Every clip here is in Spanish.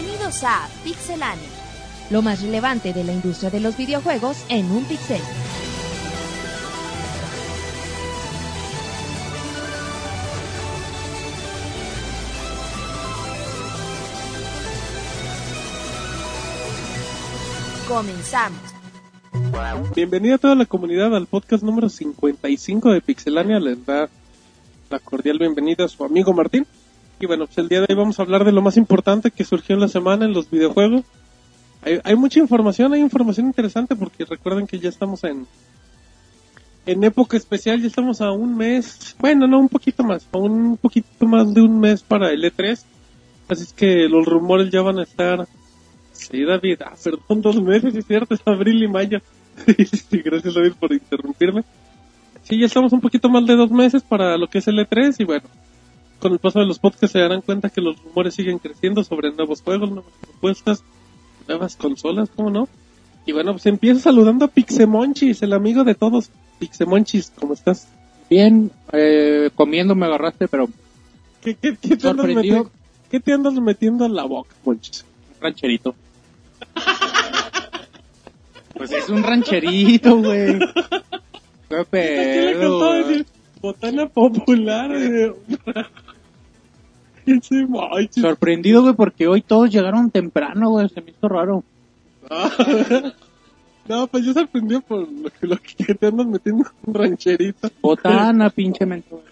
Bienvenidos a Pixelania. Lo más relevante de la industria de los videojuegos en un pixel. Comenzamos. Bienvenida a toda la comunidad al podcast número 55 de Pixelania. Les da la cordial bienvenida a su amigo Martín. Y bueno, pues el día de hoy vamos a hablar de lo más importante que surgió en la semana en los videojuegos. Hay, hay mucha información, hay información interesante porque recuerden que ya estamos en en época especial, ya estamos a un mes, bueno, no, un poquito más, a un poquito más de un mes para el E3. Así es que los rumores ya van a estar Sí, David, ah, perdón, dos meses, es cierto, es abril y mayo. sí, gracias David por interrumpirme. Sí, ya estamos un poquito más de dos meses para lo que es el E3 y bueno, con el paso de los podcasts se darán cuenta que los rumores siguen creciendo sobre nuevos juegos, nuevas propuestas, nuevas consolas, ¿cómo no? Y bueno, pues empiezo saludando a Pixemonchis, el amigo de todos. Pixemonchis, ¿cómo estás? Bien, eh, comiendo me agarraste, pero ¿Qué, qué, qué te, andas metiendo, ¿Qué te andas metiendo en la boca, Monchis? un rancherito. pues es un rancherito, güey. Qué ¿Qué le pedo. Botana popular. Sorprendido, güey, porque hoy todos llegaron temprano, güey. Se me hizo raro. No, pues yo sorprendido por lo que, lo que te andas metiendo un rancherito. Botana, pinche mento.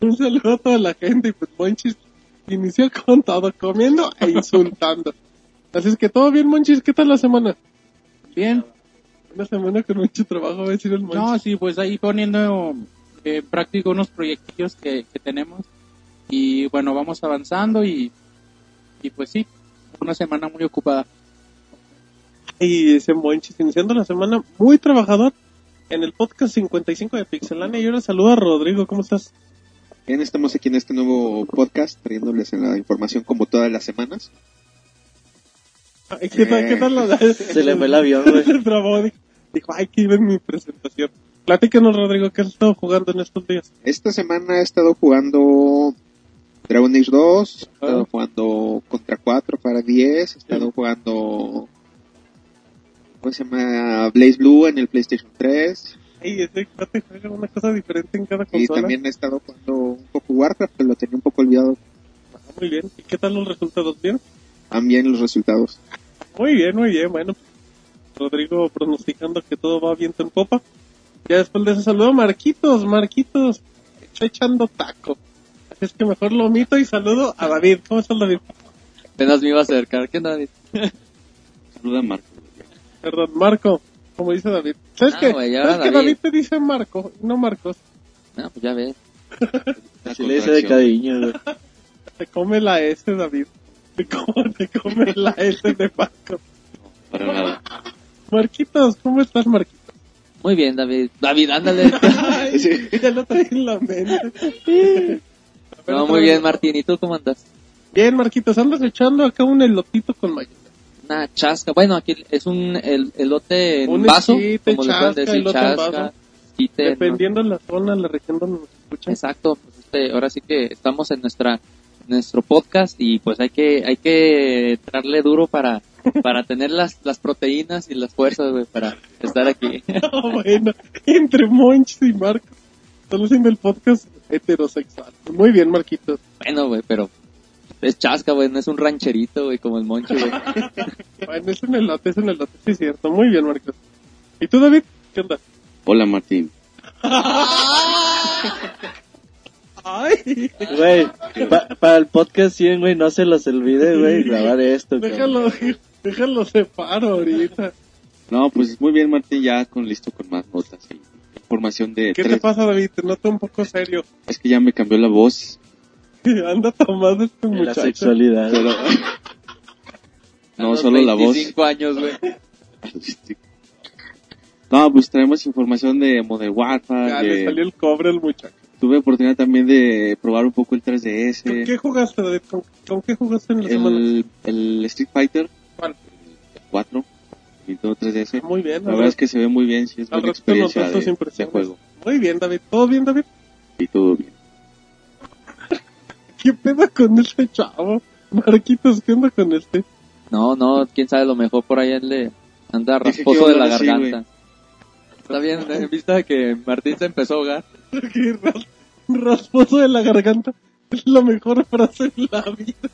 un saludo a toda la gente y pues Monchis inició con todo, comiendo e insultando. Así es que todo bien, Monchis, ¿qué tal la semana? Bien. Una semana con mucho trabajo, va a decir el Monchis. No, sí, pues ahí poniendo eh, en práctica unos proyectillos que, que tenemos. Y bueno, vamos avanzando y, y pues sí, una semana muy ocupada. Y ese Monchis iniciando la semana muy trabajador en el podcast 55 de Pixelania. Y ahora saludo a Rodrigo, ¿cómo estás? Bien, estamos aquí en este nuevo podcast trayéndoles la información como todas las semanas. ¿Qué tal, qué tal la Se le fue el avión, güey. Dijo, ay, que iba en mi presentación. Platícanos, Rodrigo, ¿qué has estado jugando en estos días? Esta semana he estado jugando Dragon Age 2, he estado Ah. jugando Contra 4 para 10, he estado jugando ¿cómo se llama? Blaze Blue en el PlayStation 3 Ay, ese cuate juega una cosa diferente en cada y consola. también he estado jugando un poco Warcraft, pero lo tenía un poco olvidado Ah, muy bien. ¿Y qué tal los resultados? ¿Bien? también los resultados. Muy bien, muy bien. Bueno, Rodrigo pronosticando que todo va viento en popa. Ya después de eso saludo a Marquitos, Marquitos. Está echando taco. Así es que mejor lo omito y saludo a David. ¿Cómo estás, David? Apenas me iba a acercar. ¿Qué onda, David? Saluda Marco. Perdón, Marco. Como dice David. ¿Sabes Ah, qué? ¿Sabes que David. David te dice Marco, no Marcos? No, pues ya ves. Sí le dice de cariño, güey. Te come la S, David. Te come, te come la S de Marco. Para nada. Marquitos, ¿cómo estás, Marquitos? Muy bien, David. David, ándale. Ay, ya lo trae en la mente. No, muy bien, Martín. ¿Y tú cómo andas? Bien, Marquitos, andas echando acá un elotito con mayonesa. Una chasca. Bueno, aquí es un el, elote en Un vaso. esquite, como le pueden chasca, decir, elote en chasca. vaso. Dependiendo de la zona, la región donde nos escuchan. Exacto. Pues, este, ahora sí que estamos en nuestra nuestro podcast y pues hay que hay que darle duro para para tener las las proteínas y las fuerzas güey, para estar aquí. Ah, bueno, entre Monch y Marco. Estamos haciendo el podcast heterosexual. Muy bien, Marquitos. bueno, güey, pero es chasca, güey, no es un rancherito, güey, como el moncho, güey. Bueno, es un elote, es un elote, sí es cierto. Muy bien, Marcos. ¿Y tú, David? ¿Qué onda? Hola Martín. Ay, Güey, pa- para el podcast 100, güey, no se los olvide, güey, grabar esto. cabrón. Déjalo, separo ahorita. No, pues muy bien Martín, ya con listo con más notas y información de ¿Qué te tres- pasa, David? Te noto un poco serio. Es que ya me cambió la voz, Anda tomado este En la muchacho. sexualidad. no solo la voz. 25 años, güey. No, pues traemos información de Modern Ya Warfare. le de- salió el cobre al muchacho. Tuve oportunidad también de probar un poco el ¿Con 3DS, qué jugaste, David? ¿Con, con qué jugaste en la semana? el, el Street Fighter ¿Cuál? 4, Nintendo 3DS. Muy bien, La verdad es que se ve muy bien, sí es al buena experiencia de, de juego. Muy bien, David. ¿Todo bien, David? Y todo bien. ¿Qué pedo con este chavo? Marquitos, ¿qué onda con este? No, no, quién sabe, lo mejor por ahí le anda rasposo de la así, garganta. Está bien, en vista de que Martín se empezó a ahogar. Rasposo de la garganta. Es la mejor frase de la vida.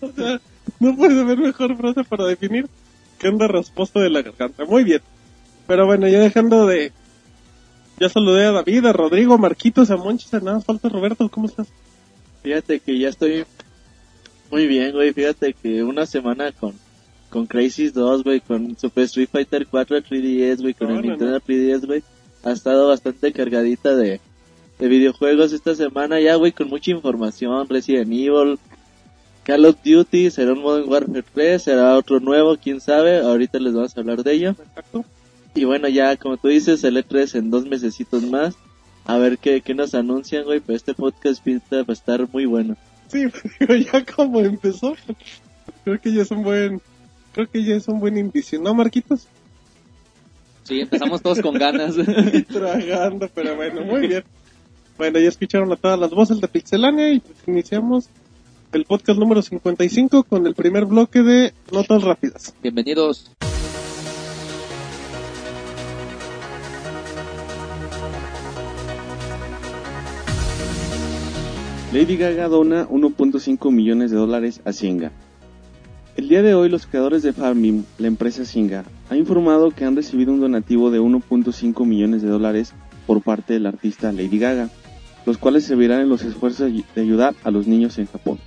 O sea, no puede haber mejor frase para definir que anda rasposo de la garganta. Muy bien. Pero bueno, ya dejando de... Ya saludé a David, a Rodrigo, a Marquitos, a Monchis, a nada más falta Roberto. ¿Cómo estás? Fíjate que ya estoy muy bien, güey. Fíjate que una semana con, con Crazy 2, güey, con Super Street Fighter 4 3DS, güey, con el. Nintendo 3DS, güey, ha estado bastante cargadita de, de videojuegos esta semana ya, güey, con mucha información. Resident Evil, Call of Duty, será un Modern Warfare 3, será otro nuevo, quién sabe. Ahorita les vamos a hablar de ello. Exacto. Y bueno, ya, como tú dices, el E3 en dos mesecitos más. A ver qué, qué nos anuncian, güey, pero este podcast pinta va a estar muy bueno. Sí, pero ya como empezó, creo que ya es un buen... Creo que ya es un buen indicio, ¿no, Marquitos? Sí, empezamos todos con ganas. y tragando, pero bueno, muy bien. Bueno, ya escucharon a todas las voces de Pixelania y pues iniciamos el podcast número 55 con el primer bloque de notas rápidas. Bienvenidos. Lady Gaga dona 1.5 millones de dólares a Zynga. El día de hoy los creadores de Farming, la empresa Zynga, ha informado que han recibido un donativo de 1.5 millones de dólares por parte del artista Lady Gaga, los cuales servirán en los esfuerzos de ayudar a los niños en Japón.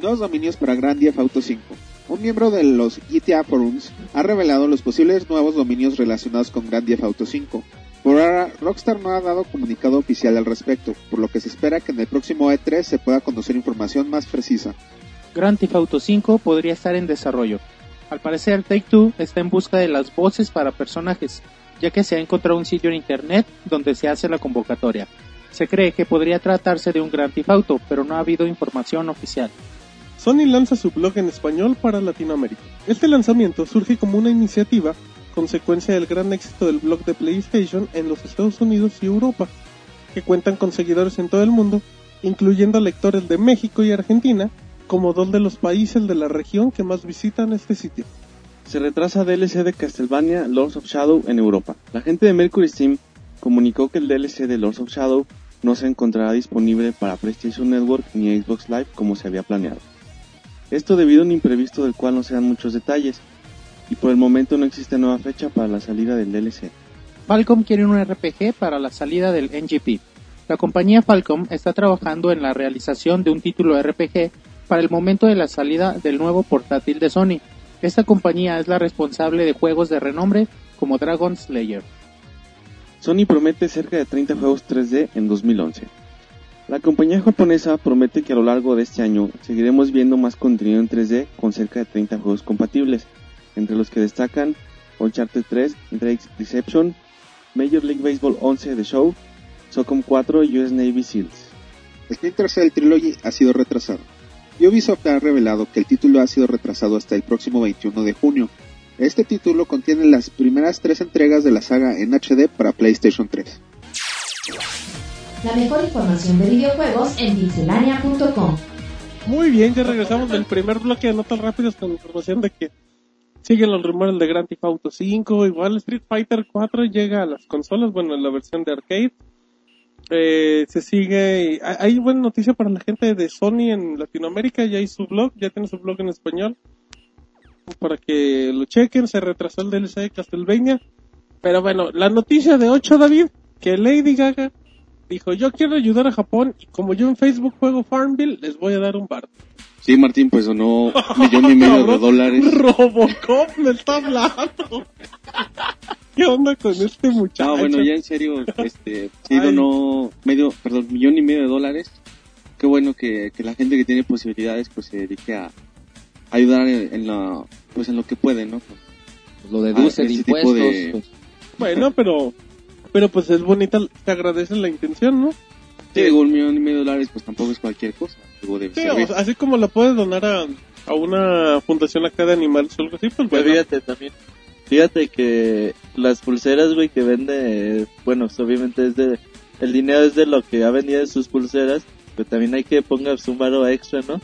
Nuevos dominios para Grand Theft Auto 5. Un miembro de los GTA Forums ha revelado los posibles nuevos dominios relacionados con Grand Theft Auto 5. Por ahora, Rockstar no ha dado comunicado oficial al respecto, por lo que se espera que en el próximo E3 se pueda conocer información más precisa. Grand Theft Auto 5 podría estar en desarrollo. Al parecer, Take-Two está en busca de las voces para personajes, ya que se ha encontrado un sitio en internet donde se hace la convocatoria. Se cree que podría tratarse de un Grand Theft Auto, pero no ha habido información oficial. Sony lanza su blog en español para Latinoamérica. Este lanzamiento surge como una iniciativa consecuencia del gran éxito del blog de PlayStation en los Estados Unidos y Europa, que cuentan con seguidores en todo el mundo, incluyendo lectores de México y Argentina, como dos de los países de la región que más visitan este sitio. Se retrasa DLC de Castlevania Lords of Shadow en Europa. La gente de Mercury Steam comunicó que el DLC de Lords of Shadow no se encontrará disponible para PlayStation Network ni Xbox Live como se había planeado. Esto debido a un imprevisto del cual no se dan muchos detalles, y por el momento no existe nueva fecha para la salida del DLC. Falcom quiere un RPG para la salida del NGP. La compañía Falcom está trabajando en la realización de un título RPG para el momento de la salida del nuevo portátil de Sony. Esta compañía es la responsable de juegos de renombre como Dragon Slayer. Sony promete cerca de 30 juegos 3D en 2011. La compañía japonesa promete que a lo largo de este año seguiremos viendo más contenido en 3D con cerca de 30 juegos compatibles, entre los que destacan Uncharted 3, Drake's Deception, Major League Baseball 11 The Show, SOCOM 4 y US Navy SEALs. Splinter Cell Trilogy ha sido retrasado. Ubisoft ha revelado que el título ha sido retrasado hasta el próximo 21 de junio. Este título contiene las primeras tres entregas de la saga en HD para PlayStation 3. La mejor información de videojuegos en pixelania.com. Muy bien, ya regresamos del primer bloque de notas rápidas con información de que siguen los rumores de Grand Theft Auto 5, igual Street Fighter 4 llega a las consolas, bueno, en la versión de arcade. Eh, se sigue, hay, buena noticia para la gente de Sony en Latinoamérica, ya hay su blog, ya tiene su blog en español, para que lo chequen, se retrasó el DLC de Castlevania, pero bueno, la noticia de 8, David, que Lady Gaga dijo, yo quiero ayudar a Japón y como yo en Facebook juego Farmville, les voy a dar un bar. Sí, Martín, pues donó millón y medio de dólares. Robocop me está hablando. ¿Qué onda con este muchacho? No, bueno, ya en serio, este, sí donó medio, perdón, millón y medio de dólares. Qué bueno que, que la gente que tiene posibilidades, pues se dedique a ayudar en, en la, pues en lo que puede, ¿no? Pues lo deduce Ah, de ese tipo impuestos. de- pues. Bueno, pero, pero pues es bonita, te agradece la intención, ¿no? Sí, digo, un millón y medio de dólares, pues tampoco es cualquier cosa. Digo, debe Sí, servir. o sea, así como la puedes donar a, a una fundación acá de animales o algo así, pues Pero bueno. fíjate también, fíjate que las pulseras, güey, que vende, bueno, pues, obviamente es de, el dinero es de lo que ha vendido de sus pulseras, Pero también hay que pongas un varo extra, ¿no?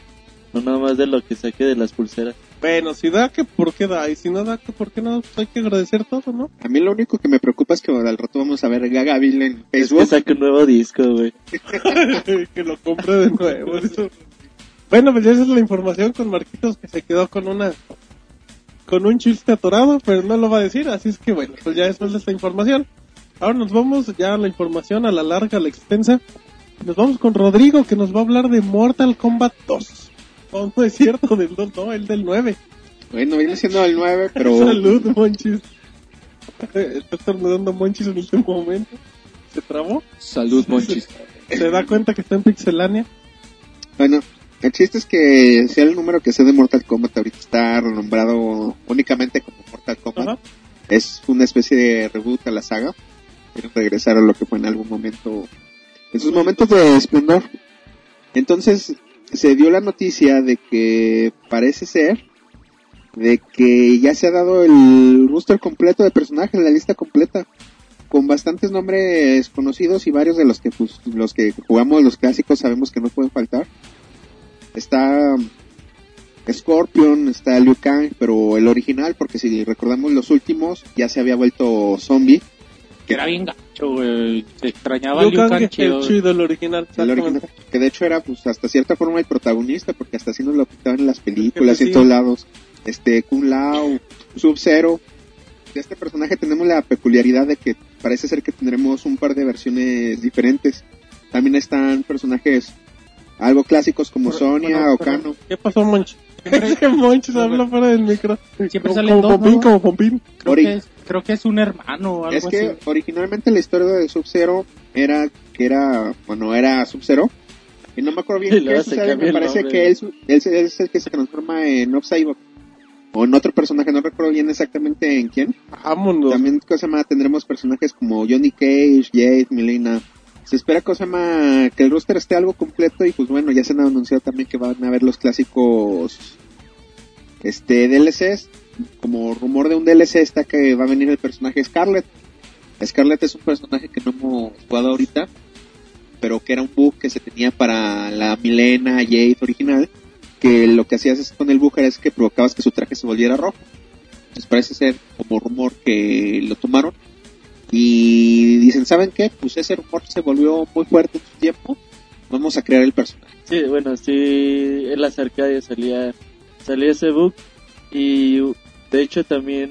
No nada más de lo que saque de las pulseras. Bueno, si da, que por qué da, y si no da, que por qué no, pues hay que agradecer todo, ¿no? A mí lo único que me preocupa es que al rato vamos a ver Gaga Bill en Es que Facebook. saque un nuevo disco, güey. que lo compre de nuevo. eso. Bueno, pues ya esa es la información con Marquitos que se quedó con una con un chiste atorado, pero no lo va a decir, así es que bueno, pues ya eso es esta información. Ahora nos vamos ya a la información a la larga, a la extensa. Nos vamos con Rodrigo que nos va a hablar de Mortal Kombat 2. No, no es cierto, del 2, no, el del 9. Bueno, viene siendo el 9, pero Salud, Monchis. Está estornudando Monchis en el último momento. Se trabó. Salud, Monchis. Se da cuenta que está en Pixelania. bueno, el chiste es que sea el número que sea de Mortal Kombat ahorita está renombrado únicamente como Mortal Kombat. Ajá. Es una especie de reboot a la saga. Quieren regresar a lo que fue en algún momento, en sus momentos de esplendor. Entonces, se dio la noticia de que parece ser de que ya se ha dado el roster completo de personajes, la lista completa, con bastantes nombres conocidos y varios de los que pues, los que jugamos los clásicos sabemos que no pueden faltar. Está Scorpion, está Liu Kang, pero el original, porque si recordamos los últimos, ya se había vuelto zombie. Que era gacho, güey. Se extrañaba Liu Kang chido. el chido, el original. El original, exactamente. que de hecho era pues hasta cierta forma el protagonista, porque hasta así nos lo pintaban en las películas y en todos lados. Este, Kung Lao, Sub-Zero. De este personaje tenemos la peculiaridad de que parece ser que tendremos un par de versiones diferentes. También están personajes algo clásicos como Sonia bueno, o pero- Kano. ¿Qué pasó, Monch? Que Monch se habla fuera del micro. Siempre como, salen como dos, Pompín, ¿no? como Pompín. Creo, Ori- que es, creo que es un hermano o algo Es que así. originalmente la historia de Sub-Zero era que era, bueno, era Sub-Zero. Y no me acuerdo bien qué sucede, me el parece nombre, que él, él es el que se transforma en Off-Cyborg. O en otro personaje, no recuerdo bien exactamente en quién. Vámonos. También, ¿cómo se llama? Tendremos personajes como Johnny Cage, Jade, Melina. Se espera, ¿cómo se llama? Que el roster esté algo completo y pues bueno, ya se han anunciado también que van a haber los clásicos este DLCs. Como rumor de un DLC está que va a venir el personaje Scarlet. Scarlet es un personaje que no hemos jugado ahorita, pero que era un bug que se tenía para la Milena Jade original, que lo que hacías con el bug es que provocabas que su traje se volviera rojo. Entonces parece ser como rumor que lo tomaron y dicen, ¿saben qué? Pues ese rumor se volvió muy fuerte en su tiempo, vamos a crear el personaje. Sí, bueno, sí, en las arcadias salía, salía ese bug y de hecho también,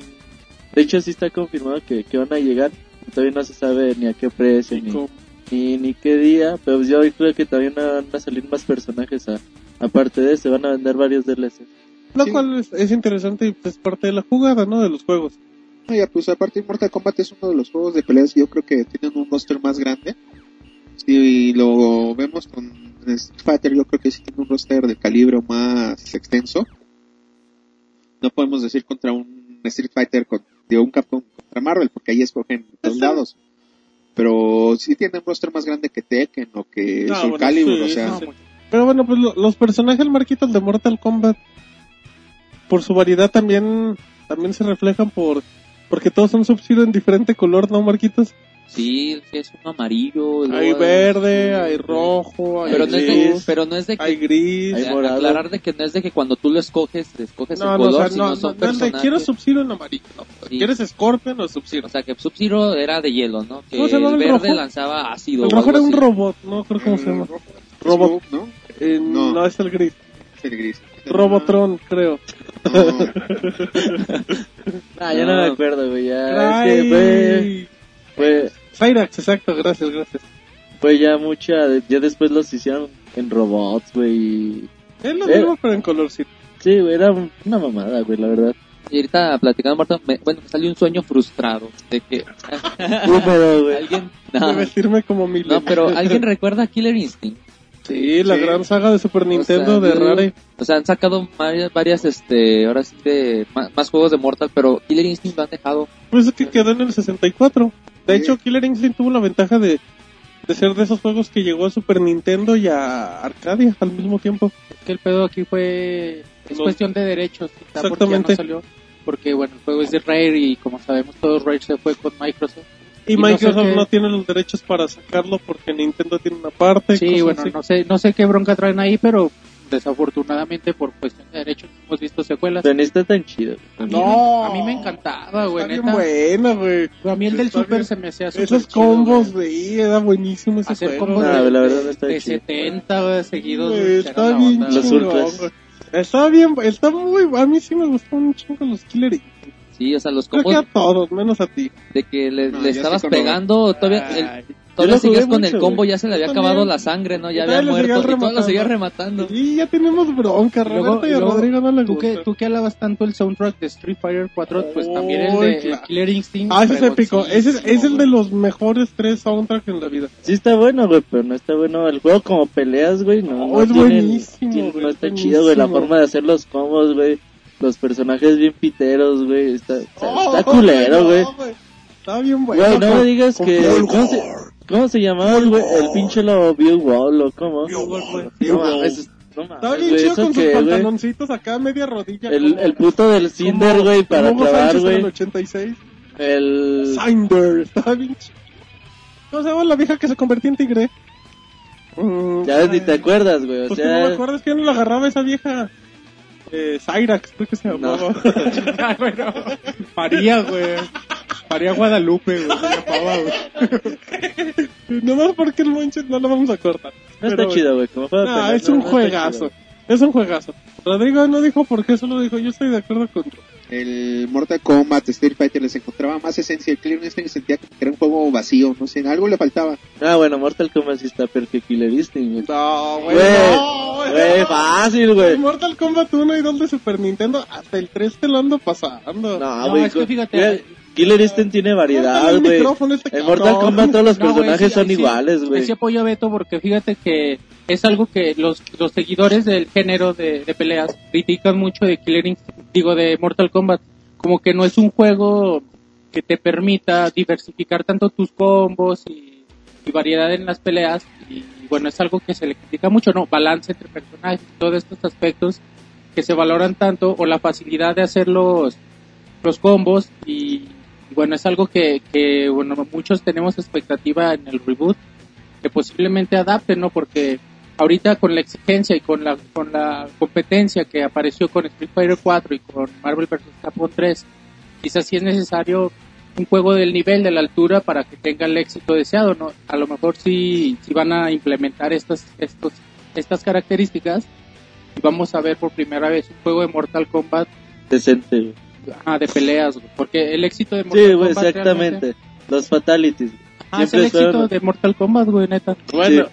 de hecho sí está confirmado que, que van a llegar, todavía no se sabe ni a qué precio ni, ni, ni qué día, pero pues yo creo que también van a salir más personajes a- aparte de este, van a vender varios DLCs. Lo Sí. cual es, es interesante y pues, es parte de la jugada, ¿no? De los juegos. No, ya, pues aparte Mortal Kombat es uno de los juegos de peleas yo creo que tienen un roster más grande. Si lo vemos con Street Fighter, yo creo que sí tiene un roster de calibre más extenso. No podemos decir contra un Street Fighter con, de un Capcom contra Marvel, porque ahí escogen lados. Pero sí tiene un roster más grande que Tekken o que Ah, Soul bueno, Calibur, sí, o sea, sí, sí. Pero bueno, pues lo- los personajes marquitos de Mortal Kombat, por su variedad también, también se reflejan por, porque todos son Sub-Zero en diferente color, ¿no, Marquitos? Sí, es un amarillo. luego Hay verde, hay rojo, hay Pero no, es de, gris, pero no es de que hay gris. Hay morado. aclarar de que no es de que cuando tú lo escoges, escoges No, el no, o color, sea, sino no, son no, no personajes. quiero Sub-Zero en amarillo, no. Sí. ¿Quieres Scorpion o Sub-Zero? O sea, que Sub-Zero era de hielo, ¿no? Que ¿Cómo se llamaba el el verde rojo? lanzaba ácido. El rojo era un así. robot, no creo cómo se llama. rojo, Robot. ¿no? Eh, no. No. es el gris. Es el gris. Robotron, creo. No. Ah, ya no, No. me acuerdo, güey, ya, es que fue, Cyrax, exacto, gracias, gracias. fue ya mucha, ya después los hicieron en robots, güey, Es lo Eh. mismo, pero en colorcito. sí, güey, era una mamada, güey, la verdad. Y ahorita platicando, Marta, me, bueno, me salió un sueño frustrado de que Húmedo, güey. alguien... De No, vestirme como Milo. no, pero ¿alguien recuerda Killer Instinct? Sí, la Sí. gran saga de Super Nintendo O sea, de yo- Rare. O sea, han sacado varias, varias este, ahora sí de más, más juegos de Mortal, pero Killer Instinct lo han dejado. Pues es que quedó en el 64. De hecho, Killer Instinct tuvo la ventaja de, de ser de esos juegos que llegó a Super Nintendo y a Arcadia al mismo tiempo. Es que el pedo aquí fue. Es Los- cuestión de derechos. quizá porque ya Exactamente. no salió. Porque, bueno, el juego es de Rare y como sabemos todos, Rare se fue con Microsoft. Y, Y no sé Microsoft qué- no tiene los derechos para sacarlo porque Nintendo tiene una parte. Sí, cosas bueno, así. no sé, no sé qué bronca traen ahí, pero desafortunadamente por cuestión de derechos no hemos visto secuelas. Pero está tan chido. A mí, No. a mí me encantaba, güey, Está bien buena, güey. A mí el del Está Super bien. se me hacía súper Esos chido, combos, güey. era buenísimo ese Hacer juego. combos No, de, la verdad de- está de chido. 70 güey, seguidos. Güey, está bien güey. Está bien, está muy... A mí sí me gustan un chingo los Killer. Sí, o sea, los Creo que combos a todos, menos a ti. de que le, No, le estabas sí pegando, todavía, el- todavía jugué con el mucho, combo, güey. ya se le había Yo acabado también. la sangre, ¿no? Ya Todavía había muerto y todo lo rematando. seguía rematando. Y ya tenemos bronca, Y luego- Roberto y, a luego, Rodrigo no le tú, que, gusta. tú que alabas tanto el soundtrack de Street Fighter 4, pues también el de el claro. Killer Instinct. Ah, ese es épico. Ese es, es el de los mejores tres soundtracks en la vida. Sí está bueno, güey, pero no está bueno. El juego como peleas, güey, no, No, no es tiene- buenísimo, tiene- güey, no es está chido, güey. La buenísimo. forma de hacer los combos, güey. Los personajes bien piteros, güey. Está, está, Oh, está culero, no, güey. Está bien bueno. Güey, no me digas que... ¿Cómo se, llamaba el güey? El pinche lo View Wall, o cómo? No mames, no Está mames, bien chido con sus pantaloncitos acá media rodilla. El, como- el puto del Cinder, güey, para clavar, el güey. 86. El... Cinder, estaba bien chido. ¿Cómo se llama la vieja que se convertía en tigre? Mm, Ya ni te acuerdas, güey. O Pues que no me sea... acuerdo, es que no la agarraba esa vieja. Eh, Cyrax, creo que se llamaba. Ah, bueno, María, güey. María Guadalupe, güey. se llamaba, güey. Nomás porque el Monches no lo vamos a cortar. No está chido, güey. Como No, pelea, es no- un no juegazo. chido. Es un juegazo. Rodrigo no dijo por qué, solo dijo yo estoy de acuerdo con El Mortal Kombat, Street Fighter les encontraba más esencia. El Clear sentía que era un juego vacío, no sé, algo le faltaba. Ah, bueno, Mortal Kombat sí está que Killer Instinct, güey. No, güey. Güey, no, güey, no. fácil, güey. Mortal Kombat 1 y 2 de Super Nintendo, hasta el 3 te lo ando pasando. No, No, güey. es que fíjate- güey, Killer Instinct tiene variedad, güey. este En Mortal. Kombat todos los No, personajes sí, son sí- iguales, güey. sí apoyo a Beto porque fíjate que es algo que los, los seguidores del género de, de peleas critican mucho de Killer Instinct, digo de Mortal Kombat, como que no es un juego que te permita diversificar tanto tus combos y, y variedad en las peleas y bueno, es algo que se le critica mucho, ¿no? Balance entre personajes, todos estos aspectos que se valoran tanto o la facilidad de hacer los, los combos y bueno, es algo que, que bueno, muchos tenemos expectativa en el reboot que posiblemente adapten, ¿no? Porque ahorita con la exigencia y con la, con la competencia que apareció con Street Fighter 4 y con Marvel vs. Capcom 3, quizás sí es necesario un juego del nivel, de la altura para que tenga el éxito deseado, ¿no? A lo mejor sí, sí van a implementar estas, estos, estas características y vamos a ver por primera vez un juego de Mortal Kombat Decente, ah, de peleas, güey, porque el éxito de Mortal Sí, güey, Kombat exactamente. realmente- Los fatalities. Ah, es el éxito fueron- de Mortal Kombat, güey, neta. Bueno,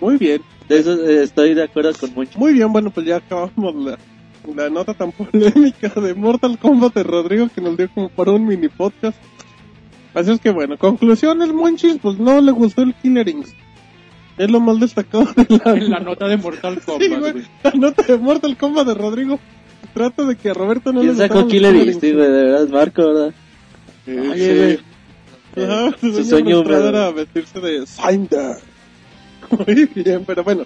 muy bien. De eso eh, estoy de acuerdo con mucho. Muy bien, bueno, pues ya acabamos la, la nota tan polémica de Mortal Kombat de Rodrigo que nos dio como para un mini podcast. Así es que bueno, conclusiones, Monchis, pues no le gustó el Killer Instinct. Es lo más destacado de la, la nota de Mortal Kombat, Sí, güey. la nota de Mortal Kombat de Rodrigo. Trata de que a Roberto no le ¿Quién gustara sacó el Killer Instinct, güey? De verdad, es Marco, ¿verdad? Sí, Oye, sí. Ajá, su Su sueño húmedo. era vestirse de Cinder. Muy bien, pero bueno.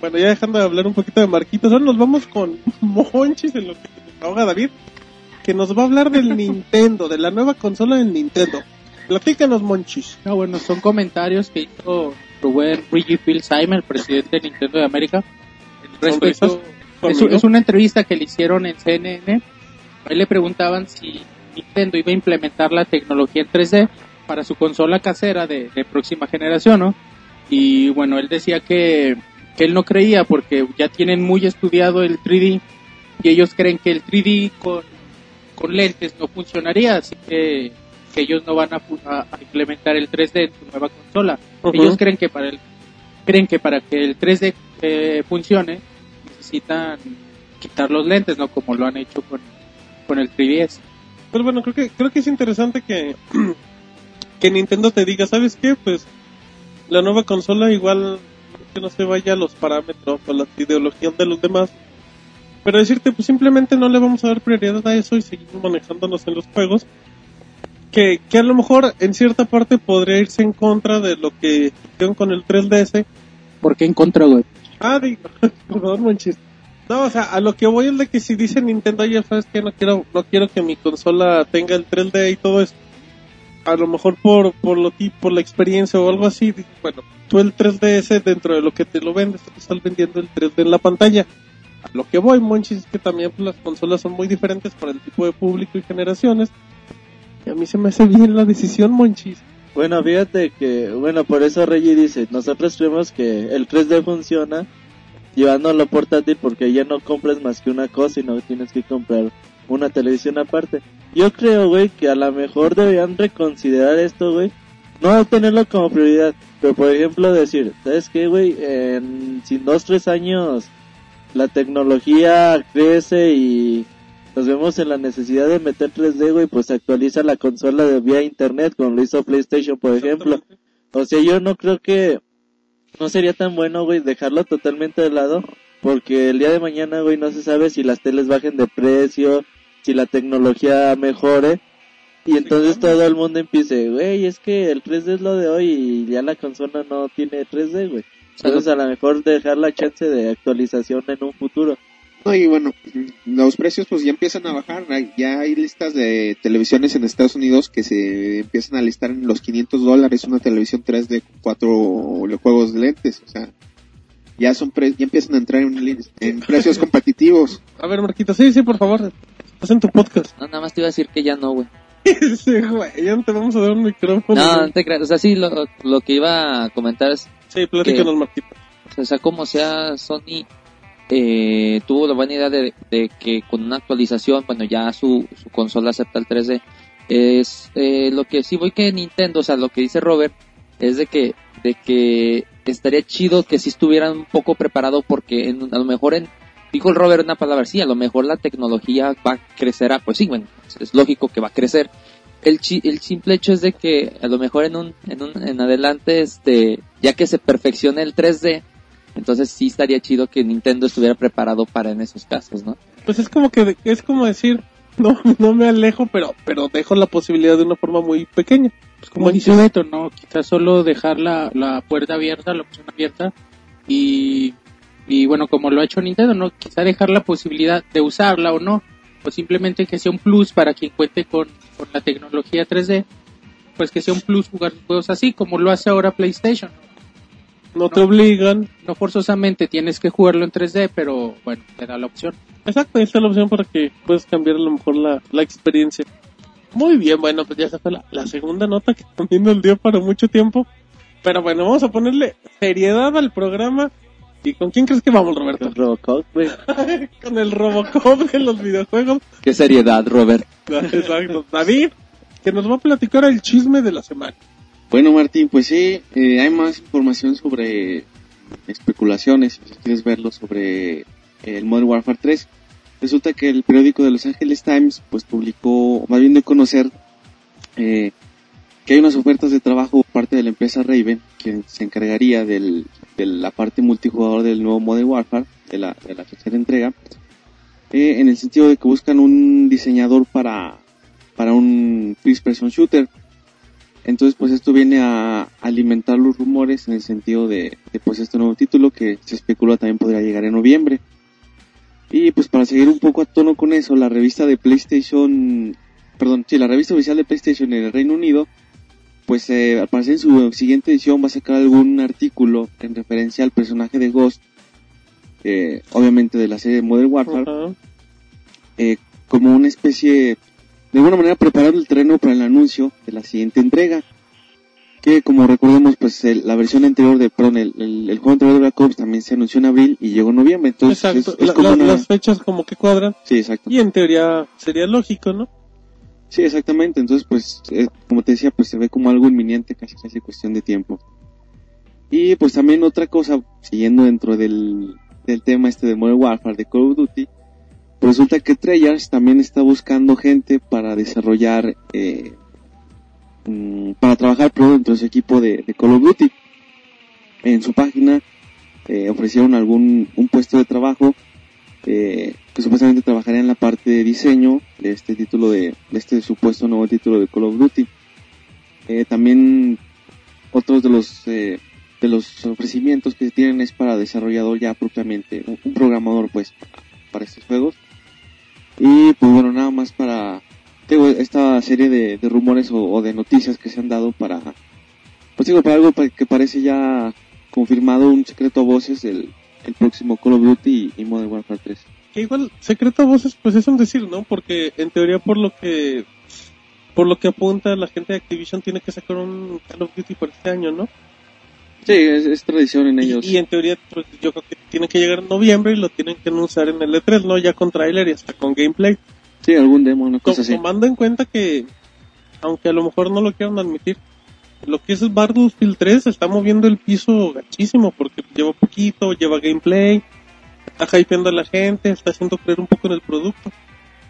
Bueno, ya dejando de hablar un poquito de Marquitos, ahora nos vamos con Monchis en lo que nos ahoga David, que nos va a hablar del Nintendo, de la nueva consola del Nintendo. Platícanos, Monchis. No, bueno, son comentarios que hizo Rubén Reggie Philsheimer, presidente de Nintendo de América, respecto... Es, es una entrevista que le hicieron en CNN. Ahí le preguntaban si Nintendo iba a implementar la tecnología en 3D para su consola casera de, de próxima generación, ¿no? Y bueno, él decía que, que él no creía porque ya tienen muy estudiado el 3D y ellos creen que el 3D con, con lentes no funcionaría, así que, que ellos no van a, a- a implementar el 3D en su nueva consola. Ujú. Ellos creen que para el creen que para que el 3D eh, funcione necesitan quitar los lentes, ¿no? Como lo han hecho con, con el 3DS. Pues bueno, creo que, creo que es interesante que, que Nintendo te diga, ¿sabes qué? Pues la nueva consola igual que no se vaya a los parámetros o las ideologías de los demás. Pero decirte, pues simplemente no le vamos a dar prioridad a eso y seguimos manejándonos en los juegos. Que, que a lo mejor en cierta parte podría irse en contra de lo que hicieron con el 3DS. ¿Por qué en contra, güey? Ah, digo, chiste. No, o sea, a lo que voy es de que si dice Nintendo, ya sabes que no quiero, no quiero que mi consola tenga el 3D y todo eso. a lo mejor por, por lo por la experiencia o algo así, bueno, tú el 3DS dentro de lo que te lo vendes, te estás vendiendo el 3D en la pantalla. A lo que voy, Monchis, es que también pues, las consolas son muy diferentes para el tipo de público y generaciones. Y a mí se me hace bien la decisión, Monchis. Bueno, fíjate que, bueno, por eso Reggie dice, nosotros creemos que el 3D funciona llevándolo portátil porque ya no compras más que una cosa y no tienes que comprar una televisión aparte. Yo creo, güey, que a lo mejor deberían reconsiderar esto, güey. No tenerlo como prioridad, pero por ejemplo decir, ¿sabes qué, güey? En sin dos, tres años la tecnología crece y nos vemos en la necesidad de meter 3D, güey, pues actualiza la consola de vía internet, como lo hizo PlayStation, por ejemplo. O sea, yo no creo que no sería tan bueno, güey, dejarlo totalmente de lado, porque el día de mañana, güey, no se sabe si las teles bajen de precio, si la tecnología mejore, y entonces todo el mundo empiece, güey, es que el 3D es lo de hoy y ya la consola no tiene 3D, güey. Entonces a lo mejor dejar la chance de actualización en un futuro. No, y bueno, los precios pues ya empiezan a bajar. Ya hay listas de televisiones en Estados Unidos que se empiezan a listar en los 500 dólares una televisión 3D con cuatro juegos de lentes. O sea, ya son pre- ya empiezan a entrar en, en precios competitivos. A ver, Marquito, sí, sí, por favor. Estás en tu podcast. No, nada más te iba a decir que ya no, güey. sí, güey, ya no te vamos a dar un micrófono. No, no te creas. O sea, sí, lo, lo que iba a comentar es, Sí, platícanos, Marquito. o sea, como sea, Sony eh, tuvo la buena idea de, que con una actualización, bueno, ya su, su consola acepta el 3D. Es eh, lo que sí voy que Nintendo, o sea, lo que dice Robert, es de que, de que estaría chido que si estuvieran un poco preparado porque en- a lo mejor en, dijo el Robert una palabra, sí, a lo mejor la tecnología va a crecer, a, pues sí, bueno, es lógico que va a crecer. El, chi- el simple hecho es de que a lo mejor en un, en un, en adelante, este, ya que se perfeccione el 3D, entonces sí estaría chido que Nintendo estuviera preparado para en esos casos, ¿no? Pues es como que, es como decir, no, no me alejo, pero, pero dejo la posibilidad de una forma muy pequeña. Pues como dice Beto, ¿no? Quizás solo dejar la, la puerta abierta, la opción abierta y, y bueno, como lo ha hecho Nintendo, ¿no? Quizá dejar la posibilidad de usarla o no, o simplemente que sea un plus para quien cuente con, con la tecnología 3D, pues que sea un plus jugar juegos así, como lo hace ahora PlayStation. no te obligan. No forzosamente tienes que jugarlo en 3D, pero bueno, te da la opción. Exacto, ahí está la opción para que puedas cambiar a lo mejor la, la experiencia. Muy bien, bueno, pues ya se fue la, la segunda nota que también nos dio para mucho tiempo. Pero bueno, vamos a ponerle seriedad al programa. ¿Y con quién crees que vamos, Roberto? Con Robocop, güey. con el Robocop de los videojuegos. Qué seriedad, Robert. Exacto. David, que nos va a platicar el chisme de la semana. Bueno, Martín, pues sí, eh, hay más información sobre especulaciones, si quieres verlo, sobre el Modern Warfare 3. Resulta que el periódico de Los Angeles Times, pues publicó, más bien de conocer, eh, que hay unas ofertas de trabajo por parte de la empresa Raven, quien se encargaría del, de la parte multijugador del nuevo Modern Warfare, de la, de la tercera entrega, eh, en el sentido de que buscan un diseñador para, para un first person shooter. Entonces, pues esto viene a alimentar los rumores en el sentido de, de, pues este nuevo título que se especula también podría llegar en noviembre. Y pues para seguir un poco a tono con eso, la revista de PlayStation, perdón, sí, la revista oficial de PlayStation en el Reino Unido, pues eh, al parecer en su siguiente edición va a sacar algún artículo en referencia al personaje de Ghost, eh, obviamente de la serie Modern Warfare, eh, como una especie, de alguna manera preparando el terreno para el anuncio de la siguiente entrega. Que como recordemos, pues el- la versión anterior de, perdón, el, el, el juego anterior de Black Ops también se anunció en abril y llegó en noviembre. Entonces Exacto. es, es La- como la- una- Las fechas como que cuadran. Sí, exacto. Y en teoría sería lógico, ¿no? Sí, exactamente. Entonces, pues, eh, como te decía, pues se ve como algo inminente, casi casi cuestión de tiempo. Y pues también otra cosa, siguiendo dentro del, del tema este de Modern Warfare, de Call of Duty, resulta que Treyarch también está buscando gente para desarrollar, eh, mm, para trabajar dentro de su equipo de, Call of Duty. En su página eh, ofrecieron algún un puesto de trabajo eh, que supuestamente trabajaría en la parte de diseño de este título de, este supuesto nuevo título de Call of Duty. También otros de los de los ofrecimientos que tienen es para desarrollador ya propiamente, un, un programador pues para estos juegos. Y pues bueno, nada más para digo, esta serie de, rumores o, de noticias que se han dado para, pues digo, para algo que parece ya confirmado un secreto a voces el, el próximo Call of Duty y, Modern Warfare 3. Que igual, secreto a voces, pues es un decir, ¿no? Porque en teoría por lo que por lo que apunta la gente de Activision tiene que sacar un Call of Duty por este año, ¿no? Sí, es, es tradición en ellos. Y, y en teoría, pues yo creo que tiene que llegar en noviembre y lo tienen que anunciar en el E3, ¿no? Ya con tráiler y hasta con gameplay. Sí, algún demo, una cosa así. tomando en cuenta que, aunque a lo mejor no lo quieran admitir, lo que es Battlefield 3 está moviendo el piso gachísimo porque lleva poquito, lleva gameplay, está hypeando a la gente, está haciendo creer un poco en el producto.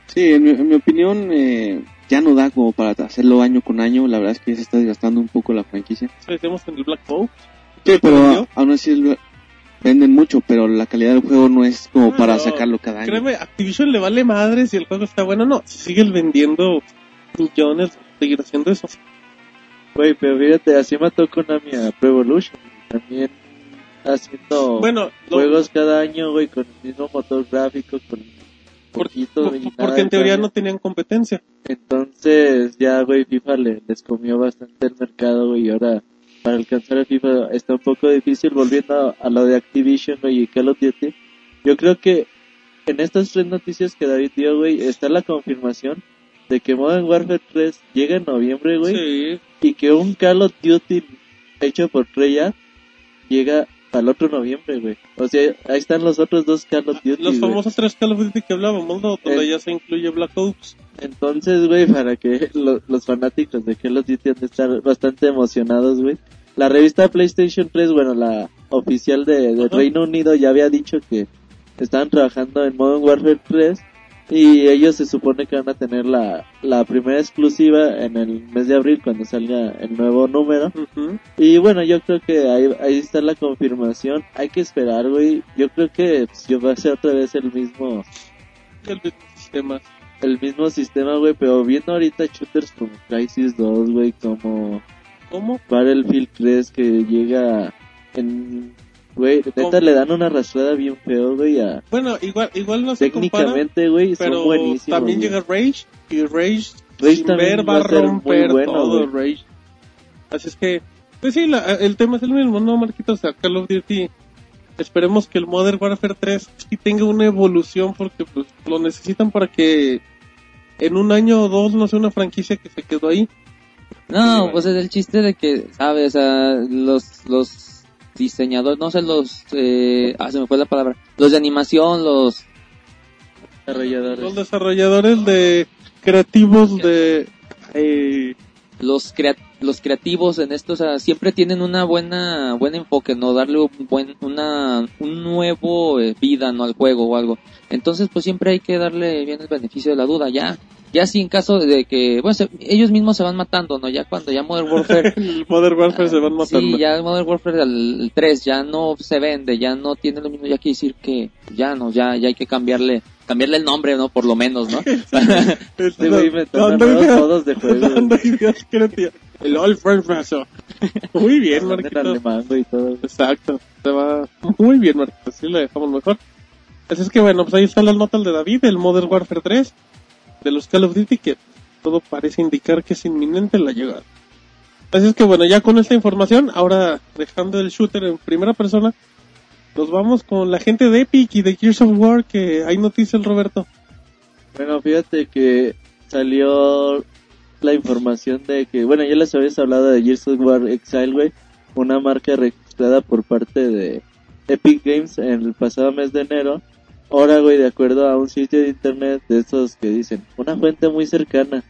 Sí, en mi, en mi opinión, eh, ya no da como para hacerlo año con año. La verdad es que ya se está desgastando un poco la franquicia. Eso decimos en el Black Ops. Sí, pero aún así venden mucho, pero la calidad del juego no es como para no. sacarlo cada año. Créeme, Activision le vale madre si el juego está bueno. No, si siguen vendiendo millones, seguir haciendo eso. Güey, pero fíjate, así mató Konami a Pro Evolution. También haciendo Bueno, lo- juegos cada año, güey, con el mismo motor gráfico, con poquito por- porque en teoría no tenían competencia. Entonces, ya, güey, FIFA le, les comió bastante el mercado, güey, y ahora para alcanzar a FIFA está un poco difícil. Volviendo a, lo de Activision, güey, y Call of Duty, yo creo que en estas tres noticias que David dio, güey, está la confirmación de que Modern Warfare 3 llega en noviembre, güey, Sí, y que un Call of Duty hecho por Treyarch llega al otro noviembre, güey. O sea, ahí están los otros dos Call of Duty. los famosos tres Call of Duty que hablábamos, ¿no? Donde Eh. ya se incluye Black Ops. Entonces, güey, para que lo- los fanáticos de Call of Duty han de estar bastante emocionados, güey. La revista PlayStation 3, bueno, la oficial de. Reino Unido ya había dicho que estaban trabajando en Modern Warfare 3 y ellos se supone que van a tener la, la primera exclusiva en el mes de abril cuando salga el nuevo número. Y bueno, yo creo que ahí, ahí está la confirmación. Hay que esperar, güey. Yo creo que pues, yo va a ser otra vez el mismo El mismo sistema. el mismo sistema, güey, pero viendo ahorita shooters como Crisis 2, güey, como ¿Cómo? Battlefield 3 que llega en... Güey, neta le dan una arrastrada bien feo, güey, a... Bueno, igual, igual no se Técnicamente, güey, pero buenísimos. también güey. llega Rage y Rage, Rage sin ver va a romper bueno, todo güey. Rage. Así es que, pues sí, la- el tema es el mismo, ¿no, Marquitos? O sea, Call of Duty, esperemos que el Modern Warfare 3 sí tenga una evolución porque pues lo necesitan para que en un año o dos no sea una franquicia que se quedó ahí. No, pues es el chiste de que, ¿sabes? Ah, los, los diseñadores, no sé, los, eh, ah, se me fue la palabra, los de animación, los, Desarrolladores. Los desarrolladores de creativos de... eh, los, crea- los creativos en esto, o sea, siempre tienen una buena, buen enfoque, ¿no? Darle un buen, una, un nuevo eh, vida, ¿no? Al juego o algo. Entonces, pues siempre hay que darle bien el beneficio de la duda, ya. Ya si en caso de que, bueno, se- ellos mismos se van matando, ¿no? Ya cuando ya Modern Warfare Modern Warfare se van matando. Sí, ya Modern Warfare el, el 3 ya no se vende, ya no tiene lo mismo, ya quiere decir que ya no, ya, ya hay que cambiarle, cambiarle el nombre, ¿no? Por lo menos, ¿no? Este Dando nuevos ideas- modos de juego. El Brazo. Muy bien, güey, y todo. Exacto. Se va muy bien, Marquitos. Sí, lo dejamos mejor. Así es que bueno, pues ahí están las notas de David, el Modern Warfare 3, de los Call of Duty, que todo parece indicar que es inminente la llegada. Así es que bueno, ya con esta información, ahora dejando el shooter en primera persona, nos vamos con la gente de Epic y de Gears of War, que hay noticias, Roberto. Bueno, fíjate que salió la información de que, bueno, ya les habías hablado de Gears of War Exile, güey, una marca registrada por parte de Epic Games en el pasado mes de enero. Ahora, güey, de acuerdo a un sitio de internet de estos que dicen, una fuente muy cercana.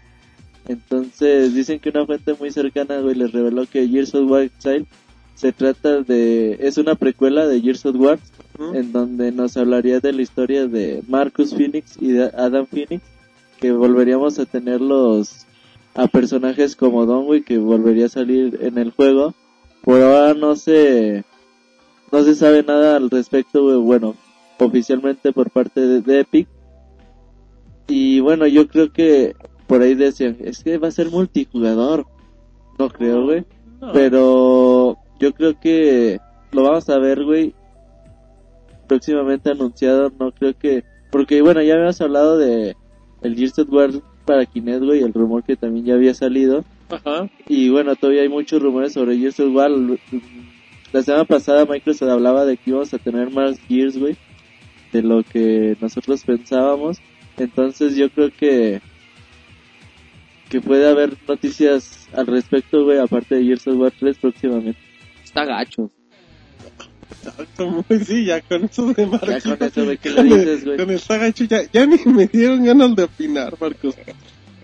Entonces, dicen que una fuente muy cercana, güey, les reveló que Gears of War Exile se trata de, es una precuela de Gears of War, ¿Mm? en donde nos hablaría de la historia de Marcus Phoenix y de Adam Phoenix, que volveríamos a tenerlos a personajes como Donway que volvería a salir en el juego. Por ahora no se no se sabe nada al respecto, bueno, oficialmente por parte de, de Epic. Y bueno, yo creo que por ahí decían, es que va a ser multijugador. No creo, güey. No. Pero yo creo que lo vamos a ver, güey, próximamente anunciado. No creo que... Porque, bueno, ya habíamos hablado de el Gears of War para Kinect, güey, el rumor que también ya había salido. Ajá. Y bueno, todavía hay muchos rumores sobre Gears of War. La semana pasada Microsoft hablaba de que íbamos a tener más Gears, güey, de lo que nosotros pensábamos. Entonces yo creo que que puede haber noticias al respecto, güey, aparte de Gears of War 3 próximamente. Está gacho. Como, sí, ya con eso de Marcos. Ya con eso, güey, ¿qué le con el- dices, güey? Con el Sagacho ya, ya ni me dieron ganas de opinar, Marcos.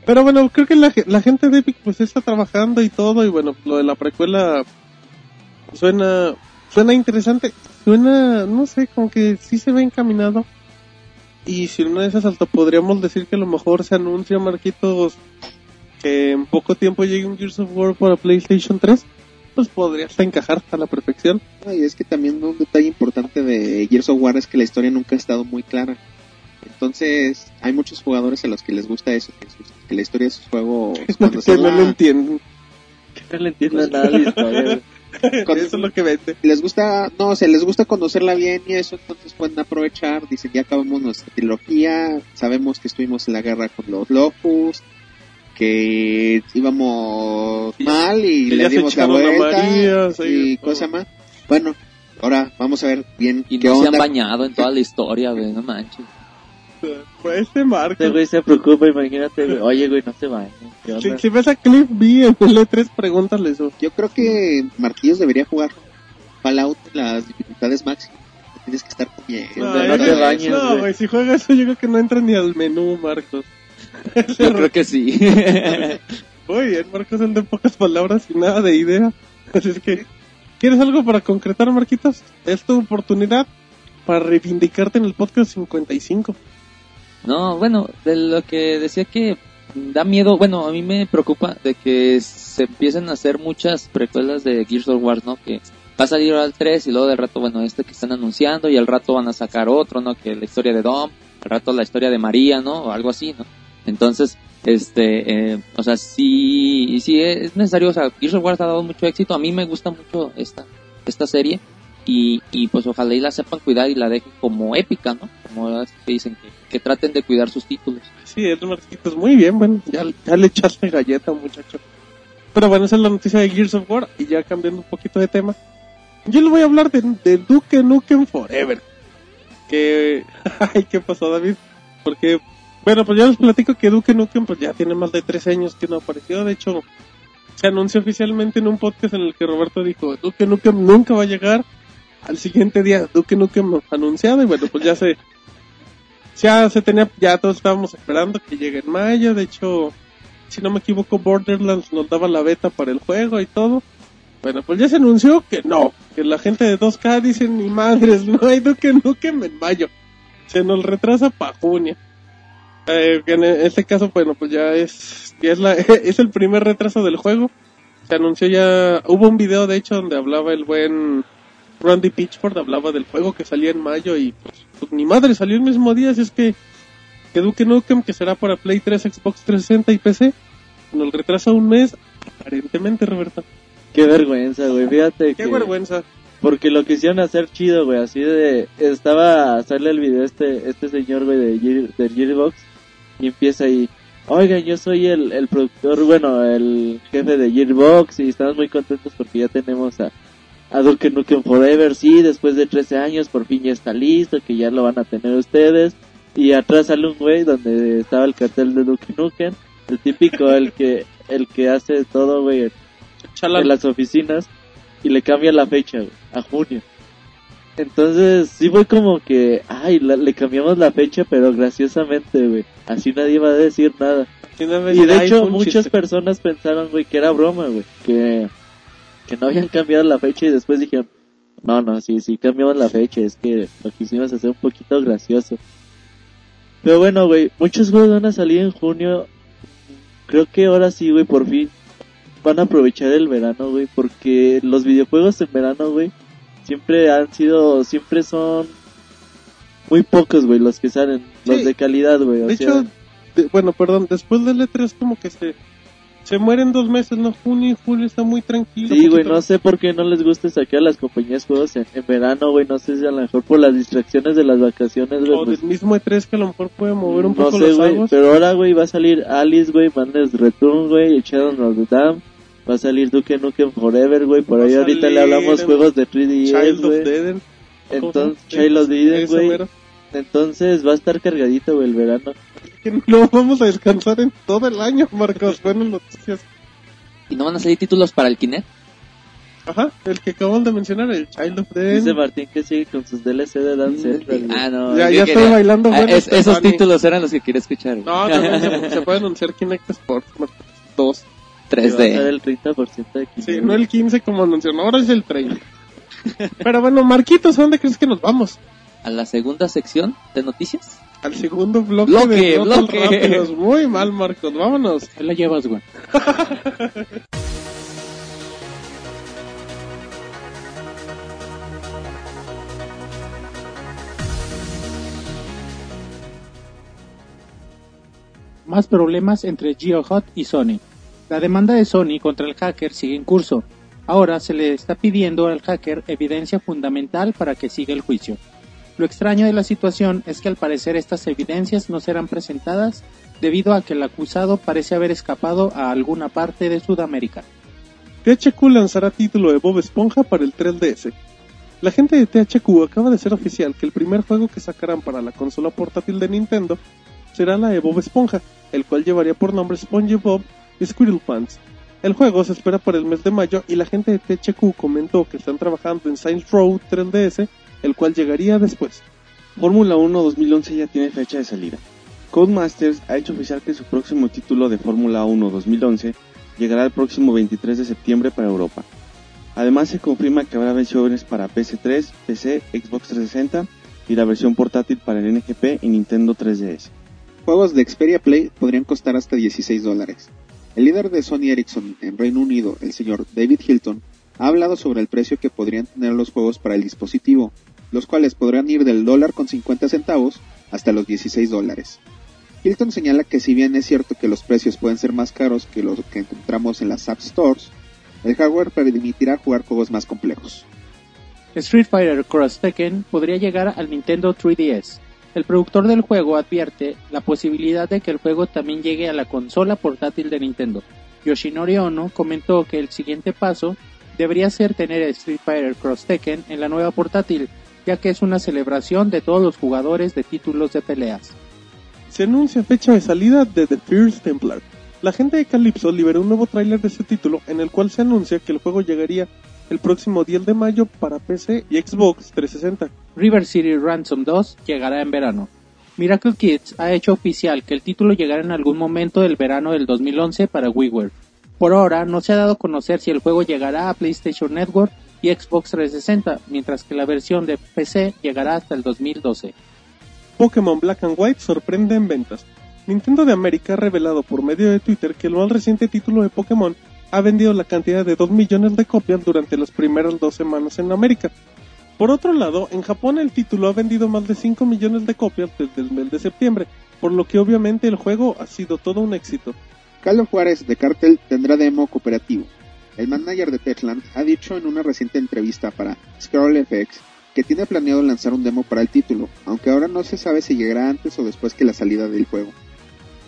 Pero bueno, creo que la, ge- la gente de Epic pues está trabajando y todo, y bueno, lo de la precuela suena, suena interesante, suena, no sé, como que sí se ve encaminado. Y si una de esas alto podríamos decir que a lo mejor se anuncia, Marquitos, que en poco tiempo llegue un Gears of War para PlayStation 3, pues podría hasta encajar a la perfección. Y es que también un detalle importante de Gears of War es que la historia nunca ha estado muy clara. Entonces, hay muchos jugadores a los que les gusta eso, que, sus- que la historia de sus juegos, cuando que no la- lo entienden. No le entiendo nada de la historia. Cuando- Eso es lo que vende. les gusta, no, o sea, les gusta conocerla bien y eso, entonces pueden aprovechar, dicen, ya acabamos nuestra trilogía, sabemos que estuvimos en la guerra con los Locus, que íbamos mal y que le dimos la vuelta María, y todo. cosa más. Bueno, ahora vamos a ver bien Y qué no se han onda. bañado en toda la historia, güey, no manches. Fue este Marco. Este güey se preocupa, imagínate, güey. Oye, güey, no se vayan. ¿Qué Si, onda? si ves a Cliff B en el E3, pregúntale eso. Yo creo que Marquillos debería jugar Fallout en las dificultades máximas. Tienes que estar bien. No, no te eso- bañes, No, güey. si juega eso, yo creo que no entra ni al menú, Marcos. Yo creo que sí. Muy bien, Marcos, el de pocas palabras y nada de idea. Así es que, ¿quieres algo para concretar, Marquitos? Es tu oportunidad para reivindicarte en el podcast 55. No, bueno, de lo que decía que da miedo, bueno, a mí me preocupa de que se empiecen a hacer muchas precuelas de Gears of War, ¿no? Que va a salir al 3 y luego de rato, bueno, este que están anunciando y al rato van a sacar otro, ¿no? Que la historia de Dom, al rato la historia de María, ¿no? O algo así, ¿no? Entonces, este, eh, o sea, sí, sí es necesario, o sea, Gears of War ha dado mucho éxito, a mí me gusta mucho esta, esta serie y, y pues ojalá y la sepan cuidar y la dejen como épica, ¿no? Como dicen que, traten de cuidar sus títulos. Sí, es Marquitos, muy bien, bueno, ya, ya le echaste galleta, muchacho. Pero bueno, esa es la noticia de Gears of War, y ya cambiando un poquito de tema. Yo les voy a hablar de, de Duke Nukem Forever. Que, ay, ¿qué pasó, David? Porque, bueno, pues ya les platico que Duke Nukem pues ya tiene más de tres años que no apareció. De hecho, se anunció oficialmente en un podcast en el que Roberto dijo, Duke Nukem nunca va a llegar. Al siguiente día, Duke Nukem anunciado, y bueno, pues ya se, ya se tenía, ya todos estábamos esperando que llegue en mayo, de hecho, si no me equivoco, Borderlands nos daba la beta para el juego y todo. Bueno, pues ya se anunció que no, que la gente de 2K dice, ni madres, no hay Duke Nukem en mayo. Se nos retrasa para junio. Eh, en este caso, bueno, pues ya es, ya es, la, es el primer retraso del juego. Se anunció ya, hubo un video de hecho donde hablaba el buen Randy Pitchford, hablaba del juego que salía en mayo y pues, pues, ni madre, salió el mismo día, así es que que Duke Nukem, que será para Play 3, Xbox 360 y PC, nos retrasa un mes, aparentemente, Roberto. Qué vergüenza, güey. Fíjate Qué que... vergüenza. Porque lo quisieron hacer chido, güey. Así de... Estaba a hacerle el video a este, este señor, güey, de, Gear- de Gearbox. Y empieza ahí... Oigan, yo soy el, el productor, bueno, el jefe de Gearbox. Y estamos muy contentos porque ya tenemos a, a Duke Nukem Forever. Sí, después de 13 años por fin ya está listo. Que ya lo van a tener ustedes. Y atrás sale un güey donde estaba el cartel de Duke Nukem. El típico, el que, el que hace todo, güey, en las oficinas y le cambia la fecha, güey, a junio. Entonces, sí fue como que, ay, la- le cambiamos la fecha, pero graciosamente, güey. Así nadie va a decir nada. Y de hecho, muchas chiste. personas pensaron, güey, que era broma, güey. Que, que no habían cambiado la fecha y después dijeron, no, no, sí, sí cambiamos la fecha. Es que lo quisimos hacer un poquito gracioso. Pero bueno, güey, muchos juegos van a salir en junio. Creo que ahora sí, güey, por fin van a aprovechar el verano, güey, porque los videojuegos en verano, güey, siempre han sido, siempre son muy pocos, güey, los que salen, los Sí. de calidad, güey. De sea, hecho, de- bueno, perdón, después del E3 como que se Se mueren dos meses, no junio y julio está muy tranquilo. Sí, güey, no sé por qué no les gusta sacar a las compañías juegos en, en verano, güey. No sé si a lo mejor por las distracciones de las vacaciones, güey. O pues, del mismo E3 que a lo mejor puede mover un no poco sé, los güey. Pero ahora, güey, va a salir Alice, güey, Madness Return, güey, Shadow of the Dam. Va a salir Duke Nukem Forever, güey. Por ahí ahorita le hablamos el... juegos de 3DS, Child wey. of Eden. Entonces, Child of Eden, güey. Entonces va a estar cargadito, güey, el verano. No vamos a descansar en todo el año, Marcos. Buenas noticias. ¿Y no van a salir títulos para el Kinect? Ajá, el que acaban de mencionar, el Child of Death. Dice Martín que sigue con sus DLC de Dance mm, Ah, no. Ya, ya estoy bailando. Ah, es, este esos títulos eran los que quería escuchar. Güey. No, también se, se, puede anunciar Kinect Sports 2. 3D. Va a ser el 30% de 15. Sí, no el 15 como anunciaron, ahora es el 30. Pero bueno, Marquitos, ¿a dónde crees que nos vamos? A la segunda sección de noticias. Al segundo bloque, bloque de bloque. Rápidos. Muy mal, Marcos, vámonos. Ahí la llevas, güey. más problemas entre GeoHot y Sony. La demanda de Sony contra el hacker sigue en curso. Ahora se le está pidiendo al hacker evidencia fundamental para que siga el juicio. Lo extraño de la situación es que al parecer estas evidencias no serán presentadas debido a que el acusado parece haber escapado a alguna parte de Sudamérica. THQ lanzará título de Bob Esponja para el 3DS. La gente de THQ acaba de ser oficial que el primer juego que sacarán para la consola portátil de Nintendo será la de Esponja, el cual llevaría por nombre SpongeBob Squirrel Pants. El juego se espera para el mes de mayo y la gente de THQ comentó que están trabajando en Saints Row 3DS, el cual llegaría después. Fórmula 1 2011 ya tiene fecha de salida. Codemasters ha hecho oficial que su próximo título de Fórmula 1 2011 llegará el próximo 23 de septiembre para Europa. Además se confirma que habrá versiones para PS3, PC, Xbox 360 y la versión portátil para el NGP y Nintendo 3DS. Juegos de Xperia Play podrían costar hasta 16 dólares. El líder de Sony Ericsson en Reino Unido, el señor David Hilton, ha hablado sobre el precio que podrían tener los juegos para el dispositivo, los cuales podrán ir del dólar con 50 centavos hasta los 16 dólares. Hilton señala que si bien es cierto que los precios pueden ser más caros que los que encontramos en las App Stores, el hardware permitirá jugar juegos más complejos. Street Fighter Cross Tekken podría llegar al Nintendo 3DS. El productor del juego advierte la posibilidad de que el juego también llegue a la consola portátil de Nintendo. Yoshinori Ono comentó que el siguiente paso debería ser tener Street Fighter Cross Tekken en la nueva portátil, ya que es una celebración de todos los jugadores de títulos de peleas. Se anuncia fecha de salida de The First Templar. La gente de Calypso liberó un nuevo tráiler de este título en el cual se anuncia que el juego llegaría el próximo 10 de mayo para PC y Xbox 360. River City Ransom 2 llegará en verano. Miracle Kids ha hecho oficial que el título llegará en algún momento del verano del 2011 para WiiWare. Por ahora no se ha dado a conocer si el juego llegará a PlayStation Network y Xbox 360, mientras que la versión de PC llegará hasta el 2012. Pokémon Black and White sorprende en ventas. Nintendo de América ha revelado por medio de Twitter que el más reciente título de Pokémon ha vendido la cantidad de 2 millones de copias durante las primeras dos semanas en América. Por otro lado, en Japón el título ha vendido más de 5 millones de copias desde el mes de septiembre, por lo que obviamente el juego ha sido todo un éxito. Carlos Juárez de Cartel tendrá demo cooperativo. El manager de Techland ha dicho en una reciente entrevista para Scroll FX que tiene planeado lanzar un demo para el título, aunque ahora no se sabe si llegará antes o después que la salida del juego.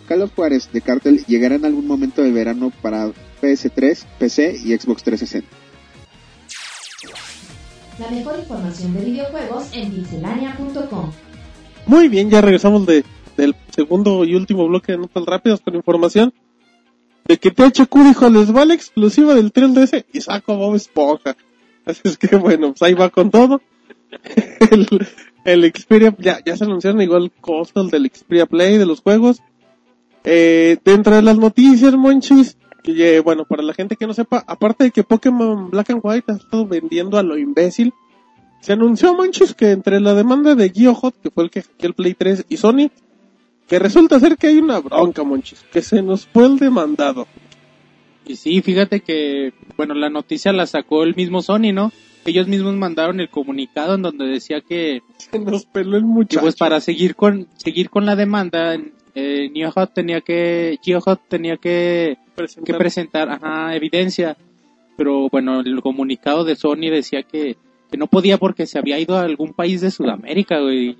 Carlos Juárez de Cartel llegará en algún momento del verano para PS3, PC y Xbox 360. La mejor información de videojuegos en pixelania.com. Muy bien, ya regresamos de, del segundo y último bloque de notas rápidas con información de que THQ dijo les va la exclusiva del 3DS y saco Bob Esponja. Así es que bueno, pues ahí va con todo. el, el Xperia, ya, ya se anunciaron igual costos del Xperia Play de los juegos. Eh, dentro de las noticias, Monchis, que eh, bueno, para la gente que no sepa, aparte de que Pokémon Black and White ha estado vendiendo a lo imbécil, se anunció, Monchis, que entre la demanda de GeoHot, que fue el que hackeó el Play 3, y Sony, que resulta ser que hay una bronca, Monchis, que se nos fue el demandado. Y sí, fíjate que, bueno, la noticia la sacó el mismo Sony, ¿no? Ellos mismos mandaron el comunicado en donde decía que, Se nos peló el que, muchacho. pues para seguir con seguir con la demanda, eh, GeoHot tenía que GeoHot tenía que que Presentar. presentar ajá, evidencia. Pero bueno, el comunicado de Sony decía que, que no podía porque se había ido a algún país de Sudamérica, güey.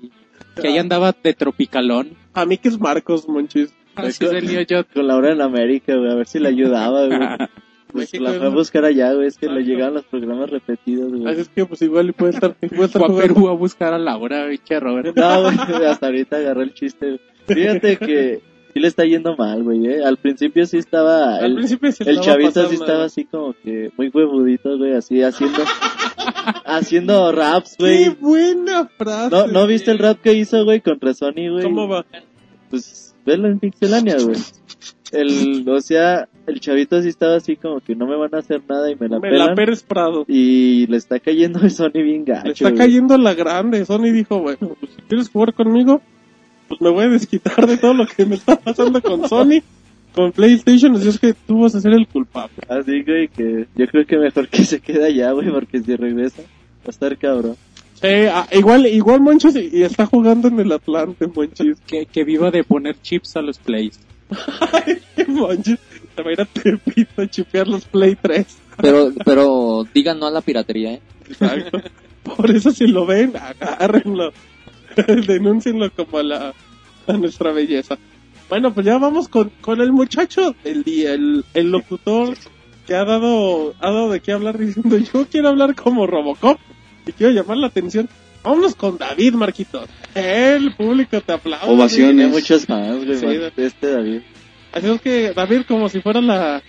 Que ahí andaba de tropicalón. A mí que es Marcos, Monchis. Así es el niño yo. Con Laura en América, güey, a ver si le ayudaba, güey. Pues México la fue a buscar allá, güey, es que le llegaban los programas repetidos, Así güey. es que pues igual puede estar, puede estar Fue a. Perú a buscar a Laura, pinche Robert. No, güey, hasta ahorita agarró el chiste, güey. Fíjate que sí le está yendo mal, güey, eh. Al principio sí estaba... Al el- principio sí El chavito sí estaba así como que muy huevudito, güey, así haciendo haciendo raps, ¡Qué güey. buena frase! ¿No, ¿No viste el rap que hizo, güey, contra Sony, güey? ¿Cómo va? Pues velo en Pixelania, güey. El, o sea, el chavito sí estaba así como que no me van a hacer nada y me la Me pelan. la Pérez Prado. Y le está cayendo el Sony bien gacho, Le está güey. cayendo la grande. Sony dijo, bueno, pues si quieres jugar conmigo, pues me voy a desquitar de todo lo que me está pasando con Sony, con PlayStation, así es que tú vas a ser el culpable. Así, güey, que yo creo que mejor que se quede allá, güey, porque si regresa va a estar cabrón. Sí, ah, igual, igual Monchis y, y está jugando en el Atlante, Monchis. Que, que viva de poner chips a los plays. Ay, Monchis, se va a ir a Tepito a chipear los Play 3. Pero, pero digan no a la piratería, ¿eh? Exacto. Por eso si lo ven, agárrenlo. Denúncienlo como a la a nuestra belleza. Bueno, pues ya vamos con, con el muchacho del día, el, el locutor que ha dado, ha dado de qué hablar diciendo yo quiero hablar como Robocop y quiero llamar la atención. Vámonos con David, Marquitos. El público te aplaude. Ovaciones. Güey, Sí, más de este David. Así es que, David, como si fuera la,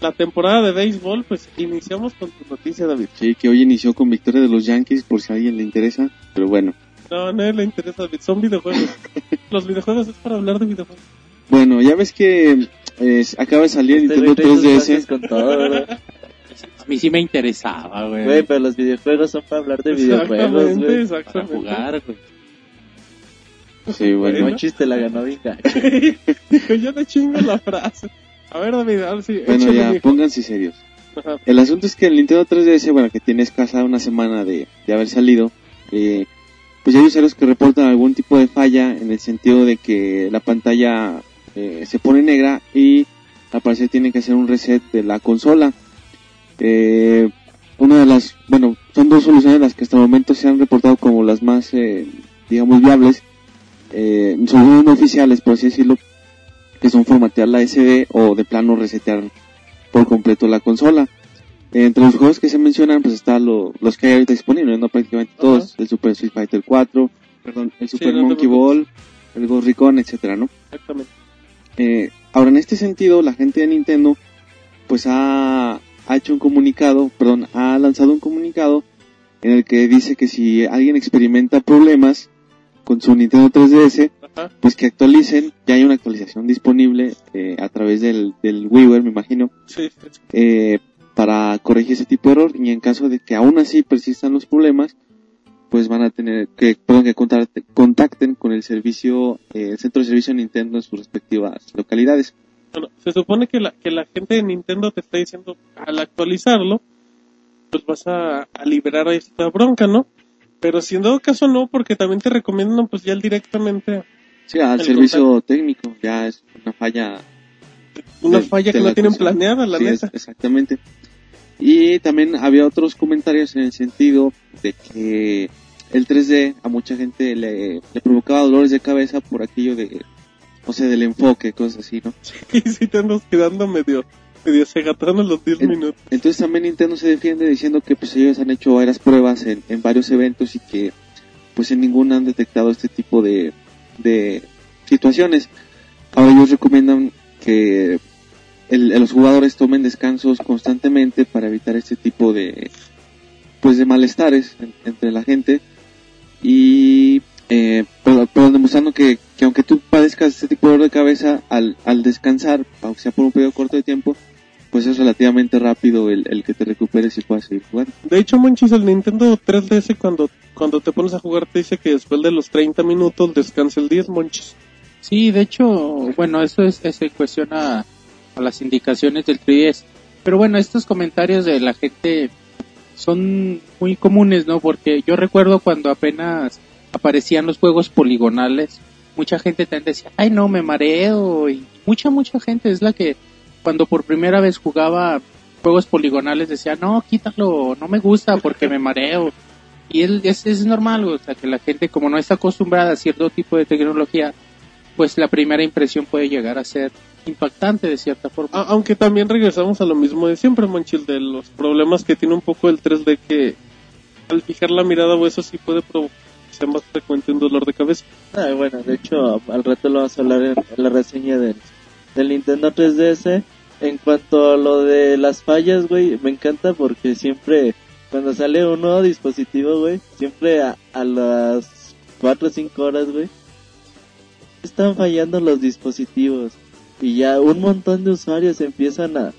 la temporada de béisbol, pues iniciamos con tu noticia, David. Sí, que hoy inició con victoria de los Yankees, por si a alguien le interesa. Pero bueno, No, a nadie le interesa. Son videojuegos. Los videojuegos es para hablar de videojuegos. bueno, ya ves que eh, acaba de salir el Este Nintendo güey trae sus 3DS. fans con todo. A mí sí me interesaba, güey. Güey, pero los videojuegos son para hablar de videojuegos, güey. para jugar, güey. Sí, bueno. Un chiste la ganó. Dijo, yo te chingo la frase. A ver, David, a ver si. Bueno, ya, mijo. pónganse serios. Ajá. El asunto es que el Nintendo 3DS, bueno, que tiene escasa una semana de, de haber salido, eh, pues hay usuarios que reportan algún tipo de falla en el sentido de que la pantalla eh, se pone negra y al parecer tienen que hacer un reset de la consola. Eh, una de las, bueno, son dos soluciones las que hasta el momento se han reportado como las más, eh, digamos, viables. Eh, soluciones no oficiales, por así decirlo, que son formatear la SD o de plano resetear por completo la consola. Entre los juegos que se mencionan, pues están lo- los que hay ahorita disponibles, ¿no? Prácticamente Ajá. todos. El Super Street Fighter 4, perdón, el Super no Monkey. Ball, el Ghost Recon, etcétera, ¿no? Exactamente. Eh, ahora, en este sentido, la gente de Nintendo, pues ha, ha hecho un comunicado, perdón, ha lanzado un comunicado en el que dice que si alguien experimenta problemas con su Nintendo 3DS, Ajá. pues que actualicen, ya hay una actualización disponible eh, a través del, del WiiWare, me imagino, sí, sí. eh, para corregir ese tipo de error y en caso de que aún así persistan los problemas, pues van a tener que, perdón, que contacten, contacten con el servicio, eh, el centro de servicio Nintendo en sus respectivas localidades. Bueno, se supone que la, que la gente de Nintendo te está diciendo al actualizarlo, pues vas a, a liberar a esta bronca, ¿no? Pero si en dado caso no, porque también te recomiendan pues ya directamente Sí, al servicio técnico, ya es una falla. Una de- falla de que la no tienen planeada, la Sí, neta. exactamente. Y también había otros comentarios en el sentido de que el 3D a mucha gente le, le provocaba dolores de cabeza por aquello de, o sea, del enfoque, cosas así, ¿no? Y si te andas quedando medio, medio los 10 En- minutos. Entonces también Nintendo se defiende diciendo que pues ellos han hecho varias pruebas en, en varios eventos y que pues en ninguna han detectado este tipo de, de situaciones. Ahora ellos recomiendan que el- los jugadores tomen descansos constantemente para evitar este tipo de pues de malestares en- entre la gente y eh, pero, pero demostrando que, que aunque tú padezcas este tipo de dolor de cabeza al, al descansar, aunque sea por un periodo corto de tiempo, pues es relativamente rápido el, el que te recuperes y puedas seguir jugando. De hecho, Monchis, el Nintendo 3DS cuando, cuando te pones a jugar te dice que después de los 30 minutos descansa el 10, Monchis. Sí, de hecho, bueno, eso es, es en cuestión a, las indicaciones del 3DS. Pero bueno, estos comentarios de la gente son muy comunes, ¿no? Porque yo recuerdo cuando apenas aparecían los juegos poligonales, mucha gente también decía, ay no, me mareo, y mucha, mucha gente es la que cuando por primera vez jugaba juegos poligonales decía, no, quítalo, no me gusta porque me mareo. Y es, es normal, o sea, que la gente como no está acostumbrada a cierto tipo de tecnología, pues la primera impresión puede llegar a ser impactante de cierta forma. A- aunque también regresamos a lo mismo de siempre, Monchil, de los problemas que tiene un poco el 3D que al fijar la mirada o eso sí puede provocar que sea más frecuente un dolor de cabeza. Ah, bueno, de hecho, al rato lo vamos a hablar en, en la reseña del, del Nintendo 3DS. En cuanto a lo de las fallas, güey, me encanta porque siempre, cuando sale un nuevo dispositivo, güey, siempre a, a las 4 o 5 horas, güey, están fallando los dispositivos. Y ya un montón de usuarios empiezan a,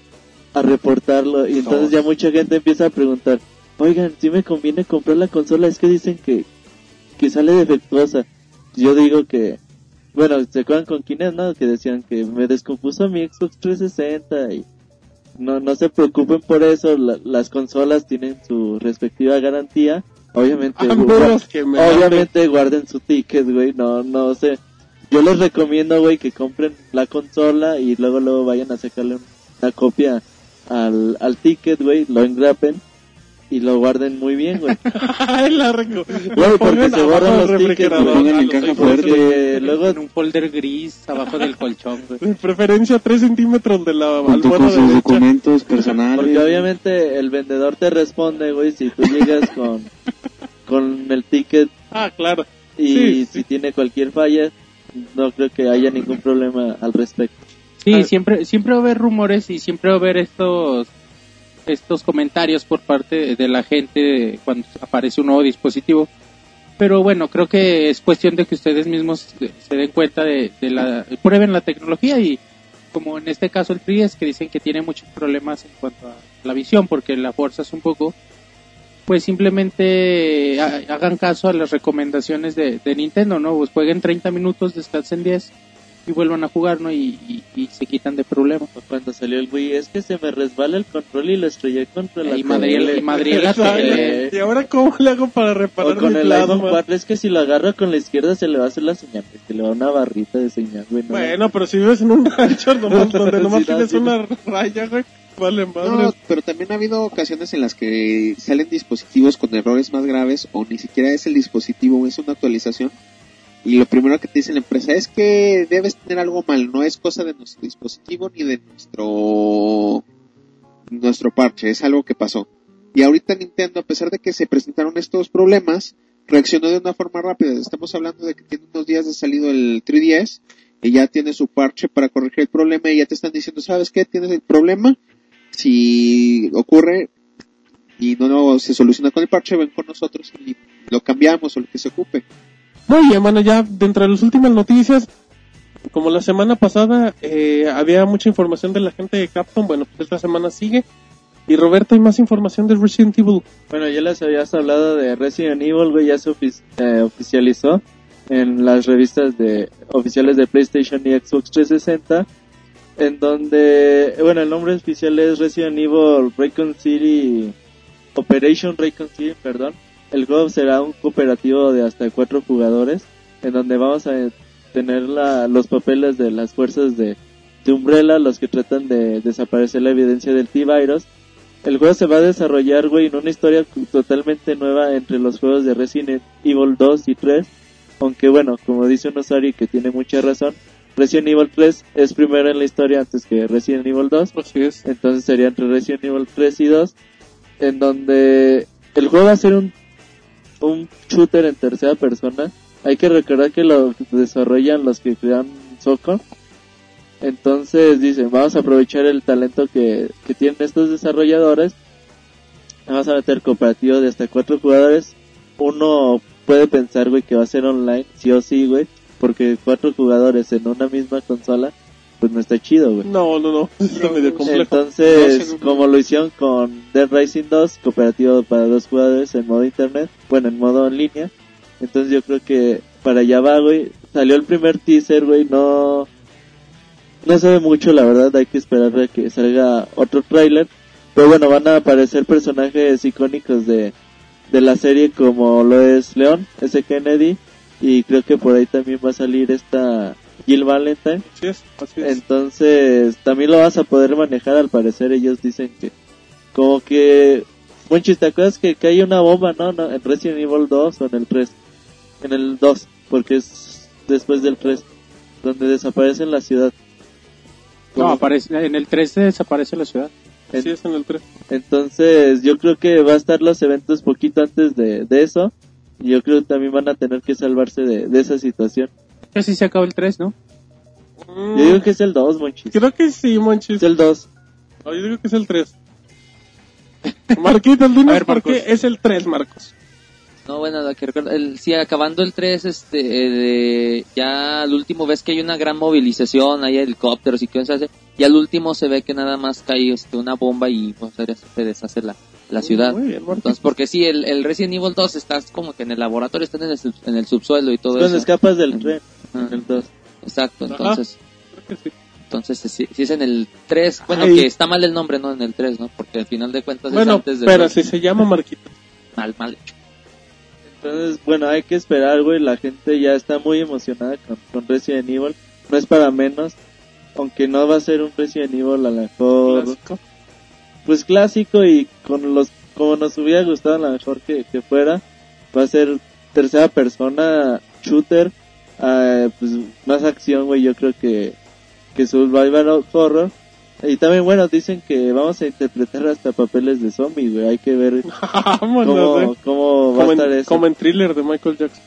a reportarlo. Y entonces ya mucha gente empieza a preguntar, oigan, si me conviene comprar la consola, es que dicen que, que sale defectuosa. Yo digo que, bueno, ¿se acuerdan con Kinect, no? Que decían que me descompuso mi Xbox 360 y no, no se preocupen por eso, la- las consolas tienen su respectiva garantía. Obviamente, Ah, obviamente guarden su ticket, güey, no, no sé. Yo les recomiendo, güey, que compren la consola y luego luego vayan a sacarle una copia al, al ticket, güey, lo engrapen y lo guarden muy bien, güey. Ay, la Güey, porque se del los tickets, güey. Pongan en caja fuerte. Porque luego en un folder gris abajo del colchón, güey. De preferencia 3 centímetros de la Junto con sus derecha. documentos personales. Porque obviamente el vendedor te responde, güey, si tú llegas con, con el ticket Ah, claro. y Sí, si sí. tiene cualquier falla, no creo que haya ningún problema al respecto. Sí, Ah. siempre, siempre va a haber rumores y siempre va a haber estos, estos comentarios por parte de la gente cuando aparece un nuevo dispositivo. Pero bueno, creo que es cuestión de que ustedes mismos se den cuenta de, de la, prueben la tecnología y como en este caso el 3 que dicen que tiene muchos problemas en cuanto a la visión porque la fuerza es un poco, pues simplemente ha- hagan caso a las recomendaciones de, de Nintendo, ¿no? Pues jueguen 30 minutos, descansen 10 y vuelvan a jugar, ¿no? Y, y- y se quitan de problemas. O Cuando salió el Wii, es que se me resbala el control y lo estrellé contra la Y Madrid, tele. y Madrid la tele. ¿Y ahora cómo le hago para O reparar con mi el plasma? iPhone 4, es que si lo agarro con la izquierda se le va a hacer la señal, es que le va una barrita de señal, güey. no Bueno, pero si vives en un rancho nomás, donde nomás Sí, no, tienes sí. una raya, güey, vale No, madre. pero también ha habido ocasiones en las que salen dispositivos con errores más graves o ni siquiera es el dispositivo, es una actualización. Y lo primero que te dice la empresa es que debes tener algo mal, no es cosa de nuestro dispositivo ni de nuestro nuestro parche, es algo que pasó. Y ahorita Nintendo, a pesar de que se presentaron estos problemas, reaccionó de una forma rápida. Estamos hablando de que tiene unos días de salido el 3DS y ya tiene su parche para corregir el problema y ya te están diciendo, ¿sabes qué? Tienes el problema. Si ocurre y no, no se soluciona con el parche, ven con nosotros y lo cambiamos o lo que se ocupe. Muy bien, mano, ya dentro de las últimas noticias, como la semana pasada eh, había mucha información de la gente de Capcom, bueno, pues esta semana sigue. Y Roberto, hay más información de Resident Evil. Bueno, ya les habías hablado de Resident Evil, güey, ya se eh, oficializó en las revistas de oficiales de PlayStation y Xbox 360, en donde, bueno, el nombre oficial es Resident Evil Raycon City, Operation Raycon City, perdón. El juego será un cooperativo de hasta cuatro jugadores, en donde vamos a tener la, los papeles de las fuerzas de, Umbrella, los que tratan de desaparecer la evidencia del T-Virus, el juego se va a desarrollar, güey, en una historia totalmente nueva entre los juegos de Resident Evil 2 y 3. Aunque bueno, como dice un Osari que tiene mucha razón, Resident Evil 3 es primero en la historia antes que Resident Evil 2. Así es. Entonces sería entre Resident Evil 3 y 2. En donde el juego va a ser un, un shooter en tercera persona. Hay que recordar que lo desarrollan los que crean Soccer. Entonces dicen, vamos a aprovechar el talento que, que tienen estos desarrolladores. Vamos a meter cooperativo de hasta cuatro jugadores. Uno puede pensar, güey, que va a ser online, sí o sí, güey. Porque cuatro jugadores en una misma consola, pues no está chido, güey. No, no, no, está medio complejo. Entonces, como lo hicieron con Dead Rising 2, cooperativo para dos jugadores en modo internet, bueno, en modo en línea. Entonces yo creo que para allá va, güey. Salió el primer teaser, güey, no... No se ve mucho, la verdad, hay que esperar a que salga otro tráiler. Pero bueno, van a aparecer personajes icónicos de, de la serie como lo es León, S. Kennedy, y creo que por ahí también va a salir esta Jill Valentine. Así es, así es. Entonces, también lo vas a poder manejar, al parecer ellos dicen que como que Monchis, ¿te acuerdas que, que hay una bomba, no? no? En Resident Evil 2 o en el 3? En el 2, porque es después del 3, donde desaparece en la ciudad. No, aparece, en el 3 desaparece la ciudad. Así es en el 3. Entonces, yo creo que va a estar los eventos poquito antes de, de eso. Yo creo que también van a tener que salvarse de, de esa situación. Casi se acabó el 3, ¿no? Mm, Yo digo que es el 2, Monchis. Creo que sí, Monchis. Es el 2. No, yo digo que es el 3. Marquitos, dinos ver, por qué es el 3, Marcos. No, bueno, lo que recuerdo, el, sí, acabando el 3, este, eh, de- ya al último ves que hay una gran movilización, hay helicópteros y cosas así, y al último se ve que nada más cae este, una bomba y pues, se deshace la, la ciudad. Muy bien. Entonces, porque sí, el, el Resident Evil 2 estás como que en el laboratorio, estás en el, en el subsuelo y todo Cuando eso. escapas del tren. El 2. Exacto, Ajá. entonces, Creo que sí. entonces si, si es en el 3, bueno, Ay. que está mal el nombre, ¿no? En el 3, ¿no? Porque al final de cuentas es Bueno, antes de pero si se llama Marquitos. mal, mal hecho. Entonces, bueno, hay que esperar, güey. La gente ya está muy emocionada con, con Resident Evil. No es para menos. Aunque no va a ser un Resident Evil a lo mejor, Clásico. Pues clásico y con los, como nos hubiera gustado a lo mejor que, que fuera. Va a ser tercera persona, shooter, ah, pues más acción, güey. Yo creo que, que survival horror. Y también, bueno, dicen que vamos a interpretar hasta papeles de zombie, güey. Hay que ver Vámonos, cómo, eh. cómo va a estar en, eso. como en thriller de Michael Jackson.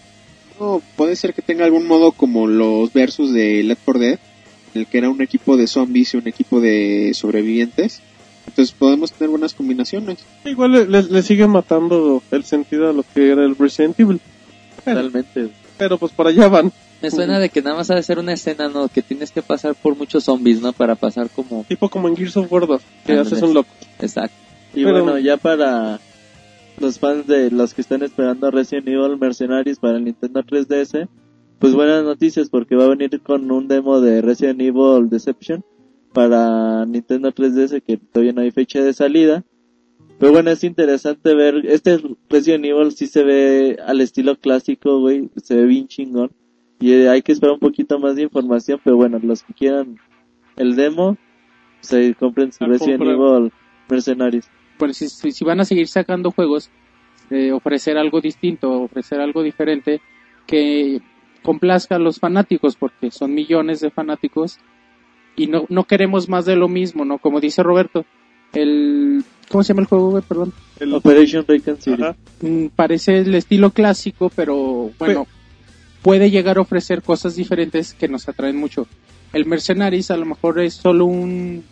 No, puede ser que tenga algún modo como los versus de Left 4 Dead, en el que era un equipo de zombies y un equipo de sobrevivientes. Entonces podemos tener buenas combinaciones. Igual le, le- le sigue matando el sentido a lo que era el Resident Evil. Totalmente. Pero pues por allá van. Me suena de que nada más ha de ser una escena, ¿no? Que tienes que pasar por muchos zombies, ¿no? Para pasar como... Tipo como en Gears of War 2, que Ándale. haces un loco. Exacto. Y Pero- bueno, ya para los fans de los que están esperando Resident Evil Mercenaries para el Nintendo 3DS, pues buenas noticias porque va a venir con un demo de Resident Evil Deception para Nintendo 3DS que todavía no hay fecha de salida. Pero bueno, es interesante ver, este Resident Evil sí se ve al estilo clásico, güey, se ve bien chingón. Y eh, hay que esperar un poquito más de información, pero bueno, los que quieran el demo, se compren su Resident. Evil Mercenaries. Pues si, si si van a seguir sacando juegos, eh, ofrecer algo distinto, ofrecer algo diferente que complazca a los fanáticos, porque son millones de fanáticos y no, no queremos más de lo mismo, ¿no? Como dice Roberto, el... ¿Cómo se llama el juego, güey? Perdón. El- Operation Raccoon City. Mm, parece el estilo clásico, pero bueno, puede llegar a ofrecer cosas diferentes que nos atraen mucho. El Mercenaries a lo mejor es solo un,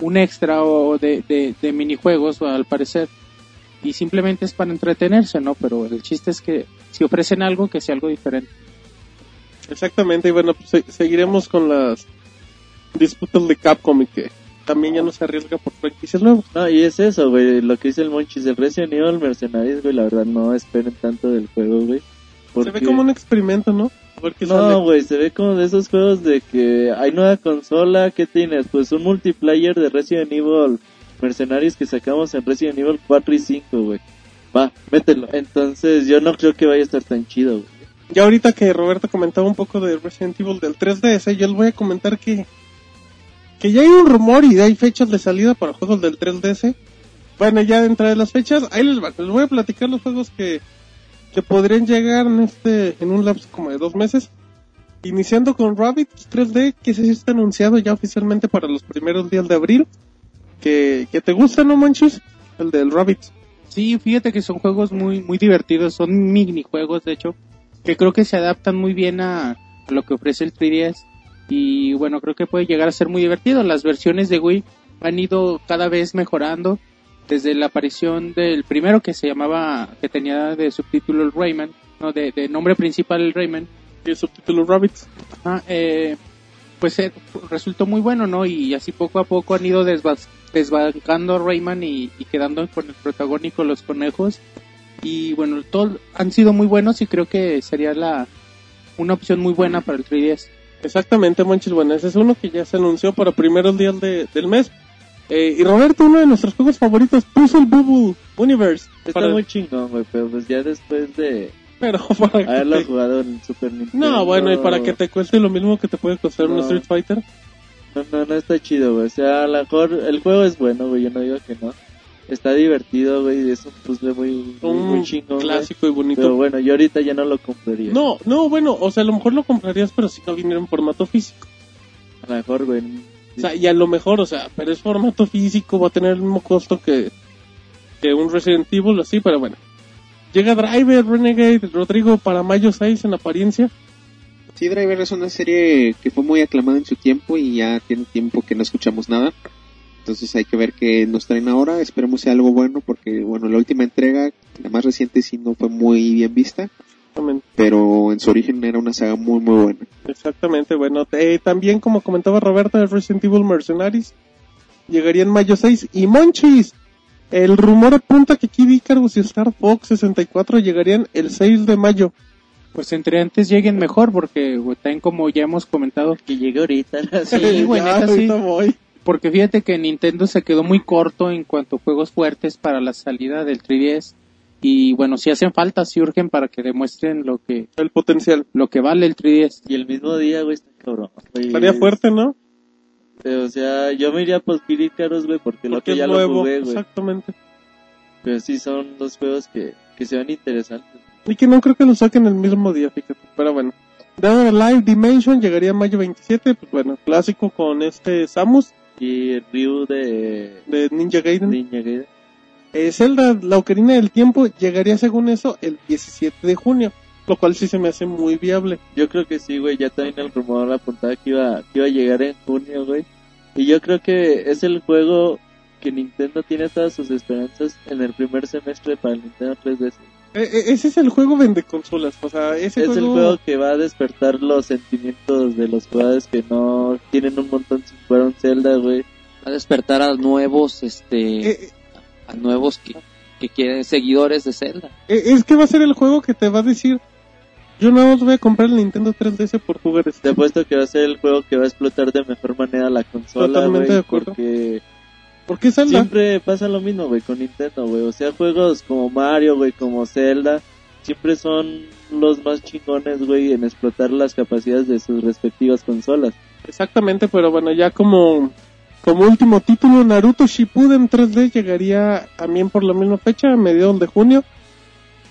un extra o de, de, de minijuegos, al parecer, y simplemente es para entretenerse, ¿no? Pero el chiste es que si ofrecen algo, que sea algo diferente. Exactamente, y bueno, pues se- seguiremos con las disputas de Capcom y que también ya no se arriesga por franquicias nuevas. No, y es eso, güey, lo que dice el Monchis, el Resident Evil Mercenaries, güey, la verdad no esperen tanto del juego, güey. Se ve como un experimento, ¿no? No, güey, se ve como de esos juegos de que hay nueva consola, ¿qué tienes? Pues un multiplayer de Resident Evil Mercenaries que sacamos en Resident Evil 4 y 5, güey. Va, mételo. Entonces yo no creo que vaya a estar tan chido, güey. Ya ahorita que Roberto comentaba un poco de Resident Evil del 3DS, yo les voy a comentar que que ya hay un rumor y hay fechas de salida para juegos del 3DS. Bueno, ya dentro de las fechas, ahí les, voy a platicar los juegos que, que podrían llegar en este en un lapso como de dos meses. Iniciando con Rabbit 3D, que se está anunciado ya oficialmente para los primeros días de abril. Que, que te gusta, ¿no, Manchus? El del Rabbit. Sí, fíjate que son juegos muy, muy divertidos, son minijuegos de hecho, que creo que se adaptan muy bien a, a lo que ofrece el 3DS. Y bueno, creo que puede llegar a ser muy divertido. Las versiones de Wii han ido cada vez mejorando desde la aparición del primero que se llamaba, que tenía de subtítulo el Rayman, no, de, de nombre principal el Rayman. Y el subtítulo Rabbit. Ajá, eh, pues eh, resultó muy bueno, ¿no? Y así poco a poco han ido desbas- desbancando a Rayman y, y quedando con el protagónico los conejos. Y bueno, todos han sido muy buenos y creo que sería la una opción muy buena para el 3DS. Exactamente, Monchis. Bueno, ese es uno que ya se anunció para primeros días de- del mes. Eh, y Roberto, uno de nuestros juegos favoritos, el Bubble Universe. Está para- muy chingón, güey, pero pues ya después de, Pero para Haberlo te- jugado en Super Nintendo. No, bueno, y para que te cueste lo mismo que te puede costar un No. Street Fighter. No, no, no está chido, güey. O sea, a lo mejor el juego es bueno, güey. Yo no digo que no. Está divertido, güey. Es un puzzle muy, muy, Un muy chingón, güey. clásico y bonito. Pero bueno, yo ahorita ya no lo compraría. No, no, bueno, o sea, a lo mejor lo comprarías, pero si no viniera en formato físico. A lo mejor, güey. O sea, y a lo mejor, o sea, pero es formato físico, va a tener el mismo costo que, que un Resident Evil, así, pero bueno. Llega Driver, Renegade, Rodrigo para mayo 6 en apariencia. Sí, Driver es una serie que fue muy aclamada en su tiempo y ya tiene tiempo que no escuchamos nada. Entonces hay que ver qué nos traen ahora. Esperemos sea algo bueno porque, bueno, la última entrega, la más reciente, sí no fue muy bien vista. Exactamente, Pero en su origen era una saga muy, muy buena. exactamente, bueno. eh, también, como comentaba Roberta, el Resident Evil Mercenaries llegaría en mayo 6. Y Monchis, el rumor apunta que Kid Icarus y Star Fox 64 llegarían el 6 de mayo. Pues entre antes lleguen mejor porque güey, también como ya hemos comentado Que llegue ahorita. Sí, güey, Ya, neta, sí. voy. Porque fíjate que Nintendo se quedó muy corto en cuanto a juegos fuertes para la salida del 3DS. Y bueno, si hacen falta, si urgen para que demuestren lo que, El potencial. lo que vale el 3DS. Y el mismo día, güey, está cabrón. güey. Estaría fuerte, ¿no? O sea, yo me iría por Kid Icarus, güey, porque Porque otro ya lo jugué, güey. Exactamente. Pero sí son dos juegos que, que se ven interesantes. Y que no creo que lo saquen el mismo día, fíjate. Pero bueno. Dead or Alive Dimension llegaría mayo 27. Pues bueno, clásico con este Samus Y el Ryu de de Ninja Gaiden. Ninja Gaiden. Eh, Zelda, la Ocarina del Tiempo, llegaría según eso el 17 de junio. Lo cual sí se me hace muy viable. Yo creo que sí, güey. Ya también el rumor apuntaba que iba, que iba a llegar en junio, güey. Y yo creo que es el juego que Nintendo tiene todas sus esperanzas en el primer semestre para el Nintendo 3DS. Eh, eh, ese es el juego vende consolas. O sea, ese Es el juego... juego que va a despertar los sentimientos de los jugadores que no tienen un montón si fuera un Zelda, güey. Va a despertar a nuevos, este, Eh, a nuevos que, que quieren seguidores de Zelda. eh, es que va a ser el juego que te va a decir... Yo no más voy a comprar el Nintendo 3DS por jugar este. Te apuesto que va a ser el juego que va a explotar de mejor manera la consola, Totalmente güey, de acuerdo. porque ¿Por qué Zelda? siempre pasa lo mismo, güey, con Nintendo, güey. O sea, juegos como Mario, güey, como Zelda, siempre son los más chingones, güey, en explotar las capacidades de sus respectivas consolas. Exactamente, pero bueno, ya como, como último título, Naruto Shippuden 3D llegaría también por la misma fecha, a mediados de junio.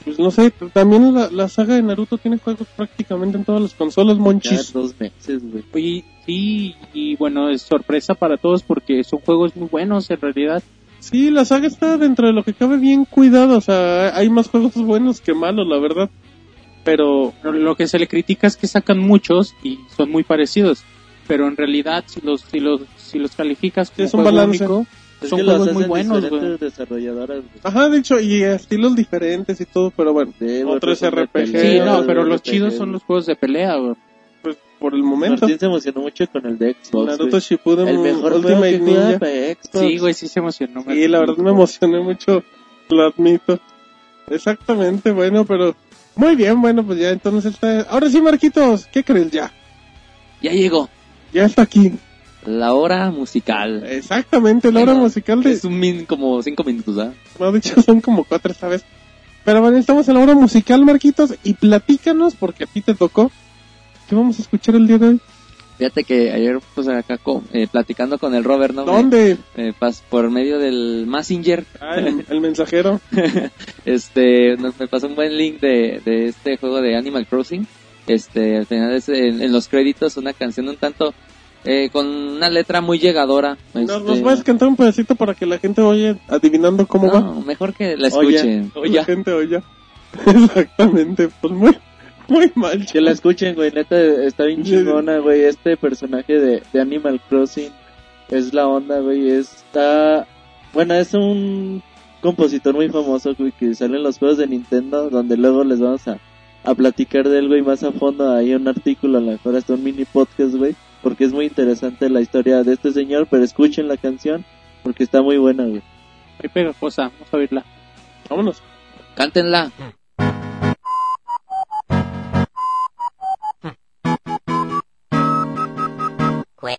Pues no sé, también la, la saga de Naruto tiene juegos prácticamente en todas las consolas, Ya monchis. dos meses, güey. Y sí, y bueno, es sorpresa para todos porque son juegos muy buenos en realidad. Sí, la saga está dentro de lo que cabe bien cuidada, o sea, hay más juegos buenos que malos, la verdad. Pero, Lo- Lo que se le critica es que sacan muchos y son muy parecidos. Pero en realidad, si los, si los, si los calificas como es un juego balance. único, Es son juegos muy buenos, güey. desarrolladoras, güey. ajá, de hecho, y estilos diferentes y todo, pero bueno, Sí, güey, otro pues de RPG. Sí, no, pero de los RPG, chidos son los juegos de pelea, güey. pues por el momento. Martín se emocionó mucho con el de Xbox, Naruto güey. Shippuden El mejor juego Ultimate Ninja. para Xbox. Sí, güey, sí se emocionó. Sí, la verdad me emocioné mucho, lo admito. Exactamente, bueno, pero muy bien, bueno, pues ya entonces está. Ahora sí, Marquitos, ¿qué crees ya? Ya llegó Ya está aquí. La hora musical. Exactamente, la hora musical de. Es un min, como cinco minutos, ¿ah? No, de hecho son como cuatro esta vez. Pero bueno, estamos en la hora musical, Marquitos, y platícanos, porque a ti te tocó. ¿Qué vamos a escuchar el día de hoy? Fíjate que ayer, pues acá con- eh, platicando con el Robert, ¿no? ¿Dónde? Me- me pas- por medio del Messenger, Ah, el, el mensajero. este, nos, me pasó un buen link de, de este juego de Animal Crossing. Este, al final es en, en los créditos una canción un tanto, eh, con una letra muy llegadora. Nos, este, nos puedes cantar un pedacito para que la gente oye adivinando cómo va. no, mejor que la Oye, escuchen. La gente oye. Exactamente, pues muy, muy mal. Que la escuchen, güey, neta, está bien chingona, güey. Este personaje de, de Animal Crossing es la onda, güey. Está. Bueno, es un compositor muy famoso, güey, que sale en los juegos de Nintendo, donde luego les vamos a, a platicar de él, güey, más a fondo. Hay un artículo, a lo mejor hasta un mini podcast, güey, porque es muy interesante la historia de este señor. Pero escuchen la canción, porque está muy buena, güey. Muy pegajosa, vamos a oírla. Vámonos. Cántenla.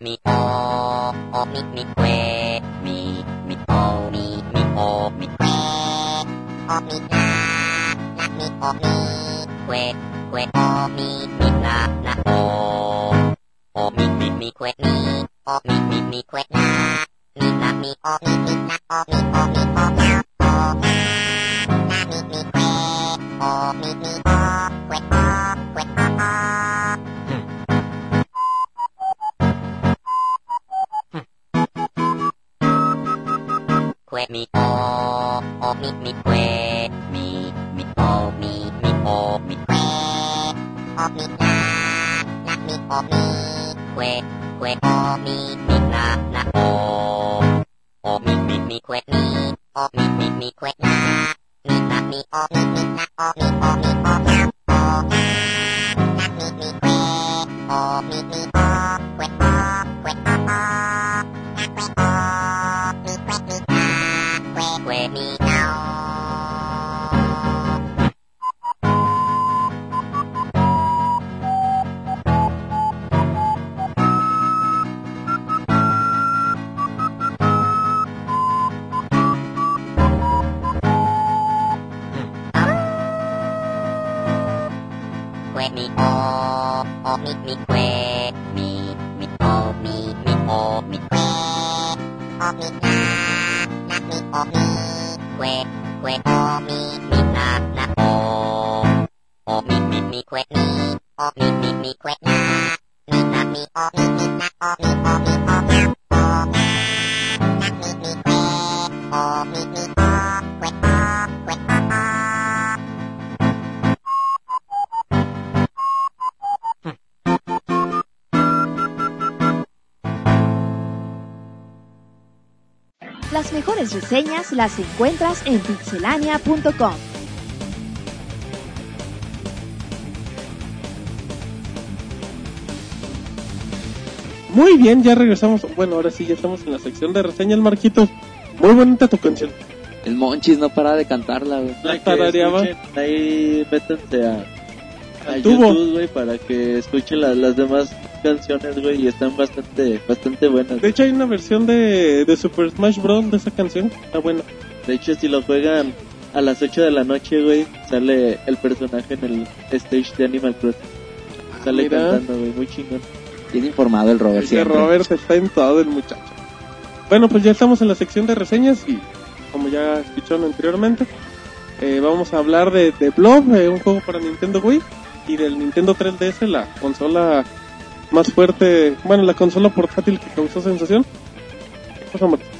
mi o o mi mi que mi mi o mi mi o mi o mi la la mi o mi que, que, o, mi, mi, na, na, o. O, mi, mi, mi, que, mi, o, mi, mi, mi, que, na. Mi, na, mi, o, mi, mi, na, o, mi, o, mi, o, na, o, na. Na, mi, mi, que, o, mi, mi, o, que, o, que, o, o. que mi o o mi mi que mi mi o mi mi o mi que o mi na na mi o mi que que o mi mi na na o o mi mi mi que mi o mi mi mi que na mi na mi o mi mi na o mi o mi o reseñas las encuentras en pixelania.com. Muy bien, ya regresamos. Bueno, ahora sí, ya estamos en la sección de reseñas, Marquitos. Muy bonita tu canción. El Monchis no para de cantarla, güey. La tarareaba. Ahí métanse a, a. YouTube, güey, para que escuchen la- las demás canciones, güey, y están bastante, bastante buenas. De hecho, hay una versión de, de Super Smash Bros. de esa canción. Está bueno. De hecho, si lo juegan a las 8 de la noche, güey, sale el personaje en el stage de Animal Crossing. Sale Mira. cantando, güey, muy chingón. Bien informado el Robert Dice siempre. Robert está en todo el muchacho. Bueno, pues ya estamos en la sección de reseñas y como ya escucharon anteriormente, eh, vamos a hablar de, de Blob, eh, un juego para Nintendo Wii y del Nintendo 3DS, la consola más fuerte, bueno, la consola portátil que causó sensación.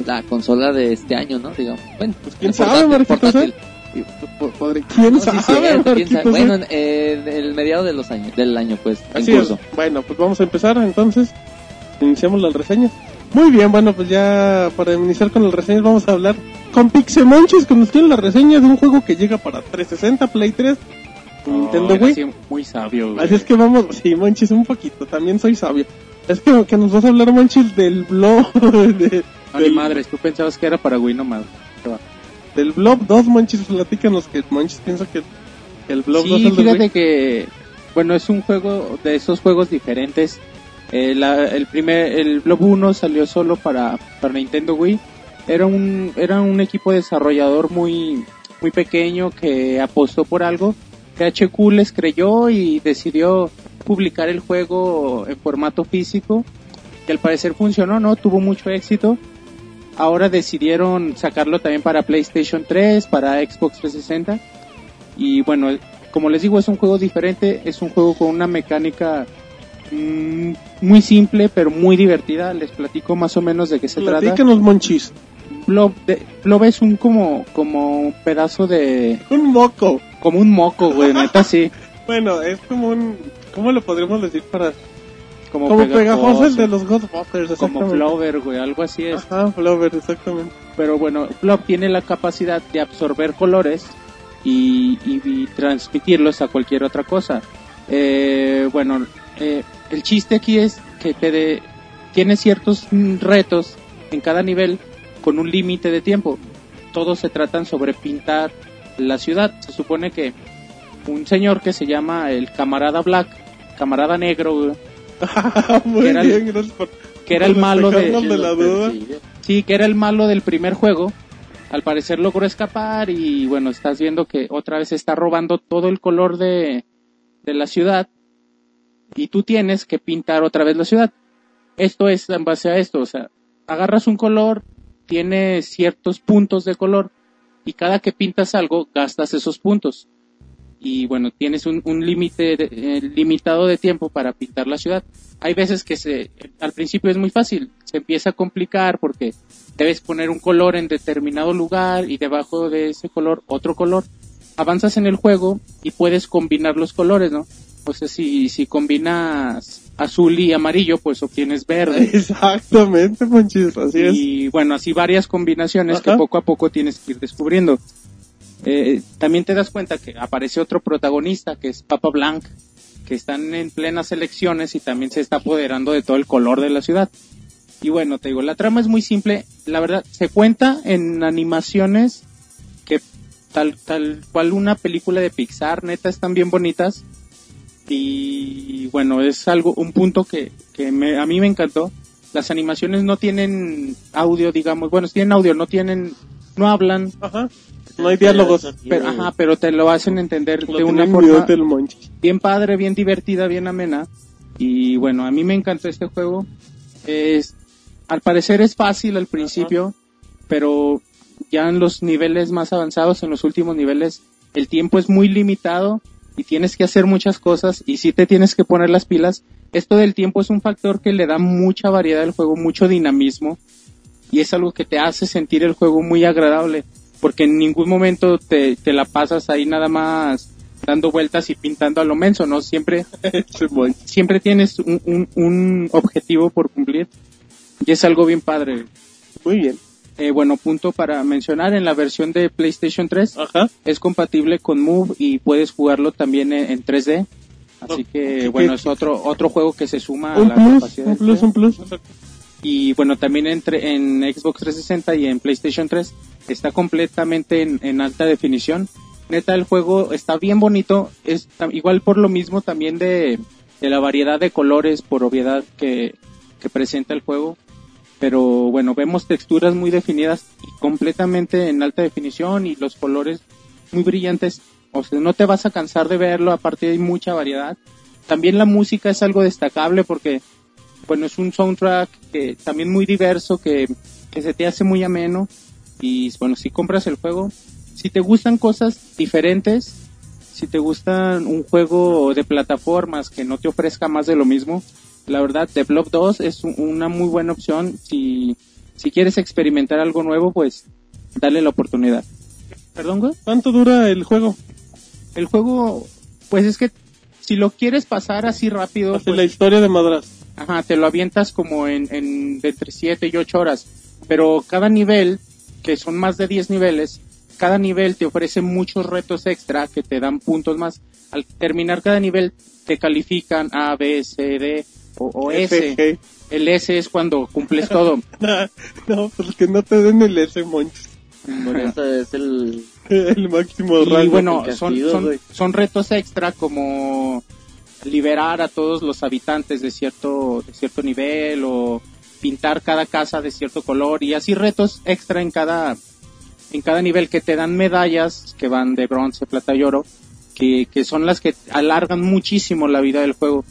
La consola de este año, ¿no? Digamos. Bueno, Pues quién sabe, portátil. ¿Quién No, sí, sabe, cierto, quién sabe. eh? Bueno, en el mediado de los años, del año, pues, en Así es. Bueno, pues vamos a empezar entonces. Iniciamos las reseñas. Muy bien, bueno, pues ya para iniciar con las reseñas vamos a hablar con Pixemonchis, que nos tiene la reseña de un juego que llega para 360, Play 3, Nintendo Wii. muy sabio, güey. Así es que vamos, sí, Monchis, un poquito, también soy sabio. Es que, que nos vas a hablar, Monchis, del blog, de- No, ni del, madres, tú pensabas que era para Wii nomás. del blog 2, Monchis, platícanos que Monchis piensa que, el blog 2 Sí, es el de fíjate Wii. que, bueno, es un juego de esos juegos diferentes. Eh, la- el primer, el Blob 1 salió solo para, para Nintendo Wii. Era un, era un equipo desarrollador muy, muy pequeño que apostó por algo. THQ les creyó y decidió publicar el juego en formato físico, que al parecer funcionó, ¿no? Tuvo mucho éxito. Ahora decidieron sacarlo también para PlayStation 3, para Xbox 360. Y bueno, como les digo, es un juego diferente, es un juego con una mecánica mm, muy simple, pero muy divertida. Les platico más o menos de qué se trata. Platícanos, Monchis. Blob, de- Blob es un como, como un pedazo de, Un moco. Como un moco, güey, neta sí. Bueno, es como un, ¿cómo lo podríamos decir para Como, Como pegajoso el de los Ghostbusters, como. Flover, güey, algo así es. Ajá, Flover, exactamente. Pero bueno, Blob tiene la capacidad de absorber colores y, y- y transmitirlos a cualquier otra cosa. Eh, bueno, eh, el chiste aquí es que tiene ciertos retos en cada nivel con un límite de tiempo. Todos se tratan sobre pintar la ciudad. Se supone que un señor que se llama el camarada Black, camarada negro, Muy Que era el- bien, gracias por que era el por malo de, despejarnos de la duda. Sí, que era el malo del primer juego. Al parecer logró escapar y bueno, estás viendo que otra vez está robando todo el color de, de la ciudad y tú tienes que pintar otra vez la ciudad. Esto es en base a esto, o sea, agarras un color, tiene ciertos puntos de color y cada que pintas algo gastas esos puntos. Y bueno, tienes un, un límite eh, limitado de tiempo para pintar la ciudad. Hay veces que se, al principio es muy fácil, se empieza a complicar porque debes poner un color en determinado lugar y debajo de ese color otro color. Avanzas en el juego y puedes combinar los colores, ¿no? O sea, si, si combinas azul y amarillo, pues obtienes verde. Exactamente, Monchis, así es. Y bueno, así varias combinaciones Ajá. que poco a poco tienes que ir descubriendo. Eh, también te das cuenta que aparece otro protagonista, que es Papa Blanc, que están en plenas elecciones y también se está apoderando de todo el color de la ciudad. Y bueno, te digo, la trama es muy simple. La verdad, se cuenta en animaciones que tal, tal cual una película de Pixar, neta, están bien bonitas. Y bueno, es algo, un punto que, que me- a mí me encantó. Las animaciones no tienen audio, digamos, bueno, tienen audio, no tienen, no hablan, Ajá. No hay diálogos. pero, ajá, pero te lo hacen entender Lo de una forma bien padre, bien divertida, bien amena. Y bueno, a mí me encantó este juego. Es, al parecer es fácil al principio, pero ya en los niveles más avanzados, en los últimos niveles, el tiempo es muy limitado y tienes que hacer muchas cosas y sí te tienes que poner las pilas. Esto del tiempo es un factor que le da mucha variedad al juego, mucho dinamismo y es algo que te hace sentir el juego muy agradable porque en ningún momento te, te la pasas ahí nada más dando vueltas y pintando a lo menso, ¿no? Siempre, siempre tienes un, un, un objetivo por cumplir y es algo bien padre. Muy bien. Eh, bueno, punto para mencionar, en la versión de PlayStation 3 Ajá. es compatible con Move y puedes jugarlo también en, en 3D. Así que, bueno, es otro otro juego que se suma a Un la plus, capacidad un plus, un plus. y bueno, también entre, en Xbox 360 y en PlayStation 3 está completamente en, en alta definición. Neta, el juego está bien bonito. Es igual por lo mismo también de, de la variedad de colores, por obviedad que, que presenta el juego. Pero bueno, vemos texturas muy definidas y completamente en alta definición y los colores muy brillantes. O sea, no te vas a cansar de verlo, aparte hay mucha variedad. También la música es algo destacable porque bueno, es un soundtrack que también muy diverso, que, que se te hace muy ameno. Y bueno, si compras el juego, si te gustan cosas diferentes, si te gustan un juego de plataformas que no te ofrezca más de lo mismo, la verdad, The Block 2 es un- una muy buena opción. Si, si quieres experimentar algo nuevo, pues dale la oportunidad. ¿Perdón, güey? ¿Cuánto dura el juego? El juego, pues es que si lo quieres pasar así rápido, pues, la historia de Madras. Ajá, te lo avientas como en, en de entre 7 y 8 horas. Pero cada nivel, que son más de 10 niveles, cada nivel te ofrece muchos retos extra que te dan puntos más. Al terminar cada nivel te califican A, B, C, D o, o S. El S es cuando cumples todo. no, pues que no te den el S, Monchis. Por eso es el... El máximo Y rango. bueno, son, son, son retos extra como liberar a todos los habitantes de cierto, de cierto nivel o pintar cada casa de cierto color y así retos extra en cada, en cada nivel que te dan medallas que van de bronce, plata y oro, que, que son las que alargan muchísimo la vida del juego.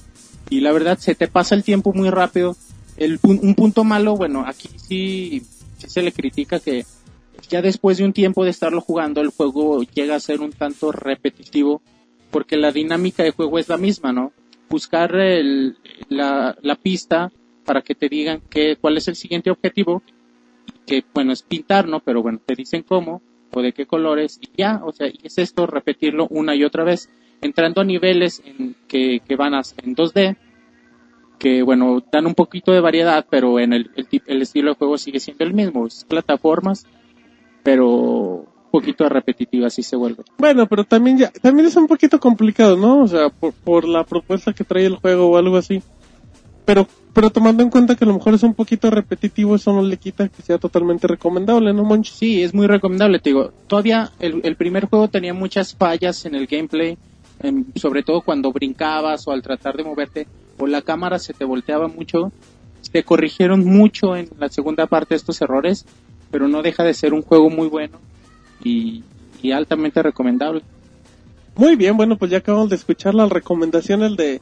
Y la verdad se te pasa el tiempo muy rápido. El, un punto malo, bueno, aquí sí, sí se le critica que ya después de un tiempo de estarlo jugando, el juego llega a ser un tanto repetitivo, porque la dinámica de juego es la misma, ¿no? Buscar el- la, la pista para que te digan que, cuál es el siguiente objetivo, que bueno, es pintar, ¿no? Pero bueno, te dicen cómo o de qué colores y ya, o sea, y es esto repetirlo una y otra vez, entrando a niveles en que, que van a, en 2D, que bueno, dan un poquito de variedad, pero en el, el, el estilo de juego sigue siendo el mismo, es plataformas, pero un poquito repetitivo, así se vuelve. Bueno, pero también ya, también es un poquito complicado, ¿no? O sea, por, por la propuesta que trae el juego o algo así. Pero, pero tomando en cuenta que a lo mejor es un poquito repetitivo, eso no le quita que sea totalmente recomendable, ¿no, Monchis? Sí, es muy recomendable, te digo. Todavía el, el primer juego tenía muchas fallas en el gameplay, em, sobre todo cuando brincabas o al tratar de moverte, o la cámara se te volteaba mucho. Se corrigieron mucho en la segunda parte estos errores, pero no deja de ser un juego muy bueno y, y altamente recomendable. Muy bien, bueno, pues ya acabamos de escuchar las recomendaciones de,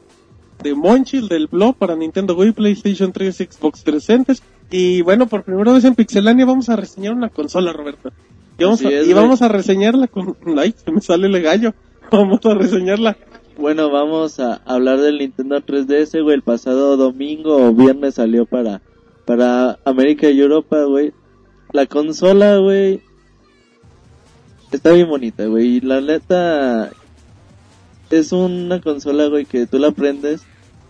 de Monchi, el del blog para Nintendo Wii, PlayStation 3, Xbox 360. Y bueno, por primera vez en Pixelania vamos a reseñar una consola, Roberto. Y vamos, Así a, es, y vamos a reseñarla con... Ay, se me sale el gallo. Vamos a reseñarla. Bueno, vamos a hablar del Nintendo 3DS, güey. El pasado domingo o viernes salió para, para América y Europa, güey. La consola, güey, está bien bonita, güey. Y la neta, es una consola, güey, que tú la prendes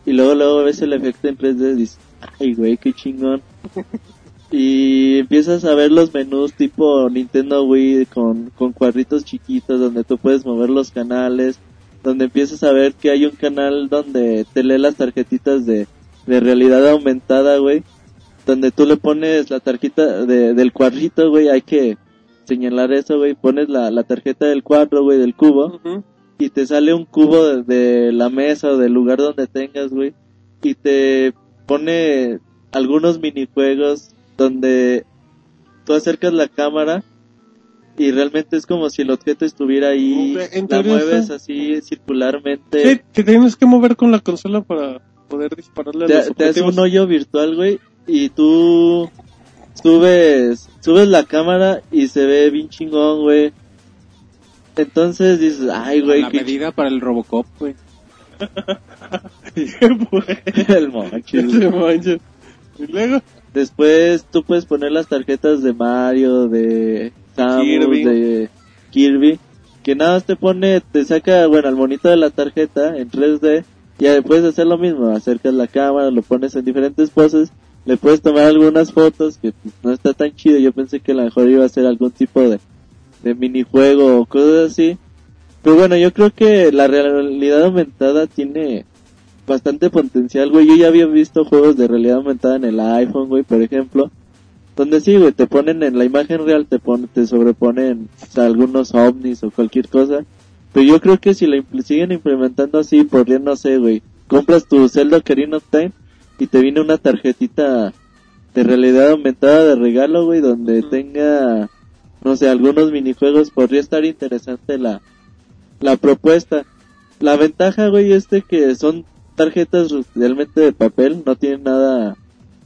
y luego, luego ves el efecto en 3D y dices, ay, güey, qué chingón. Y empiezas a ver los menús tipo Nintendo Wii con, con cuadritos chiquitos donde tú puedes mover los canales, donde empiezas a ver que hay un canal donde te lee las tarjetitas de, de realidad aumentada, güey, donde tú le pones la tarjeta de, del cuadrito, güey, hay que señalar eso, güey, pones la, la tarjeta del cuadro, güey, del cubo, y te sale un cubo de, de la mesa o del lugar donde tengas, güey, y te pone algunos minijuegos donde tú acercas la cámara y realmente es como si el objeto estuviera ahí, En la mueves así circularmente, Sí, te tienes que mover con la consola para poder dispararle a los te, te hace un hoyo virtual, güey, y tú subes, subes la cámara y se ve bien chingón, güey. Entonces dices, ay, güey, la medida para el Robocop, güey. el monchis, güey. Se mancha. Y luego, Después tú puedes poner las tarjetas de Mario, de Samus, Kirby. de Kirby, que nada más te pone, te saca, bueno, el monito de la tarjeta en 3D, y ahí puedes hacer lo mismo, acercas la cámara, lo pones en diferentes poses, le puedes tomar algunas fotos, que no está tan chido, yo pensé que a lo mejor iba a ser algún tipo de, de minijuego o cosas así, pero bueno, yo creo que la realidad aumentada tiene bastante potencial, güey. Yo ya había visto juegos de realidad aumentada en el iPhone, güey, por ejemplo. Donde sí, güey, te ponen en la imagen real, te ponen, te sobreponen o sea, algunos ovnis o cualquier cosa. Pero yo creo que si la impl- siguen implementando así, podrían, no sé, güey. Compras tu Zelda Ocarina of Time y te viene una tarjetita de realidad aumentada de regalo, güey, donde tenga, no sé, algunos minijuegos. Podría estar interesante la, la propuesta. La ventaja, güey, es de que son tarjetas realmente de papel, no tienen nada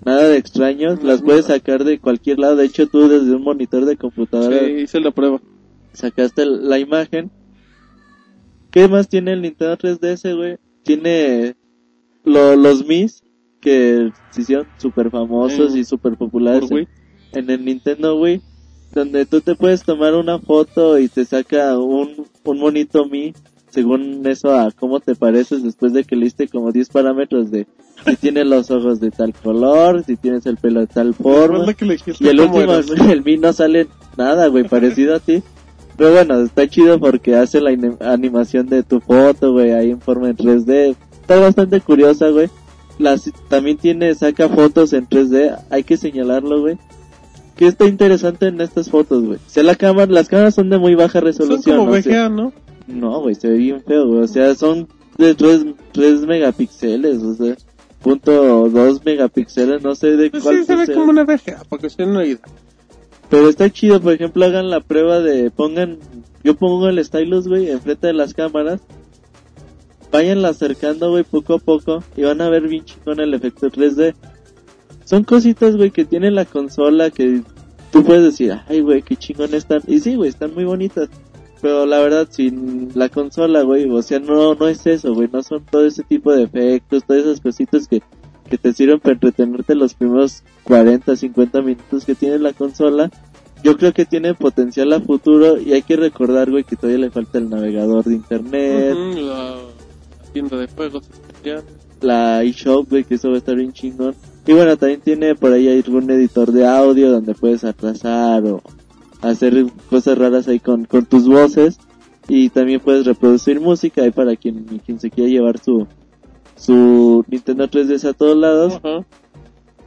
nada de extraño, las puedes sacar de cualquier lado, de hecho tú desde un monitor de computadora sí, hice la prueba. sacaste la imagen. ¿Qué más tiene el Nintendo 3DS, güey? Tiene lo- los Mis que se hicieron súper famosos Eh, y súper populares Wii. en el Nintendo Wii, donde tú te puedes tomar una foto y te saca un, un monito Mi, según eso a cómo te pareces después de que leíste como 10 parámetros de si tienes los ojos de tal color, si tienes el pelo de tal forma. Y el último, el Mi no sale nada, güey, parecido a ti. Pero bueno, está chido porque hace la animación de tu foto, güey, ahí en forma en 3D. Está bastante curiosa, güey. Las, también tiene, saca fotos en 3D, hay que señalarlo, güey. Que está interesante en estas fotos, güey. O sea, la cámara, las cámaras son de muy baja Son resolución. como ¿no? No, güey, se ve bien feo, güey. O sea, son de 3, 3 megapíxeles, o sea, punto 2 megapíxeles, no sé de Pues cuál sí, se ve sea. como una VGA, porque se una idea. Pero está chido, por ejemplo, hagan la prueba de, pongan, yo pongo el stylus, güey, enfrente de las cámaras, váyanla acercando, güey, poco a poco, y van a ver bien chingón el efecto 3D. Son cositas, güey, que tiene la consola que tú puedes decir, ay, güey, qué chingón están. Y sí, güey, están muy bonitas. Pero la verdad, sin la consola, güey, o sea, no, no es eso, güey, no son todo ese tipo de efectos, todas esas cositas que, que te sirven para entretenerte los primeros 40, 50 minutos que tiene la consola. Yo creo que tiene potencial a futuro y hay que recordar, güey, que todavía le falta el navegador de internet, la tienda de juegos especial. la eShop, güey, que eso va a estar bien chingón. Y bueno, también tiene por ahí algún editor de audio donde puedes atrasar o hacer cosas raras ahí con, con tus voces. Y también puedes reproducir música ahí para quien, quien se quiera llevar su, su Nintendo 3DS a todos lados. Ajá.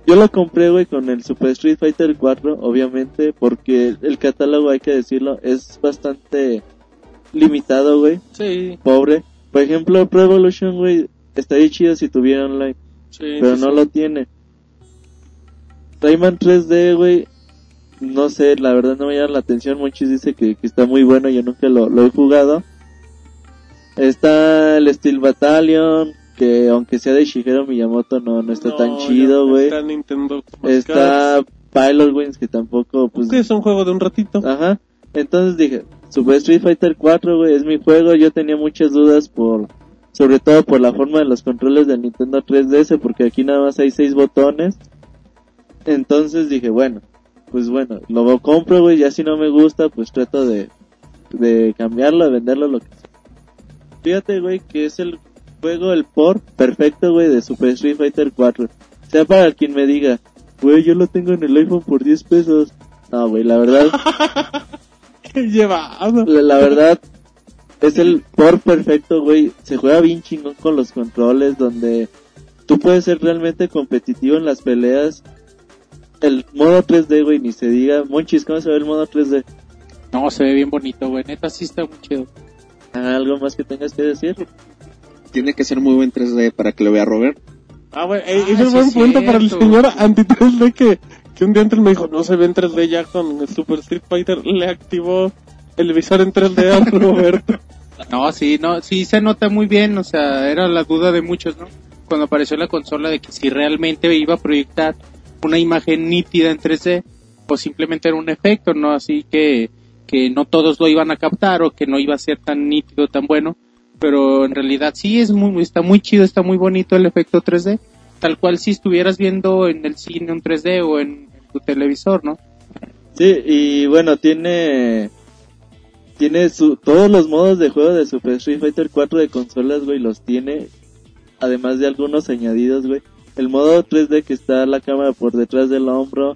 Yo lo compré, güey, con el Super Street Fighter 4, obviamente, porque el catálogo, hay que decirlo, es bastante limitado, güey, Sí, pobre. Por ejemplo, Pro Evolution, güey, estaría chido si tuviera online sí. pero sí, no sí. lo tiene. Rayman 3D, güey, no sé, la verdad no me llama la atención. Muchos dice que, que está muy bueno, yo nunca lo, lo he jugado. Está el Steel Battalion, que aunque sea de Shigeru Miyamoto no, no está No, tan chido, güey. Está Nintendo. Está Pilot Wings, que tampoco, pues... Que es un juego de un ratito. Ajá. Entonces dije, Super Street Fighter 4, güey, es mi juego. Yo tenía muchas dudas por, sobre todo por la forma de los controles del Nintendo 3DS, porque aquí nada más hay seis botones. Entonces dije, bueno, pues bueno, lo compro, güey, ya si no me gusta, pues trato de, de cambiarlo, de venderlo, lo que sea. Fíjate, güey, que es el juego, el port perfecto, güey, de Super Street Fighter 4. Sea para quien me diga, güey, yo lo tengo en el iPhone por 10 pesos. No, güey, la verdad, llevado. la, la verdad, es el port perfecto, güey. Se juega bien chingón con los controles, donde tú puedes ser realmente competitivo en las peleas. El modo 3D, güey, ni se diga. Monchis, ¿cómo se ve el modo 3D? No, se ve bien bonito, güey. Neta, sí está muy chido. ¿Algo más que tengas que decir? Tiene que ser muy buen 3D para que lo vea Robert. Ah, güey, eh, Ah, ese es buen punto para el señor anti-3D que, que un día antes me dijo, no se ve en 3D ya con el Super Street Fighter. Le activó el visor en 3D a Roberto. No, sí, no, sí se nota muy bien, o sea, era la duda de muchos, ¿no? Cuando apareció la consola de que si realmente iba a proyectar una imagen nítida en 3D o simplemente era un efecto, ¿no? Así que, que no todos lo iban a captar o que no iba a ser tan nítido, tan bueno, pero en realidad sí es muy, está muy chido, está muy bonito el efecto 3D, tal cual si estuvieras viendo en el cine un 3D o en, en tu televisor, ¿no? Sí, y bueno, tiene tiene su, todos los modos de juego de Super Street Fighter 4 de consolas, güey, los tiene, además de algunos añadidos, güey. El modo 3D que está la cámara por detrás del hombro,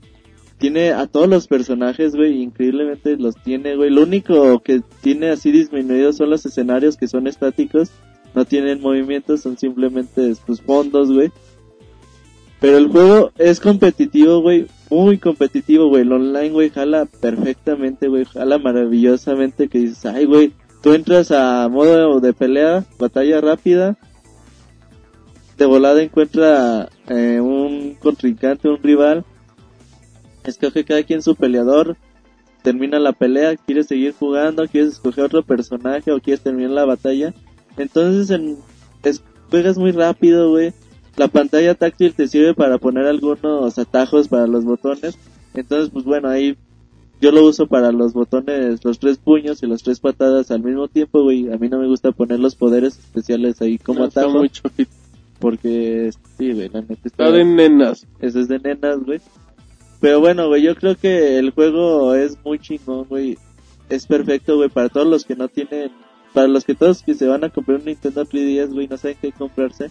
tiene a todos los personajes, güey, increíblemente los tiene, güey. Lo único que tiene así disminuido son los escenarios que son estáticos, no tienen movimientos, son simplemente sus fondos, güey. Pero el juego es competitivo, güey, muy competitivo, güey. El online, güey, jala perfectamente, güey, jala maravillosamente que dices, ay, güey, tú entras a modo de pelea, batalla rápida, de volada encuentra eh, un contrincante, un rival, escoge cada quien su peleador, termina la pelea, quieres seguir jugando, quieres escoger otro personaje o quieres terminar la batalla. Entonces en, es- juegas muy rápido, güey. La pantalla táctil te sirve para poner algunos atajos para los botones. Entonces, pues bueno, ahí yo lo uso para los botones, los tres puños y las tres patadas al mismo tiempo, güey. A mí no me gusta poner los poderes especiales ahí como Está atajo. muy chofito. Porque, sí, güey, la neta está... De nenas. Eso es de nenas, güey. Pero bueno, güey, yo creo que el juego es muy chingón, güey. Es perfecto, güey, para todos los que no tienen... Para los que todos que se van a comprar un Nintendo 3DS, güey, no saben qué comprarse.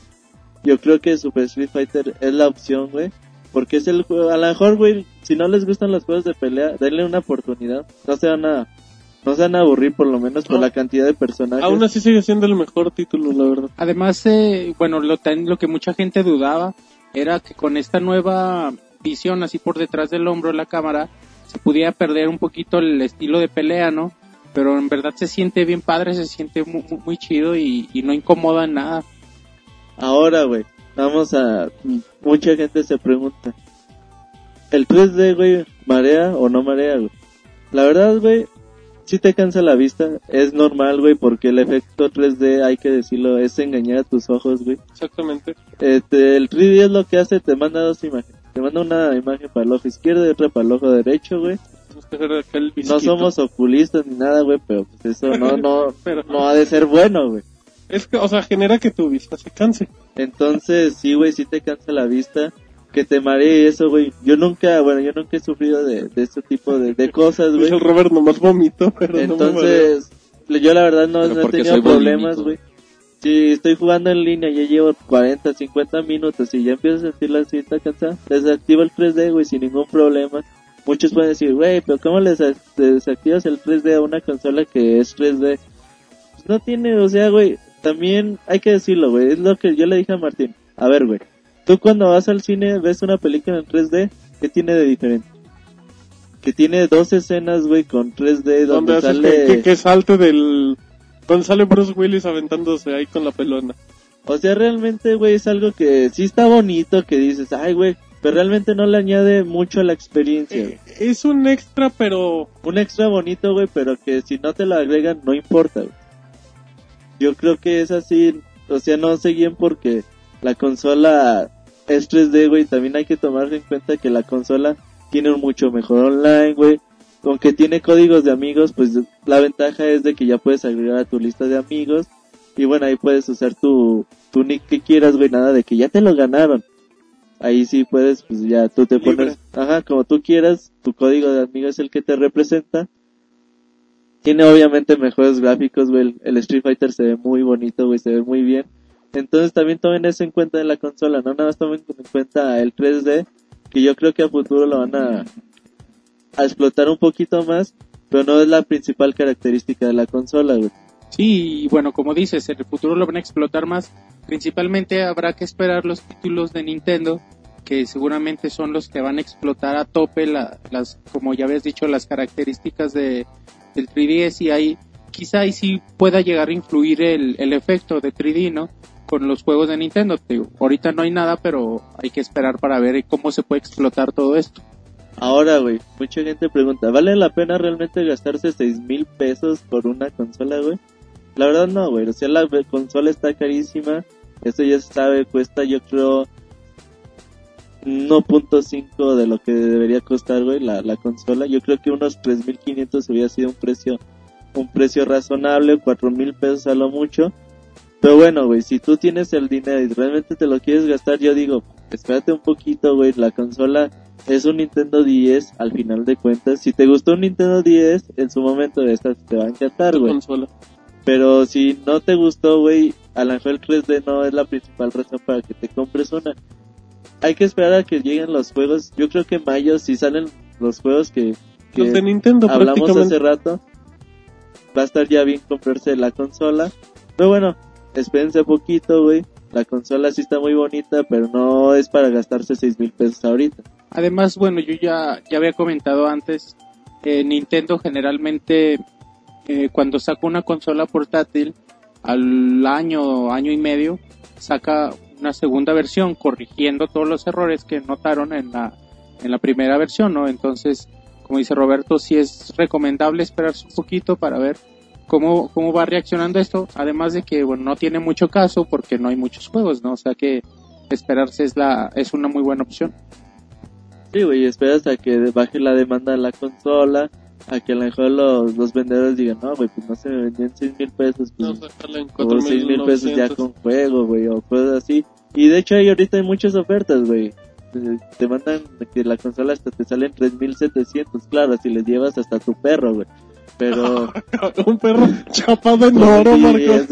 Yo creo que Super Street Fighter es la opción, güey. Porque es el juego... A lo mejor, güey, si no les gustan los juegos de pelea, denle una oportunidad. No se van a... No se van a aburrir, por lo menos, por No. la cantidad de personajes. Aún así sigue siendo el mejor título, la verdad. Además, eh, bueno, lo, tan- lo que mucha gente dudaba era que con esta nueva visión así por detrás del hombro de la cámara se pudiera perder un poquito el estilo de pelea, ¿no? Pero en verdad se siente bien padre, se siente muy, muy- muy chido y, y no incomoda en nada. Ahora, güey, vamos a... Mucha gente se pregunta, ¿el 3D, güey, marea o no marea, güey? La verdad, güey, sí te cansa la vista. Es normal, güey, porque el efecto 3D, hay que decirlo, es engañar a tus ojos, güey. Exactamente. Este, el 3D es lo que hace, te manda dos imágenes. Te manda una imagen para el ojo izquierdo y otra para el ojo derecho, güey. No somos oculistas ni nada, güey, pero pues eso no, no, Pero- no ha de ser bueno, güey. Es que, o sea, genera que tu vista se canse. Entonces, sí, güey, sí te cansa la vista. Que te maree eso, güey. Yo nunca, bueno, yo nunca he sufrido de, de este tipo de, de cosas, güey. El Robert nomás vomito, pero no me mareo. Entonces, yo la verdad no, no he tenido problemas, güey. Si estoy jugando en línea, ya llevo 40, 50 minutos y ya empiezo a sentir la cinta cansada, desactivo el 3D, güey, sin ningún problema. Muchos pueden decir, güey, pero ¿cómo les des- desactivas el 3D a una consola que es 3D? Pues no tiene, o sea, güey, también hay que decirlo, güey, es lo que yo le dije a Martín. A ver, güey, tú cuando vas al cine ves una película en 3D, ¿qué tiene de diferente? Que tiene dos escenas, güey, con 3D Donde sale... que, que, que salte del... Donde sale Bruce Willis aventándose ahí con la pelona. O sea, realmente, güey, es algo que sí está bonito, que dices, ay, güey, pero realmente no le añade mucho a la experiencia. Eh, es un extra, pero... Un extra bonito, güey, pero que si no te lo agregan, no importa, güey. yo creo que es así, o sea, no se guíen porque la consola es 3D, güey, también hay que tomar en cuenta que la consola tiene un mucho mejor online, güey. Aunque tiene códigos de amigos, pues la ventaja es de que ya puedes agregar a tu lista de amigos. Y bueno, ahí puedes usar tu, tu nick que quieras, güey, nada de que ya te lo ganaron. Ahí sí puedes, pues ya tú te Libre. pones, ajá, como tú quieras, tu código de amigos es el que te representa. Tiene obviamente mejores gráficos, güey, el, el Street Fighter se ve muy bonito, güey, se ve muy bien. Entonces también tomen eso en cuenta en la consola, no nada más tomen en cuenta el 3D, que yo creo que a futuro lo van a, explotar un poquito más, pero no es la principal característica de la consola. Sí, y bueno, como dices, en el futuro lo van a explotar más. Principalmente habrá que esperar los títulos de Nintendo, que seguramente son los que van a explotar a tope la- las, como ya habías dicho, las características de, del 3DS y ahí quizá ahí sí pueda llegar a influir el, el efecto de 3D, ¿no? Con los juegos de Nintendo. Ahorita no hay nada, pero hay que esperar para ver cómo se puede explotar todo esto. Ahora, güey, mucha gente pregunta, ¿vale la pena realmente gastarse seis mil pesos por una consola, güey? La verdad no, güey, o sea, la consola está carísima, eso ya se sabe, cuesta yo creo 1.5 de lo que debería costar, güey, la, la consola. Yo creo que unos 3.500 hubiera sido un precio, un precio razonable, 4.000 pesos a lo mucho. Pero bueno, güey, si tú tienes el dinero y realmente te lo quieres gastar, yo digo, espérate un poquito, güey, la consola es un Nintendo 10 al final de cuentas. Si te gustó un Nintendo 10, en su momento esta te va a encantar, güey. Pero si no te gustó, güey, a lo mejor el 3D no es la principal razón para que te compres una. Hay que esperar a que lleguen los juegos. Yo creo que en mayo, si salen los juegos que, que Los de Nintendo hablamos hace rato, va a estar ya bien comprarse la consola. Pero bueno, espérense poquito, güey. La consola sí está muy bonita, pero no es para gastarse seis mil pesos ahorita. Además, bueno, yo ya, ya había comentado antes, eh, Nintendo generalmente eh, cuando saca una consola portátil al año, año y medio, saca una segunda versión corrigiendo todos los errores que notaron en la, en la primera versión, ¿no? Entonces, como dice Roberto, sí es recomendable esperarse un poquito para ver cómo, cómo va reaccionando esto, además de que, bueno, no tiene mucho caso porque no hay muchos juegos, ¿no? O sea que esperarse es la, es una muy buena opción. Sí, güey, espera hasta que baje la demanda de la consola, a que a lo mejor los, los vendedores digan, no, güey, pues no se me vendían 6 mil pesos, pues, No, sacarla en o 6 mil pesos ya 4.900. con juego, güey, o cosas así. Y de hecho, ahí ahorita hay muchas ofertas, güey. Eh, Te mandan que la consola hasta te sale en 3700, claro, si les llevas hasta tu perro, güey. Pero. Un perro chapado en oro, Marcos.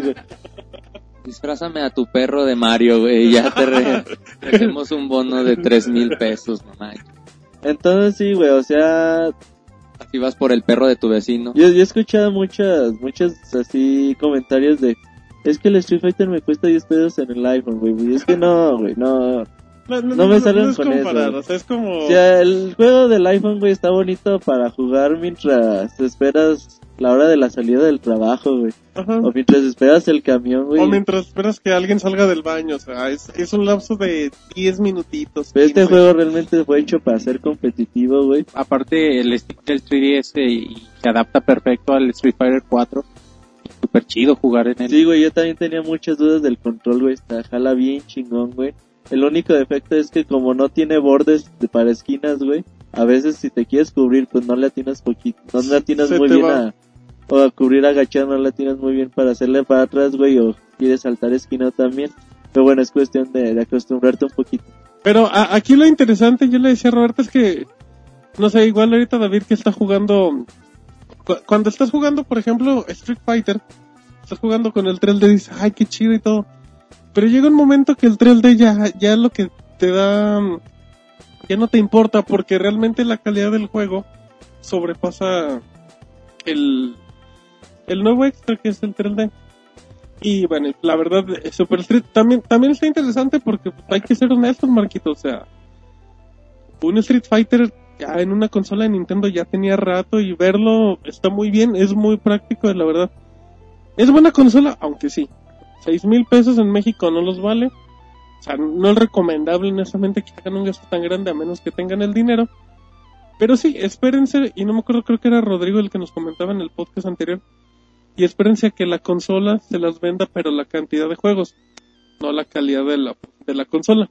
Disfrázame a tu perro de Mario, güey. Ya te re- tenemos un bono de tres mil pesos, mamá. Entonces sí, güey, o sea, Así vas por el perro de tu vecino. Yo, yo he escuchado muchas, muchos así comentarios de, es que el Street Fighter me cuesta 10 pesos en el iPhone, güey. Y es que no, güey, no. No, No me salgan es con eso, comparar, o sea, es como... O sea, el juego del iPhone, güey, está bonito para jugar mientras esperas la hora de la salida del trabajo, güey. Ajá. O mientras esperas el camión, güey. O mientras esperas que alguien salga del baño, o sea, es, es un lapso de 10 minutitos. Pero este 15. juego realmente fue hecho para ser competitivo, güey. aparte el stick del 3DS y se adapta perfecto al Street Fighter 4. Super chido jugar en él. Sí, güey, yo también tenía muchas dudas del control, güey. Está jala bien chingón, güey. El único defecto es que como no tiene bordes de para esquinas, güey, a veces si te quieres cubrir, pues no le atinas poquito, no le atinas Se muy bien va. a, o a cubrir agachado, no le atinas muy bien para hacerle para atrás, güey, o quieres saltar esquina también. Pero bueno, es cuestión de, de acostumbrarte un poquito. Pero a- aquí lo interesante, yo le decía a Roberto, es que, no sé, igual ahorita David que está jugando, cu- cuando estás jugando, por ejemplo, Street Fighter, estás jugando con el 3D y dices, ay, qué chido y todo. Pero llega un momento que el 3D ya, ya lo que te da, ya no te importa porque realmente la calidad del juego sobrepasa el, el nuevo extra que es el 3D. Y bueno, la verdad, eh, Super Street también, también está interesante porque hay que ser honestos, Marquito. O sea, un Street Fighter ya en una consola de Nintendo ya tenía rato y verlo está muy bien, es muy práctico, la verdad. Es buena consola, aunque sí. Seis mil pesos en México no los vale. O sea, no es recomendable honestamente que hagan un gasto tan grande a menos que tengan el dinero. Pero sí, espérense, y no me acuerdo, creo que era Rodrigo el que nos comentaba en el podcast anterior. y espérense a que la consola se las venda, pero la cantidad de juegos, no la calidad de la, de la consola.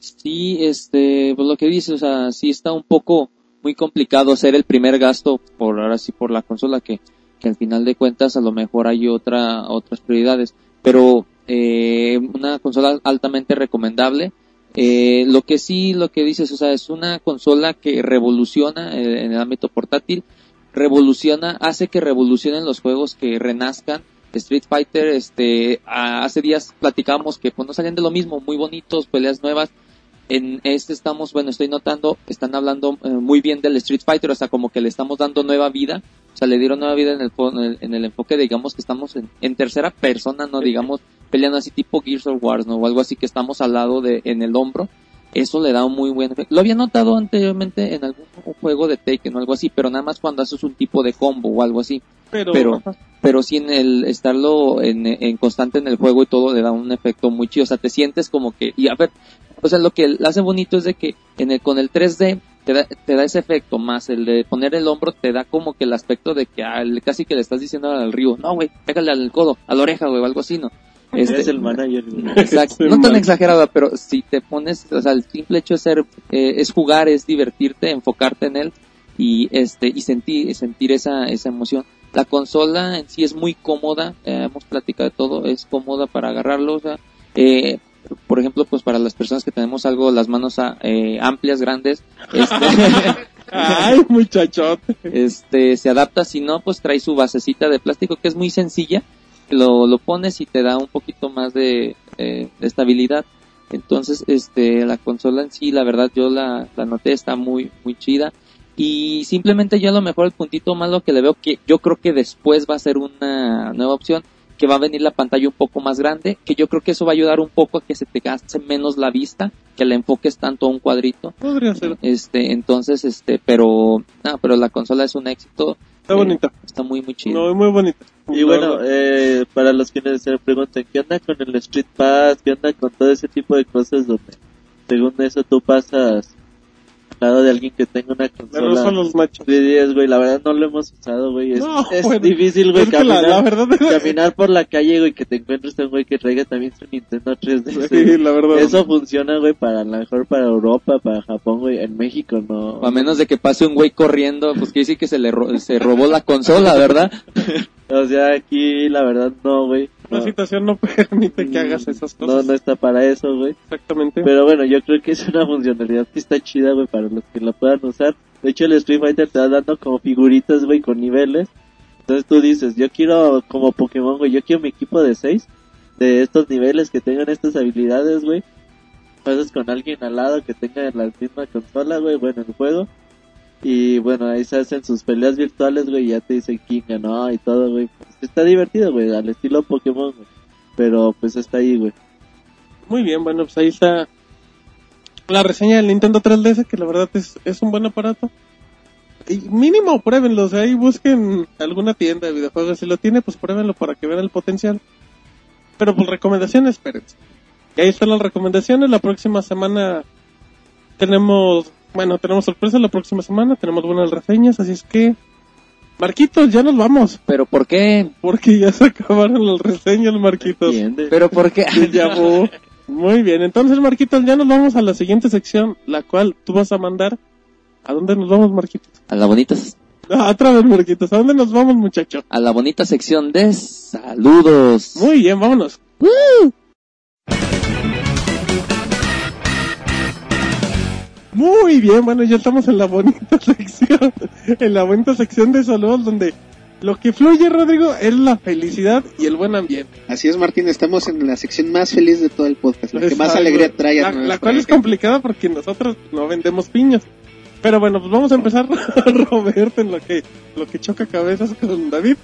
Sí, este, pues lo que dices, o sea, sí está un poco muy complicado hacer el primer gasto por ahora sí por la consola que, que al final de cuentas a lo mejor hay otra otras prioridades, pero eh, una consola altamente recomendable. Eh, lo que sí, lo que dices, o sea, es una consola que revoluciona en el ámbito portátil, revoluciona, hace que revolucionen los juegos que renazcan. Street Fighter, este, hace días platicábamos que pues no salían de lo mismo, muy bonitos, peleas nuevas, en este estamos, bueno, estoy notando, están hablando eh, muy bien del Street Fighter, o sea, como que le estamos dando nueva vida, o sea, le dieron nueva vida en el, en el, en el enfoque, digamos, que estamos en, en tercera persona, no digamos, peleando así tipo Gears of Wars, ¿no? O algo así que estamos al lado de, en el hombro, eso le da un muy buen efecto. Lo había notado anteriormente en algún juego de Taken o algo así, pero nada más cuando haces un tipo de combo o algo así. Pero, Pero- pero sí en el estarlo en, en constante en el juego y todo le da un efecto muy chido, o sea, te sientes como que, y a ver, o sea, lo que le hace bonito es de que en el, con el 3D te da, te da ese efecto, más el de poner el hombro te da como que el aspecto de que ah, casi que le estás diciendo al río, no güey, pégale al codo, a la oreja güey, o algo así, ¿no? Este, Es el manager. Exacto, no tan exagerada, pero si te pones, o sea, el simple hecho de ser, eh, es jugar, es divertirte, enfocarte en él y este y sentir sentir esa esa emoción. La consola en sí es muy cómoda, eh, hemos platicado de todo, es cómoda para agarrarlo, o sea, eh, por ejemplo, pues para las personas que tenemos algo las manos ah, eh, amplias, grandes, este, Ay, muchachote. este se adapta, si no, pues trae su basecita de plástico que es muy sencilla, lo, lo pones y te da un poquito más de, eh, de estabilidad. Entonces, este, la consola en sí, la verdad, yo la, la noté, está muy, muy chida. Y simplemente yo a lo mejor el puntito malo que le veo que yo creo que después va a ser una nueva opción, que va a venir la pantalla un poco más grande, que yo creo que eso va a ayudar un poco a que se te gaste menos la vista, que le enfoques tanto a un cuadrito. Podría ser. Este, entonces, este, pero, ah, pero la consola es un éxito. Está Eh, bonita. Está muy, muy chida. No, es muy bonita. Y bueno, eh, para los que se preguntan, ¿qué onda con el Street Pass? ¿Qué onda con todo ese tipo de cosas donde, según eso, tú pasas lado de alguien que tenga una consola los machos. de 10, güey? La verdad no lo hemos usado, güey. Es, No, es bueno, difícil, güey, que la, caminar, la verdad caminar por la calle, güey, que te encuentres a un güey que traiga también su Nintendo 3DS. Sí, la verdad. Eso funciona, güey, para a lo mejor para Europa, para Japón, güey. En México no. A menos de que pase un güey corriendo, pues quiere decir que se le ro- se robó la consola, ¿verdad? O sea, aquí la verdad no, güey. La No, situación no permite que hagas esas no, cosas. no está para eso, güey. Exactamente. Pero bueno, yo creo que es una funcionalidad que está chida, güey, para los que la puedan usar. De hecho, el Street Fighter te va dando como figuritas, güey, con niveles. Entonces tú dices, yo quiero como Pokémon, güey, yo quiero mi equipo de 6 de estos niveles que tengan estas habilidades, güey. Pasas con alguien al lado que tenga la misma consola, güey, bueno, el juego. Y bueno, ahí se hacen sus peleas virtuales, güey, ya te dicen quién ganó y todo, güey. Pues, está divertido, güey, al estilo Pokémon, güey. Pero pues está ahí, güey. Muy bien, bueno, pues ahí está la reseña del Nintendo 3DS, que la verdad es, es un buen aparato. Y mínimo, pruébenlo, o ahí busquen alguna tienda de videojuegos. Si lo tiene, pues pruébenlo para que vean el potencial. Pero pues recomendaciones, espérense. Ahí están las recomendaciones. La próxima semana tenemos, bueno, tenemos sorpresa la próxima semana, tenemos buenas reseñas, así es que... Marquitos, ya nos vamos, Pero ¿por qué? porque ya se acabaron las reseñas, Marquitos. ¿Entiendes? Pero ¿por qué? Ya. Muy bien, entonces Marquitos, ya nos vamos a la siguiente sección, la cual tú vas a mandar. ¿A dónde nos vamos, Marquitos? A la bonita, Ah, otra vez, Marquitos, ¿a dónde nos vamos, muchacho? a la bonita sección de saludos. Muy bien, vámonos. Muy bien, bueno, ya estamos en la bonita sección, en la bonita sección de saludos donde lo que fluye, Rodrigo, es la felicidad y el buen ambiente. Así es, Martín, estamos en la sección más feliz de todo el podcast, la que más alegría trae a La, la cual es complicada porque nosotros no vendemos piñas. Pero bueno, pues vamos a empezar, Roberto, en lo que, lo que choca cabezas con David.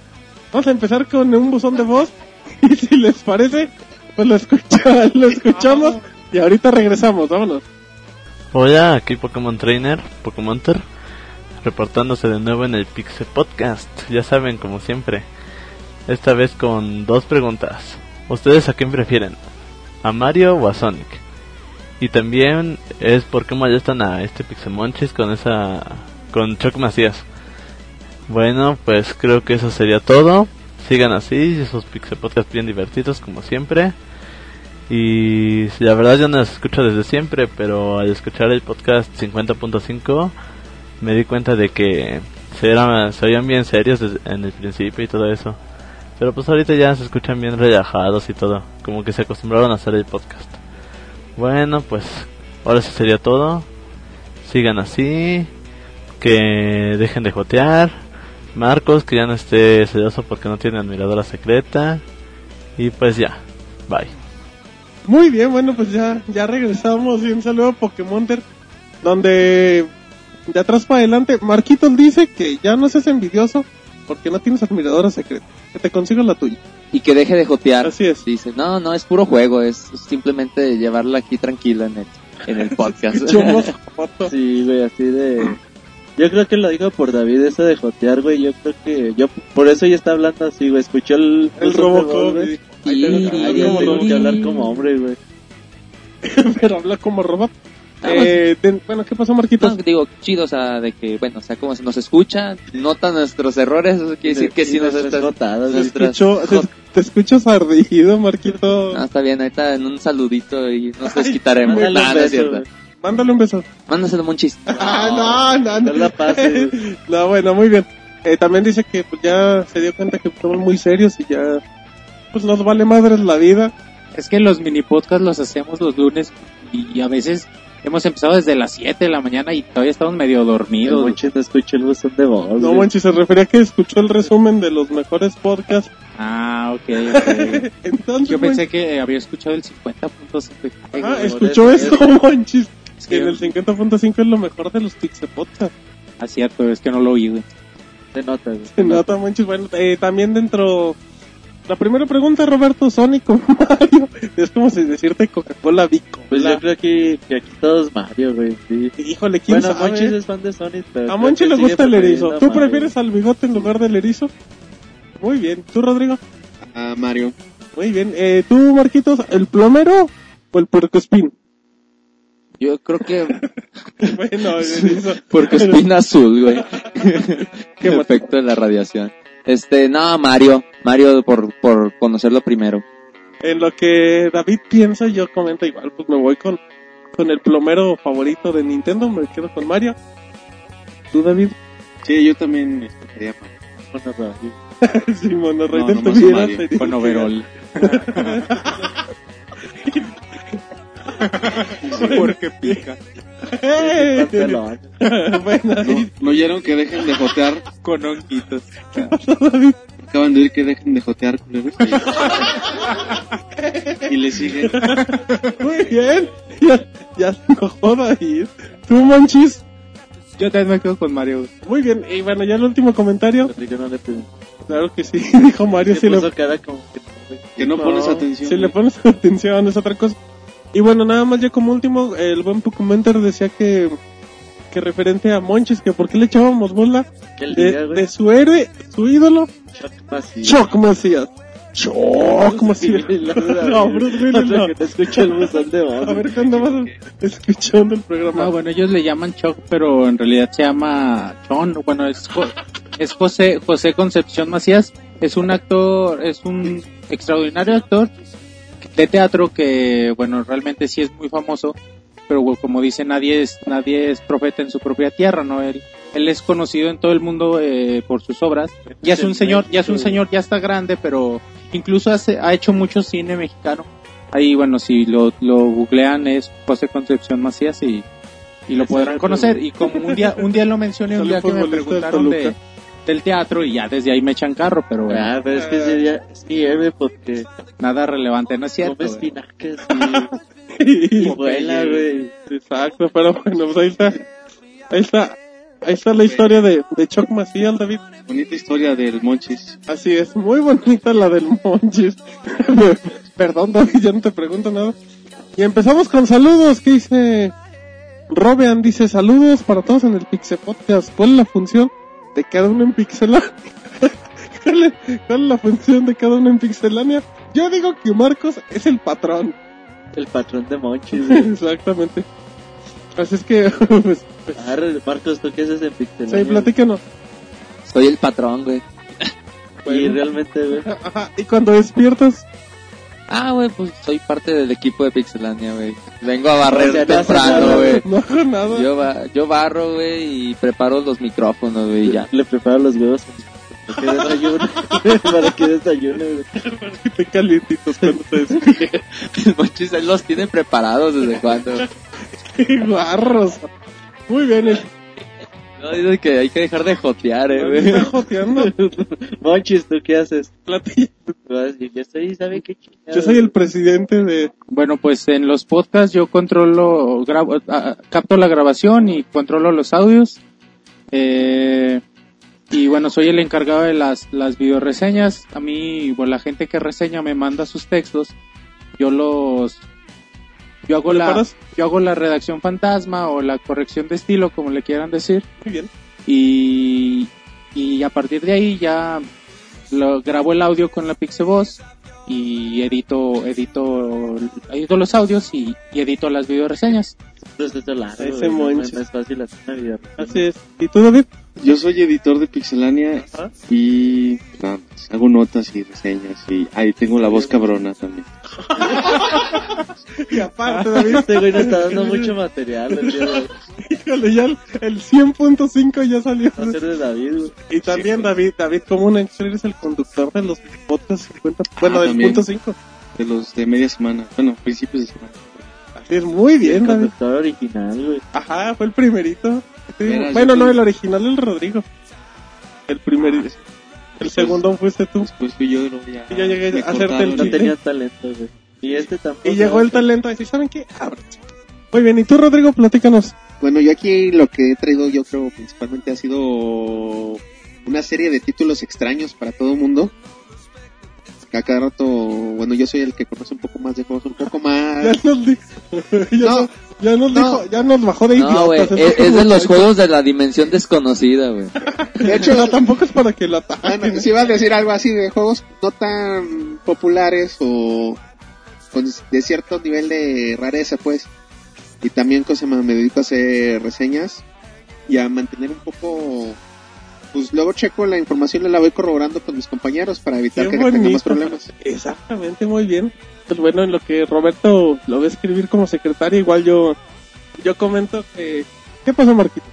Vamos a empezar con un buzón de voz. Y si les parece, pues lo, escucha, lo escuchamos. Y ahorita regresamos, vámonos. Hola, aquí Pokémon Trainer, Pokémonter, reportándose de nuevo en el Pixel Podcast. Ya saben, como siempre, esta vez con dos preguntas. ¿Ustedes a quién prefieren? ¿A Mario o a Sonic? Y también es por qué molestan a este Pixemonchis con esa. con Chuck Macías. Bueno, pues creo que eso sería todo. sigan así, esos Pixel Podcast bien divertidos como siempre. Y la verdad yo no los escucho desde siempre, pero al escuchar el podcast 50.5 me di cuenta de que se, eran, se oían bien serios desde- en el principio y todo eso. Pero pues ahorita ya se escuchan bien relajados y todo, como que se acostumbraron a hacer el podcast. Bueno, pues ahora sí sería todo. Sigan así, que dejen de jotear. Marcos, que ya no esté celoso porque no tiene admiradora secreta. Y pues ya, bye. Muy bien, bueno, pues ya, ya regresamos y un saludo a Pokémonter, donde de atrás para adelante, Marquitos dice que ya no seas envidioso porque no tienes admiradora secreta, que te consigo la tuya. Y que deje de jotear. Así es. Dice, no, no, es puro juego, es simplemente llevarla aquí tranquila en el, en el podcast. Sí, güey, así de... Yo creo que lo dijo por David, eso de jotear, güey. Yo creo que... yo Por eso ya está hablando así, güey. Escuchó el... El Robocop, güey. Y- ahí te- Ay, ahí yo como tengo que hablar como hombre, güey. pero habla como robot. Ah, Eh, de- bueno, ¿qué pasó, Marquitos? No, digo, chido, o sea, de que, bueno, o sea, como se nos escucha, nota nuestros errores, eso quiere decir que sí nos nuestras está... jotadas, Te escucho, te, jot- te escuchas ardido, Marquito. No, está bien, ahorita en un saludito y nos desquitaremos. Mándale un Nada, es beso, cierto. güey. Mándale un beso. Mándaselo, Monchis. Ah, no, no, no. No la pases. No, bueno, muy bien. Eh, también dice que pues, ya se dio cuenta que estamos muy serios y ya pues nos vale madres la vida. Es que los mini podcasts los hacemos los lunes y a veces hemos empezado desde las 7 de la mañana y todavía estamos medio dormidos. Monchi no escuchó el buzón de voz, No manches, se refería a que escuchó el resumen de los mejores podcasts. Ah, ok, ok. Entonces, Yo pensé que había escuchado el 50.5. ah, escuchó eso, manches. Es Que en el 50.5 es lo mejor de los Pixel Podcasts. Ah, cierto, es que no lo oí, güey. Se nota, güey. Se nota, manches. Bueno, eh, también dentro... La primera pregunta, Roberto, Sonic o Mario. Es como si decirte Coca-Cola Vico. Pues yo creo que, que aquí todos Mario, güey. Sí. Híjole, ¿quién Bueno, sabe? Monchis es fan de Sonic, pero... A Monchi le gusta el erizo. ¿Tú prefieres al bigote en lugar del erizo? Muy bien. ¿Tú, Rodrigo? A Mario. Muy bien. Eh, ¿Tú, Marquitos, el plomero o el puercoespín? Yo creo que bueno, el erizo. espina azul, güey. Qué efecto de la radiación. Este, no, Mario. Mario por, por conocerlo primero. En lo que David piensa, yo comento igual. Pues me voy con, con el plomero favorito de Nintendo. Me quedo con Mario. ¿Tú, David? Sí, yo también escogería a Mario. Sí, monorrey No, tuviera Mario. Con overall. Porque pica. ¡Eh! Pelón. bueno, ¿No oyeron que dejen de jotear? Con honguitos. Acaban de oír que dejen de jotear, culeros. y le siguen. Muy bien. Ya, ya se enojó David. ¿Tú, Monchis? Yo también me quedo con Mario. Muy bien, y bueno, ya el último comentario. Rodrigo no le pido. Claro que sí, dijo Mario. Se Si cara como que... Que no, pones atención. si le pones atención, es otra cosa. Y bueno, nada más ya como último, el buen Pocumenter decía que, que referente a Monchis, que por qué le echábamos bola ¿Qué le diga, de, de su héroe, su ídolo, Choc Macías. Choc Macías. Choc Macías. No, Bruce Willis no. Que te escucha el buzón de voz. A ver cuándo vas escuchando el programa. No, bueno, ellos le llaman Choc, pero en realidad se llama Chon. Bueno, es, Jo- es José, José Concepción Macías. Es un actor, es un extraordinario actor de teatro que, bueno, realmente sí es muy famoso, pero como dice, nadie es, nadie es profeta en su propia tierra, ¿no? Él, él es conocido en todo el mundo eh, por sus obras. Ya es un señor, ya es un señor, ya está grande, pero incluso hace, ha hecho mucho cine mexicano. Ahí, bueno, si lo, lo googlean es José Concepción Macías y, y lo podrán conocer. Y como un día, un día lo mencioné, un día que me preguntaron de. Del teatro y ya desde ahí me echan carro, pero bueno, Ah, pero es que sería, es porque nada relevante, no es cierto. come espinacas y, y vuela, güey. Exacto, pero bueno, pues ahí está. Ahí está. Ahí está la historia de, de Choc Macías, David. Bonita historia del Monchis. Así es, muy bonita la del Monchis. Perdón, David, ya no te pregunto nada. Y empezamos con saludos. ¿Qué dice? Robean dice saludos para todos en el Pixel Podcast. ¿Cuál es la función de cada uno en Pixelania? ¿Cuál es, cuál es la función de cada uno en Pixelania? Yo digo que Marcos es el patrón. El patrón de Monchis, güey. Exactamente. Así es que, pues, pues, Arre, Marcos, ¿tú qué haces en Pixel? sí, platícanos. Soy el patrón, güey. Y realmente, güey. Ajá, y cuando despiertas, Ah, güey, pues soy parte del equipo de Pixelania, güey. Vengo a barrer no temprano, güey. no hago nada. Yo, ba- yo barro, güey, y preparo los micrófonos, güey, ya. Le preparo los huevos para que desayune. para que desayune, güey. que te calientitos cuando te despiertas. El Monchis él los tiene preparados desde cuando. ¡Qué guarros! Muy bien, el No, dice que hay que dejar de jotear, eh, güey. está joteando. Monchis, ¿tú qué haces? Platillo. Yo soy, ¿sabe qué? Yo soy el presidente de... Bueno, pues en los podcasts yo controlo, grabo, ah, capto la grabación y controlo los audios. Eh, y bueno, soy el encargado de las, las videoreseñas. A mí, bueno, la gente que reseña me manda sus textos. Yo los, yo hago la, yo hago la redacción fantasma o la corrección de estilo, como le quieran decir. Muy bien. y, y a partir de ahí ya lo, grabo el audio con la Pixeboss y edito edito edito los audios y, y edito las videoreseñas. Proceso largo, Ese güey, es fácil hacer una. Así es. ¿Y tú, David? Yo soy editor de Pixelania y hago notas y reseñas y ahí tengo la voz cabrona también. Y aparte, David, Este güey nos está dando mucho material. híjole, ya el, el 100.5 ya salió. Va a ser de David, güey. Y también David, David como un extra eres el conductor de los podcasts 50, bueno, Ah, del también. punto 5. De los de media semana, bueno, principios de semana. Así es, muy bien, El David. conductor original, güey. Ajá, fue el primerito. Sí, Era bueno, yo. no, el original el Rodrigo. El primerito. El segundo fuiste tú. Después fui yo, luego ya. Y ya llegué a hacerte el No tenía talento, güey. Y este tampoco. Y llegó el talento a decir, ¿saben qué? Ábranse. Muy bien, ¿y tú, Rodrigo? Platícanos. Bueno, yo aquí lo que he traído yo creo principalmente ha sido una serie de títulos extraños para todo el mundo. A cada rato, bueno, yo soy el que conoce un poco más de juegos, un poco Ya más... ya, No, nos- ya nos no. dijo, ya nos bajó de No, güey, idiotas. es, es de los juegos de la dimensión desconocida, güey. De hecho, No, tampoco es para que lo ataquen. Bueno, si ibas a decir algo así de juegos no tan populares o con de cierto nivel de rareza, pues. Y también cosa me dedico a hacer reseñas y a mantener un poco pues luego checo la información y la voy corroborando con mis compañeros para evitar Qué que tengamos problemas. Exactamente, muy bien. Pues bueno, en lo que Roberto lo va a escribir como secretario, igual yo yo comento que... ¿Qué pasó, Marquito?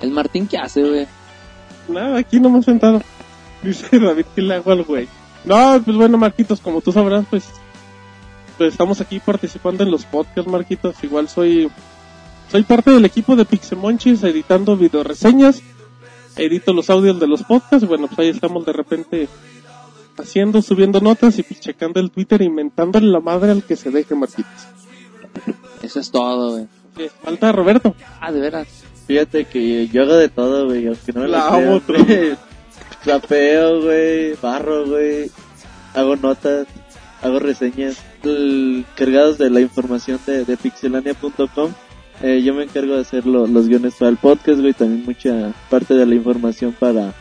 El Martín, ¿qué hace, güey? Nada, aquí no me he sentado. Dice David que le hago al güey. No, pues bueno, Marquitos, como tú sabrás, pues, pues estamos aquí participando en los podcasts, Marquitos. Igual soy soy parte del equipo de Pixemonchis editando videoreseñas. Edito los audios de los podcasts. Bueno, pues ahí estamos de repente haciendo, subiendo notas y pues checando el Twitter, inventándole la madre al que se deje, Marquitos. Eso es todo, güey. Sí, falta Roberto. Ah, de veras. Fíjate que yo hago de todo, güey. Aunque no me Lavo, crean, otro. Trapeo, güey. Barro, güey. Hago notas. Hago reseñas. Cargados de la información de, de pixelania.com. Eh, yo me encargo de hacer lo- los guiones para el podcast, güey. También mucha parte de la información para,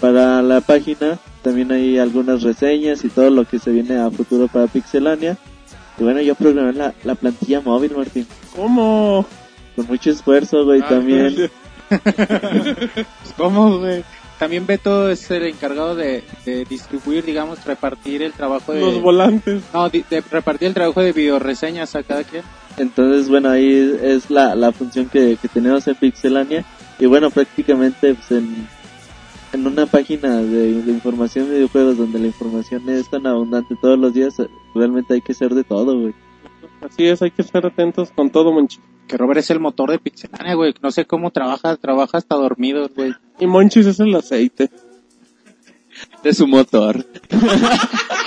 para la página. También hay algunas reseñas y todo lo que se viene a futuro para Pixelania. Y bueno, yo programé la, la plantilla móvil, Martín. ¿Cómo? Con mucho esfuerzo, güey, Ah, también. ¿Cómo, güey? También Beto es el encargado de, de distribuir, digamos, repartir el trabajo de... Los volantes. no, de repartir el trabajo de videoreseñas a cada quien. Entonces, bueno, ahí es la, la función que, que tenemos en Pixelania. Y bueno, prácticamente pues, en, en una página de, de información de videojuegos donde la información es tan abundante todos los días, realmente hay que ser de todo, güey. Así es, hay que estar atentos con todo, Monchis. Que Robert es el motor de Pixelania, güey. No sé cómo trabaja, trabaja hasta dormido, güey. Y Monchis es el aceite. De su motor.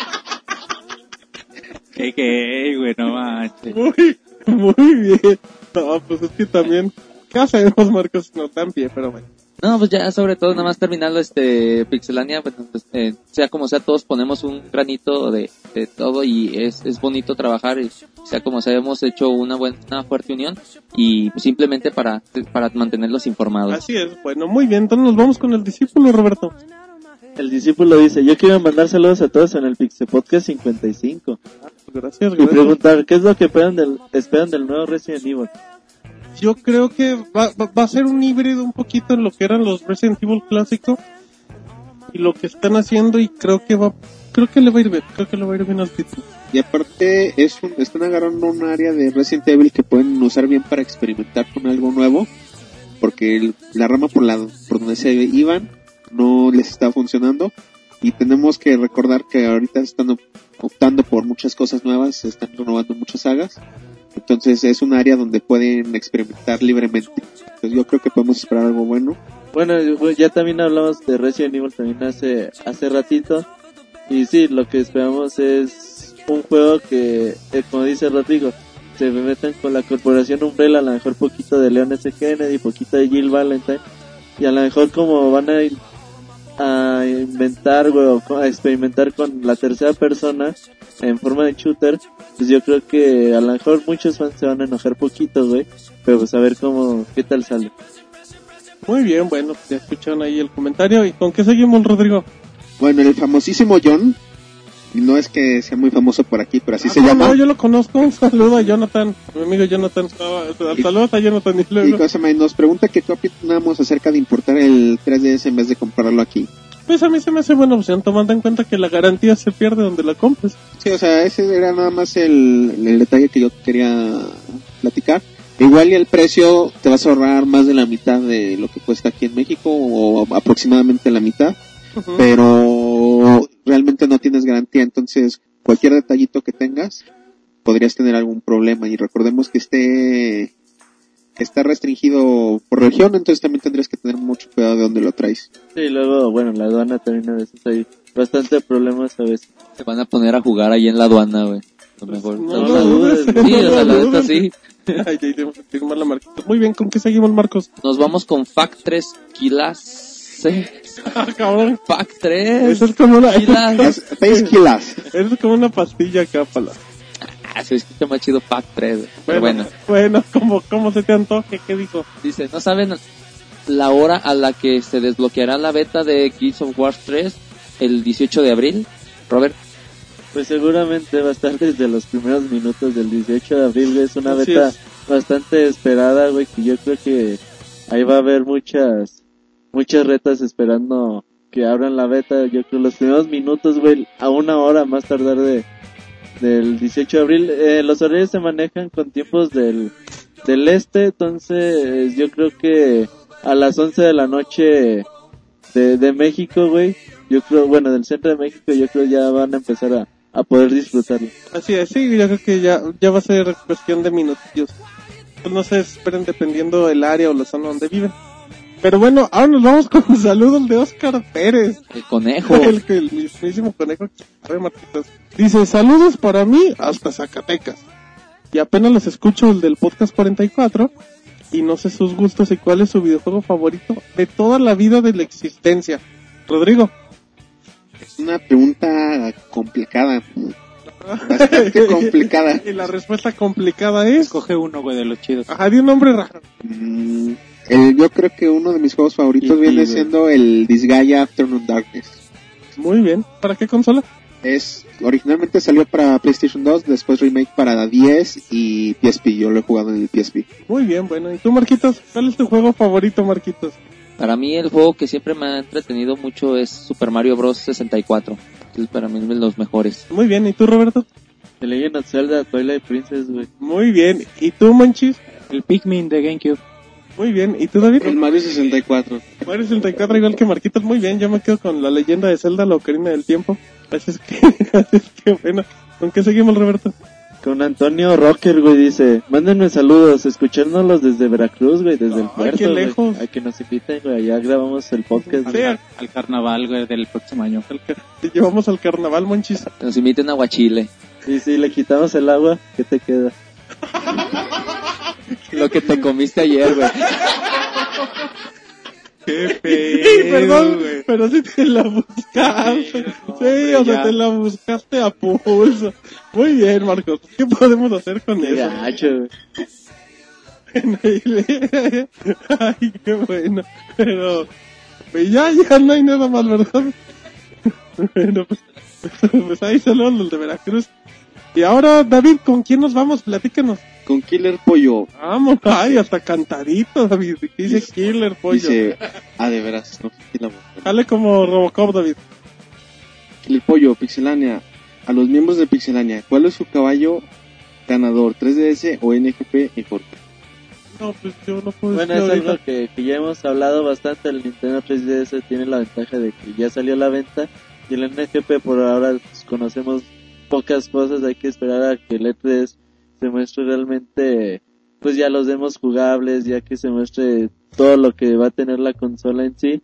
Qué gay, güey, no manches. Muy, muy bien. No, pues es que también, ¿qué hacemos, Marcos? No tan bien, pero bueno. No, pues ya sobre todo nada más terminando este Pixelania, bueno, pues, eh, sea como sea, todos ponemos un granito de, de todo y es, es bonito trabajar, y sea como sea, hemos hecho una buena, fuerte unión y pues, simplemente para, para mantenerlos informados. Así es, bueno, muy bien. Entonces nos vamos con el discípulo, Roberto. El discípulo dice, yo quiero mandar saludos a todos en el Pixel Podcast 55. Gracias, Y gracias. preguntar, ¿qué es lo que esperan del, esperan del nuevo Resident Evil? Yo creo que va, va, va a ser un híbrido un poquito en lo que eran los Resident Evil clásicos. y lo que están haciendo y creo que va, creo que le va a ir bien, creo que le va a ir bien al título. Y aparte, es un- están agarrando un área de Resident Evil que pueden usar bien para experimentar con algo nuevo. Porque el- la rama por, la, por donde se iban no les está funcionando. Y tenemos que recordar que ahorita están op- optando por muchas cosas nuevas, están renovando muchas sagas. Entonces es un área donde pueden experimentar libremente. Entonces yo creo que podemos esperar algo bueno. Bueno, pues, ya también hablamos de Resident Evil también hace, hace ratito. Y sí, lo que esperamos es un juego que, eh, como dice Rodrigo, se metan con la corporación Umbrella, a lo mejor poquito de Leon S. Kennedy, poquito de Jill Valentine. Y a lo mejor como van a, a inventar, güey, a experimentar con la tercera persona en forma de shooter, pues yo creo que a lo mejor muchos fans se van a enojar poquito, güey. Pero pues a ver cómo, qué tal sale. Muy bien, bueno, ya escucharon ahí el comentario. ¿Y con qué seguimos, Rodrigo? Bueno, el famosísimo John, no es que sea muy famoso por aquí, pero así Ah, se no, llama. no, yo lo conozco. Un saludo a Jonathan, mi amigo Jonathan. Ah, Saludos a Jonathan y Y luego. cosa más, nos pregunta que qué opinamos acerca de importar el 3DS en vez de comprarlo aquí. Pues a mí se me hace buena opción, tomando en cuenta que la garantía se pierde donde la compres. Sí, o sea, ese era nada más el, el detalle que yo quería platicar. Igual y el precio te vas a ahorrar más de la mitad de lo que cuesta aquí en México o aproximadamente la mitad, Ujú. pero realmente no tienes garantía, entonces cualquier detallito que tengas podrías tener algún problema y recordemos que esté está restringido por región, entonces también tendrías que tener mucho cuidado de dónde lo traes. Sí, luego, bueno, la aduana también a veces hay bastante problemas a veces. Se van a poner a jugar ahí en la aduana, güey. A lo mejor. No No, dudes, dudes. Sí, o lo sea, la neta sí. Ay. Muy bien, ¿con qué seguimos, Marcos? Nos vamos con FAC 3 Kilas. Ah, cabrón. FAC 3 Eso es como una, eso es como una pastilla acá, para Ah, se escucha más chido FAC 3. güey. Pero Bueno, bueno, bueno, como, como se te antoje, ¿qué dijo? dice, ¿no saben la hora a la que se desbloqueará la beta de Gears of War 3 el 18 de abril? Robert, Pues seguramente va a estar desde los primeros minutos del 18 de abril. Es una Así beta es. bastante esperada, güey, que yo creo que ahí va a haber muchas, muchas retas esperando que abran la beta. Yo creo los primeros minutos, güey, a una hora más tardar de, del 18 de abril. Eh, los horarios se manejan con tiempos del, del este, entonces yo creo que a las 11 de la noche de, de México, güey, yo creo, bueno, del centro de México, yo creo ya van a empezar a, a poder disfrutarlo. Así es, sí, yo creo que ya, ya va a ser cuestión de minutillos. Pues no se esperen dependiendo el área o la zona donde viven. Pero bueno, ahora nos vamos con saludos de Oscar Pérez. el conejo. el, el mismísimo conejo. Dice, saludos para mí hasta Zacatecas. Y apenas los escucho el del podcast 44 y no sé sus gustos y cuál es su videojuego favorito de toda la vida de la existencia. Rodrigo. Es una pregunta complicada. Bastante complicada. Y la respuesta complicada es... Coge uno, güey, de los chidos. Ajá, de un nombre raro. Mm, el- yo creo que uno de mis juegos favoritos E.T., viene siendo el Disgaea Afternoon Darkness. Muy bien. ¿Para qué consola? Es, originalmente salió para PlayStation 2, después remake para 10 y PSP. Yo lo he jugado en el PSP. Muy bien, bueno. ¿Y tú, Marquitos? ¿Cuál es tu juego favorito, Marquitos? Para mí el juego que siempre me ha entretenido mucho es Super Mario Bros. 64. Es para mí de los mejores. Muy bien. ¿Y tú, Roberto? The Legend of Zelda Twilight Princess, güey. Muy bien. ¿Y tú, Manchis? El Pikmin de GameCube. Muy bien. ¿Y tú, David? El Mario 64. Mario 64 igual que Marquitos, muy bien, yo me quedo con la leyenda de Zelda, la Ocarina del Tiempo. Así es que, así es que bueno, ¿con qué seguimos Roberto? Con Antonio Rocker, güey, dice, mándenme saludos, escuchándolos desde Veracruz, güey, desde el Ay, puerto, qué güey. lejos. A que nos inviten, güey, allá grabamos el podcast. Sí, güey. al- Al carnaval, güey, del próximo año. te llevamos al carnaval, Monchis. Nos inviten a Guachile. Y si le quitamos el agua, ¿qué te queda? Lo que te comiste ayer, güey. Qué Perdón, pero sí te la buscaste. Sí, o sea, ya. te la buscaste a pulso. Muy bien, Marcos. ¿Qué podemos hacer con eso? Gacho. Ay, qué bueno. Pero, pues ya, ya no hay nada más, ¿verdad? Bueno, pues, pues ahí saludos los de Veracruz. Y ahora, David, ¿con quién nos vamos? Platícanos. Con Killer Pollo. Vamos, ay, hasta cantadito, David. Dice Killer Pollo. Dice, ah, de veras, no. Sale como Robocop, David. Killer Pollo, Pixelania. A los miembros de Pixelania, ¿cuál es su caballo ganador? ¿3DS o NGP y por qué? No, pues yo no puedo Bueno, es algo que, que ya hemos hablado bastante. El Nintendo 3DS tiene la ventaja de que ya salió a la venta. Y el NGP por ahora pues, conocemos pocas cosas. Hay que esperar a que el E3 se muestre realmente, pues ya los demos jugables, ya que se muestre todo lo que va a tener la consola en sí.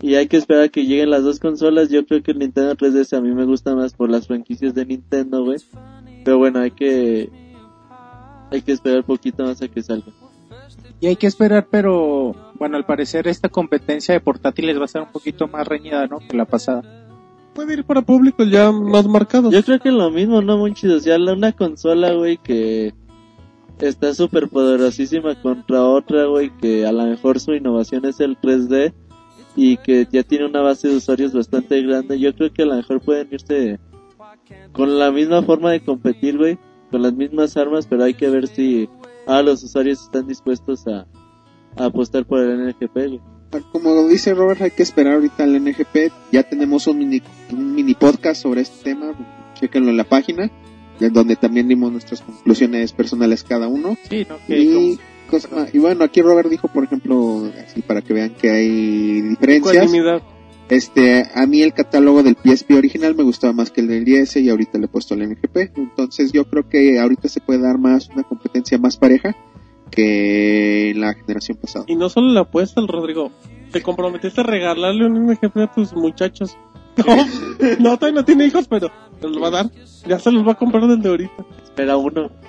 Y hay que esperar a que lleguen las dos consolas. Yo creo que el Nintendo 3DS a mí me gusta más por las franquicias de Nintendo, güey. Pero bueno, hay que, hay que esperar poquito más a que salga. Y hay que esperar, pero bueno, al parecer esta competencia de portátiles va a ser un poquito más reñida, ¿no? Que la pasada. Puede ir para públicos ya más marcados. Yo creo que lo mismo, ¿no, Monchis? O sea, una consola, güey, que está súper poderosísima contra otra, güey, que a lo mejor su innovación es el 3D y que ya tiene una base de usuarios bastante grande. Yo creo que a lo mejor pueden irse con la misma forma de competir, güey, con las mismas armas, pero hay que ver si ah, los usuarios están dispuestos a, a apostar por el NGP, güey. Como dice Robert, hay que esperar ahorita al NGP. Ya tenemos un mini, un mini podcast sobre este tema. Chequenlo en la página, en donde también dimos nuestras conclusiones personales cada uno. Sí. Que Y, cosa más- y bueno, aquí Robert dijo, por ejemplo, así para que vean que hay diferencias. Este, a mí el catálogo del PSP original me gustaba más que el del 10 y ahorita le he puesto el NGP. Entonces yo creo que ahorita se puede dar más una competencia más pareja que la generación pasada. Y no solo la apuesta el Rodrigo. Te comprometiste a regalarle un MGP a tus muchachos. No, no, todavía no tiene hijos, pero se los va a dar. Ya se los va a comprar desde ahorita. Espera uno.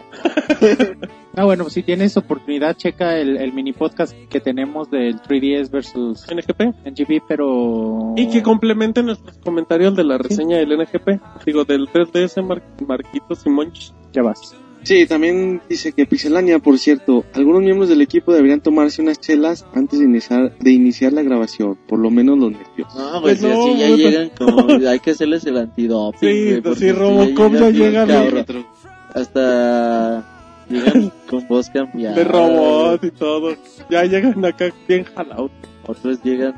Ah, bueno, si tienes oportunidad, checa el, el mini podcast que tenemos del 3DS versus NGP. NGP, pero... Y que complemente nuestros comentarios de la reseña del NGP. Digo, del 3DS Mar- Marquitos y Monch. Ya vas. Sí, también dice que Pixelania, por cierto, algunos miembros del equipo deberían tomarse unas chelas antes de iniciar, de iniciar la grabación, por lo menos los nervios. No, Pues si no, así ya güey, llegan como... Hay que hacerles el antidoping, Sí, güey, pues porque sí, si Robocop ya llegan bien llega cabrón. Hasta llegan con voz cambiada. De robot y todo. Ya llegan acá bien jalados. Otros llegan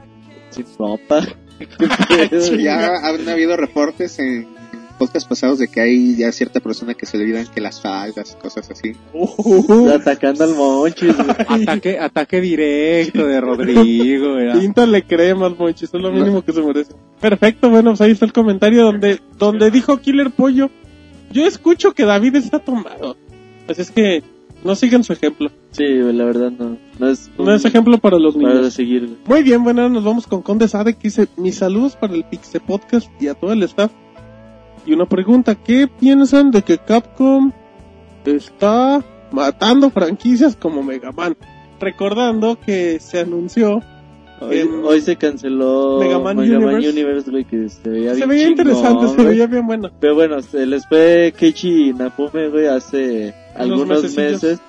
sin ropa. Ya han habido reportes en podcast pasados de que hay ya cierta persona que se le olvidan que las faldas, cosas así. Uh, Atacando al monchis. Ataque, ataque directo de Rodrigo. Píntale cremas, Monchi, eso es lo mínimo que se merece. Perfecto, bueno, pues ahí está el comentario donde, donde dijo Killer Pollo. Yo escucho que David está tomado. Pues es que no sigan su ejemplo. Sí, la verdad no. No es, No es ejemplo para los para niños. seguir, güey. Muy bien, bueno, nos vamos con Conde Sade que dice mis saludos para el Pixel Podcast y a todo el staff. Y una pregunta, ¿qué piensan de que Capcom está matando franquicias como Mega Man? Recordando que se anunció Hoy, hoy se canceló Mega Man Universe. Universe, güey, que se veía se bien veía chingón, interesante, se veía bien bueno. Pero bueno, se les fue Keiichi Nafume, güey, hace algunos mesecillos. meses.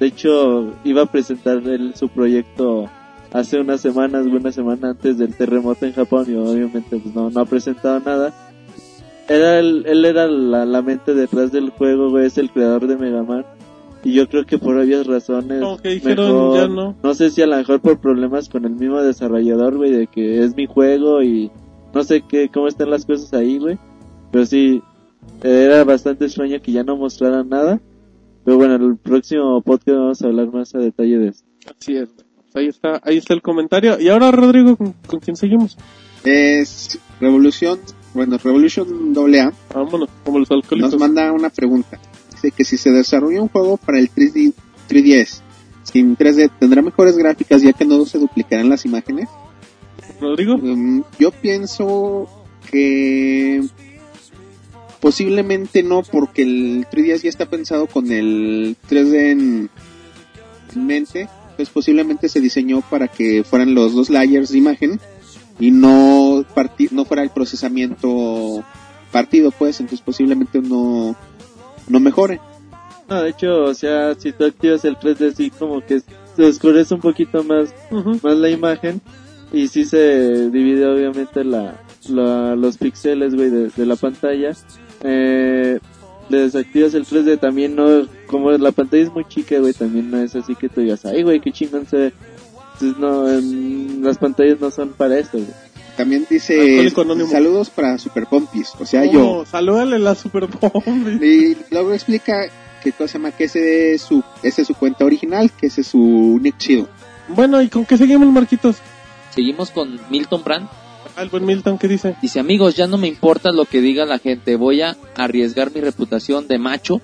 De hecho, iba a presentar él su proyecto hace unas semanas, una semana antes del terremoto en Japón y obviamente pues no, no ha presentado nada. Era el- él era la, la mente detrás del juego, güey, es el creador de Mega Man. Y yo creo que por obvias razones, dijeron, mejor- ya no. no sé si a lo mejor por problemas con el mismo desarrollador, güey, de que es mi juego y no sé qué, cómo están las cosas ahí, güey. Pero sí, era bastante extraño que ya no mostraran nada. Pero bueno, en el próximo podcast vamos a hablar más a detalle de esto. Así es. Pues ahí está, ahí está el comentario. Y ahora Rodrigo, ¿con, con quién seguimos? Es Revolución, bueno, Revolution AA Vámonos, como los alcohólicos. nos manda una pregunta. Dice que si se desarrolla un juego para el 3D, 3DS sin 3D, ¿tendrá mejores gráficas ya que no se duplicarán las imágenes? Rodrigo. Mm, yo pienso que posiblemente no, porque el 3DS ya está pensado con el 3D en, en mente. Pues posiblemente se diseñó para que fueran los dos layers de imagen y no parti- no fuera el procesamiento partido, pues. Entonces posiblemente no, no mejore. No, de hecho, o sea, si tú activas el 3D, sí como que se oscurece un poquito más, más la imagen y sí se divide obviamente la, la- los píxeles, güey, de, de la pantalla. Eh, le desactivas el 3D también no como la pantalla es muy chica, güey, también no es así que tú digas, ay, güey, qué chingón se ve. Entonces, no, en- las pantallas no son para esto, güey. También dice saludos para Super Pompis, o sea, yo. Salúdale la Super Bombi. Y luego explica que cosa se llama que ese es su, ese es su cuenta original, que ese es su nick chido. Bueno, ¿y con qué seguimos, Marquitos? Seguimos con Milton Brand. Ah, el buen Milton, ¿qué dice? Dice, amigos, ya no me importa lo que diga la gente, voy a arriesgar mi reputación de macho.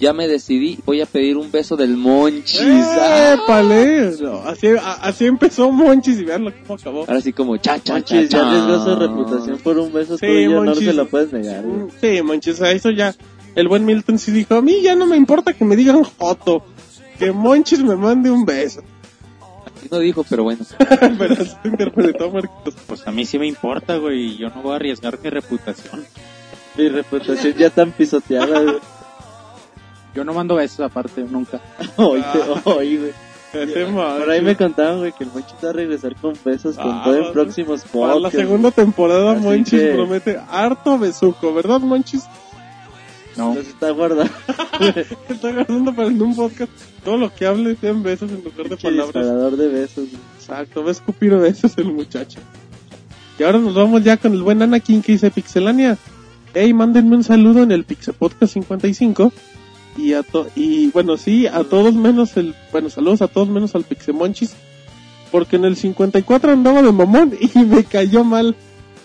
Ya me decidí, voy a pedir un beso del Monchis. Ah, ¡Épale! No, así, a- así empezó Monchis y veanlo cómo acabó. Ahora sí como cha cha cha. Monchis, ya cha. arriesgó su reputación por un beso Sí, tuyo, no Monchis. se lo puedes negar. Mm, Sí, Monchis, a eso ya. El buen Milton sí dijo, a mí ya no me importa que me digan Joto. Que Monchis me mande un beso. Así no dijo, pero bueno. Pero así lo interpretó Marquitos. Pues a mí sí me importa, güey. Yo no voy a arriesgar mi reputación. Mi reputación ya tan pisoteada, güey. Yo no mando besos aparte, nunca. Hoy, te- hoy, güey. Por ahí me contaban, güey, que el Monchis va a regresar con besos con Ah, todo en próximos Para la podcasts. segunda temporada Así Monchis que- promete harto besuco, ¿verdad Monchis? No. Los está guardando. Está guardando para en un podcast todo lo que hable sea en besos en lugar de palabras. disparador de besos. güey. Exacto, va a escupir besos el muchacho. Y ahora nos vamos ya con el buen Anakin que dice Pixelania. Hey, mándenme un saludo en el Pixel Podcast 55. Y a to y bueno, sí, a todos menos el, bueno, saludos a todos menos al Pixemonchis. Porque en el 54 andaba de mamón y me cayó mal.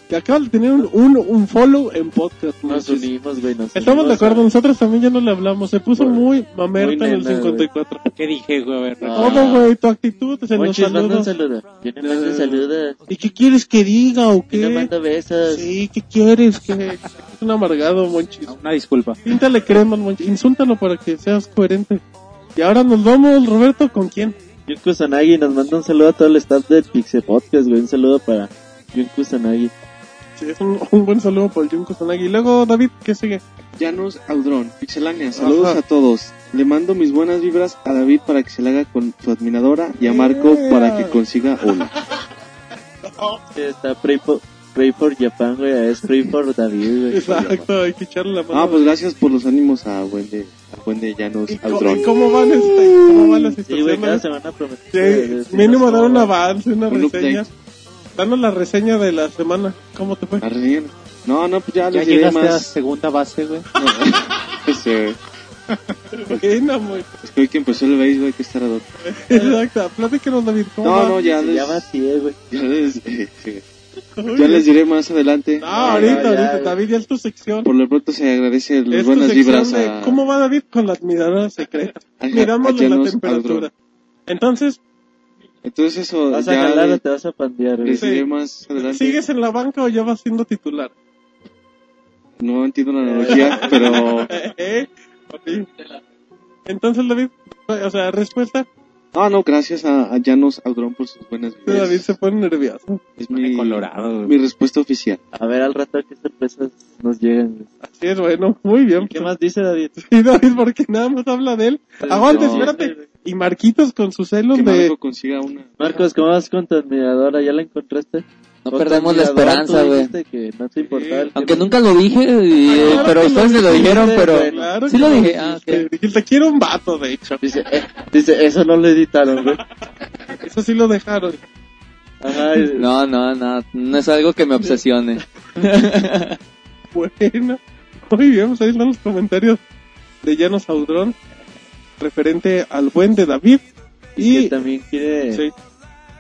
Que acaba de tener un, un, un follow en podcast, Nos unimos, güey. Nos Estamos de unimos acuerdo, a- nosotros también ya no le hablamos. Se puso Muy- muy mamerta muy en el nena, 54. ¿Qué dije, güey? A ver, No. Todo, güey, tu actitud se nos Monchis, manda un saluda. saludo. Yo no mando saludos. ¿Y qué quieres que diga o Yo no qué? mando besos. Sí, ¿qué quieres? que Es un amargado, Monchis. Una disculpa. Píntale crema, Monchis. Insúltalo para que seas coherente. Y ahora nos vamos, Roberto, ¿con quién? Jun Kusanagi nos manda un saludo a todo el staff del Pixel Podcast, güey. Un saludo para Jun Kusanagi. Sí, es un, un buen saludo por Junko Sanagi. Y luego, David, ¿qué sigue? Llanos Audrón, Pixelania, saludos Ajá. a todos. Le mando mis buenas vibras a David para que se le haga con su admiradora y a Marco Yeah. para que consiga una. Sí, Está Pray for, Pray for Japan, güey. Es Pray for David, güey. Exacto, hay que echarle la mano. Ah, pues gracias por los ánimos a buen de, a buen de Llanos ¿Y, co- Audrón. y cómo van, este, cómo van las Sí, güey, cada situaciones? semana prometemos. Sí, mínimo dar un avance, una Un reseña. update. Danos la reseña de la semana. ¿Cómo te fue? La reseña. No, no, pues ya, Ya les diré llegaste a más. segunda base, güey. Este, Buena, muy. es que hoy que empezó el béisbol hay que estar a dos. Exacto, platícanos, David. ¿Cómo No, va? no, ya les, llama así, eh, güey. ya les, ya les diré más adelante. No, ahorita, ya, ahorita, ya. David, ya es tu sección. Por lo pronto se agradece las buenas vibras de a... ¿Cómo va David con la admiradora secreta? a la temperatura. Entonces, Entonces eso, ¿Vas a ya jalar o te vas a pandear, güey? Sí. más adelante. ¿sigues en la banca o ya vas siendo titular? No entiendo la analogía, pero... ¿Eh? Entonces, David, o sea, respuesta, No, no, gracias a, a Llanos Audrón por sus buenas David vibras. se pone nervioso. Es Pone mi, colorado, güey. mi respuesta oficial. A ver al rato qué sorpresas nos llegan. güey. Así es, bueno, muy bien. ¿Qué más dice David? Sí, David, porque nada más habla de él. Aguante, no. espérate. Y Marquitos con sus celos Que de... Marco consiga una... Marcos, ¿cómo vas con tu admiradora? ¿Ya la encontraste? No Con perdemos la admirador, esperanza, tú güey. dijiste que no te importaba el Aunque nunca lo dije, y- Ah, claro pero que ustedes me lo dijeron, pero... güey. Claro Sí que lo dije, ah, ok. te- Dijiste, quiero un vato, de hecho. Dice, eh, dice, eso no lo editaron, güey. Eso sí lo dejaron. Ajá, y- No, no, no, no es algo que me obsesione. Bueno, muy bien, pues ahí están los comentarios de Llanos Audrón referente al buen de David. que Y... también quiere Sí.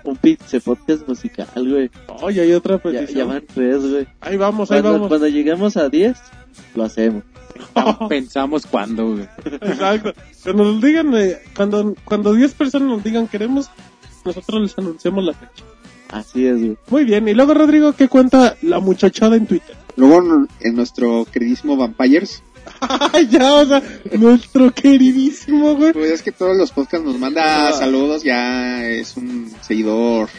un pizza podcast musical, güey. Oye, hay otra Ya, petición. ya van tres, güey. Ahí vamos, ahí vamos. cuando lleguemos a 10, lo hacemos. Pensamos cuándo, güey. Exacto. Cuando nos digan, eh, cuando, cuando 10 personas nos digan queremos, nosotros les anunciamos la fecha. Así es, güey. Muy bien, y luego Rodrigo, ¿qué cuenta la muchachada en Twitter? Luego en nuestro queridísimo Vampires, ya, o sea, nuestro queridísimo, güey. pues es que todos los podcasts nos manda saludos, ya es un seguidor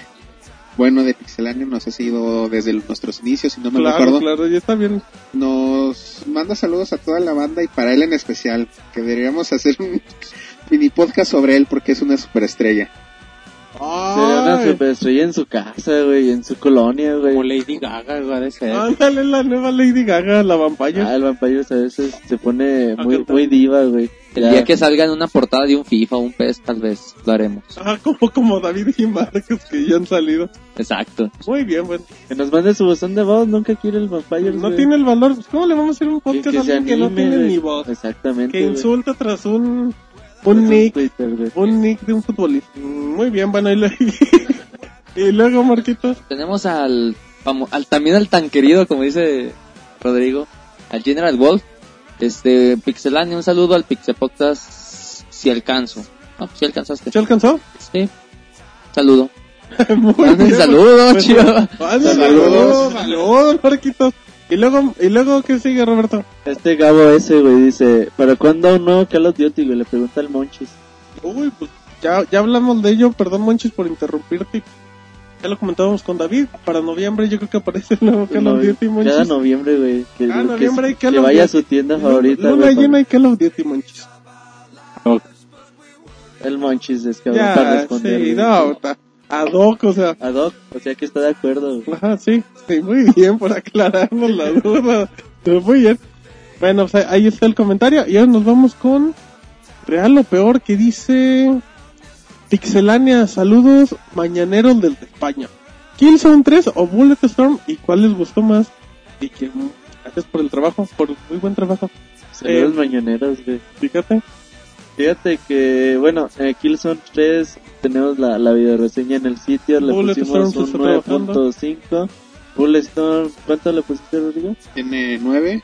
bueno de Pixelania, nos ha seguido desde nuestros inicios, si no me Claro, recuerdo. claro, ya está bien. Nos manda saludos a toda la banda y para él en especial, que deberíamos hacer un mini podcast sobre él porque es una superestrella. Sería una superestrella en su casa, güey, en su colonia, güey. Como Lady Gaga, güey. Ándale la nueva Lady Gaga, la vampire. Ah, el vampiro a veces se pone muy, muy diva, güey. El Ya. día que salga en una portada de un FIFA o un PES, tal vez lo haremos. Ah, como, como David y Marcos que ya han salido. Exacto. Muy bien, bueno. Que nos mande su buzón de voz, nunca quiere el vampiro. No tiene el valor. Pues, ¿Cómo le vamos a hacer un que, podcast que a se alguien que no anime, tiene güey. ni voz? Exactamente. Que güey. insulta tras un, un nick, Twitter, güey. un nick de un futbolista. Muy bien, bueno, y, le- y luego, Marquitos. Tenemos al, al también al tan querido, como dice Rodrigo, al General Wolf. Este, Pixelania, un saludo al Pixepodcast si alcanzo. No, si alcanzaste. ¿Se alcanzó? Sí. Saludo. Muy bien. saludo, Pues, chido. Saludos. saludos, saludos, Marquitos. Y luego, y luego, ¿qué sigue, Roberto? Este Gabo ese, güey, dice, ¿para cuándo un nuevo Call of Duty, güey? Le pregunta al Monchis. Uy, pues ya, ya hablamos de ello, perdón Monchis por interrumpirte. Ya lo comentábamos con David, para noviembre yo creo que aparece el nuevo Call of Duty, Monchis. Cada noviembre, güey. Que, Cada que- noviembre hay Call que of vaya a su tienda favorita, Luna güey. llena y Call of Duty, Monchis. El Monchis es cabrón Ya, para responder. sí, no, ta- ad hoc, o sea, Ad hoc, o sea que está de acuerdo, ajá, sí, sí, muy bien por aclararnos la duda. Pero Muy bien. Bueno, pues ahí está el comentario y ahora nos vamos con Real o Peor que dice Pixelania, saludos mañaneros desde España. Killzone 3 o Bulletstorm y cuál les gustó más y que gracias por el trabajo, por muy buen trabajo. Saludos Eh, mañaneros, güey. Fíjate. Fíjate que, bueno, en Killzone 3 tenemos la, la video reseña en el sitio, le Bulletstorm pusimos un está trabajando. 9.5. Bulletstorm, ¿cuánto le pusiste, Rodrigo? Tiene 9.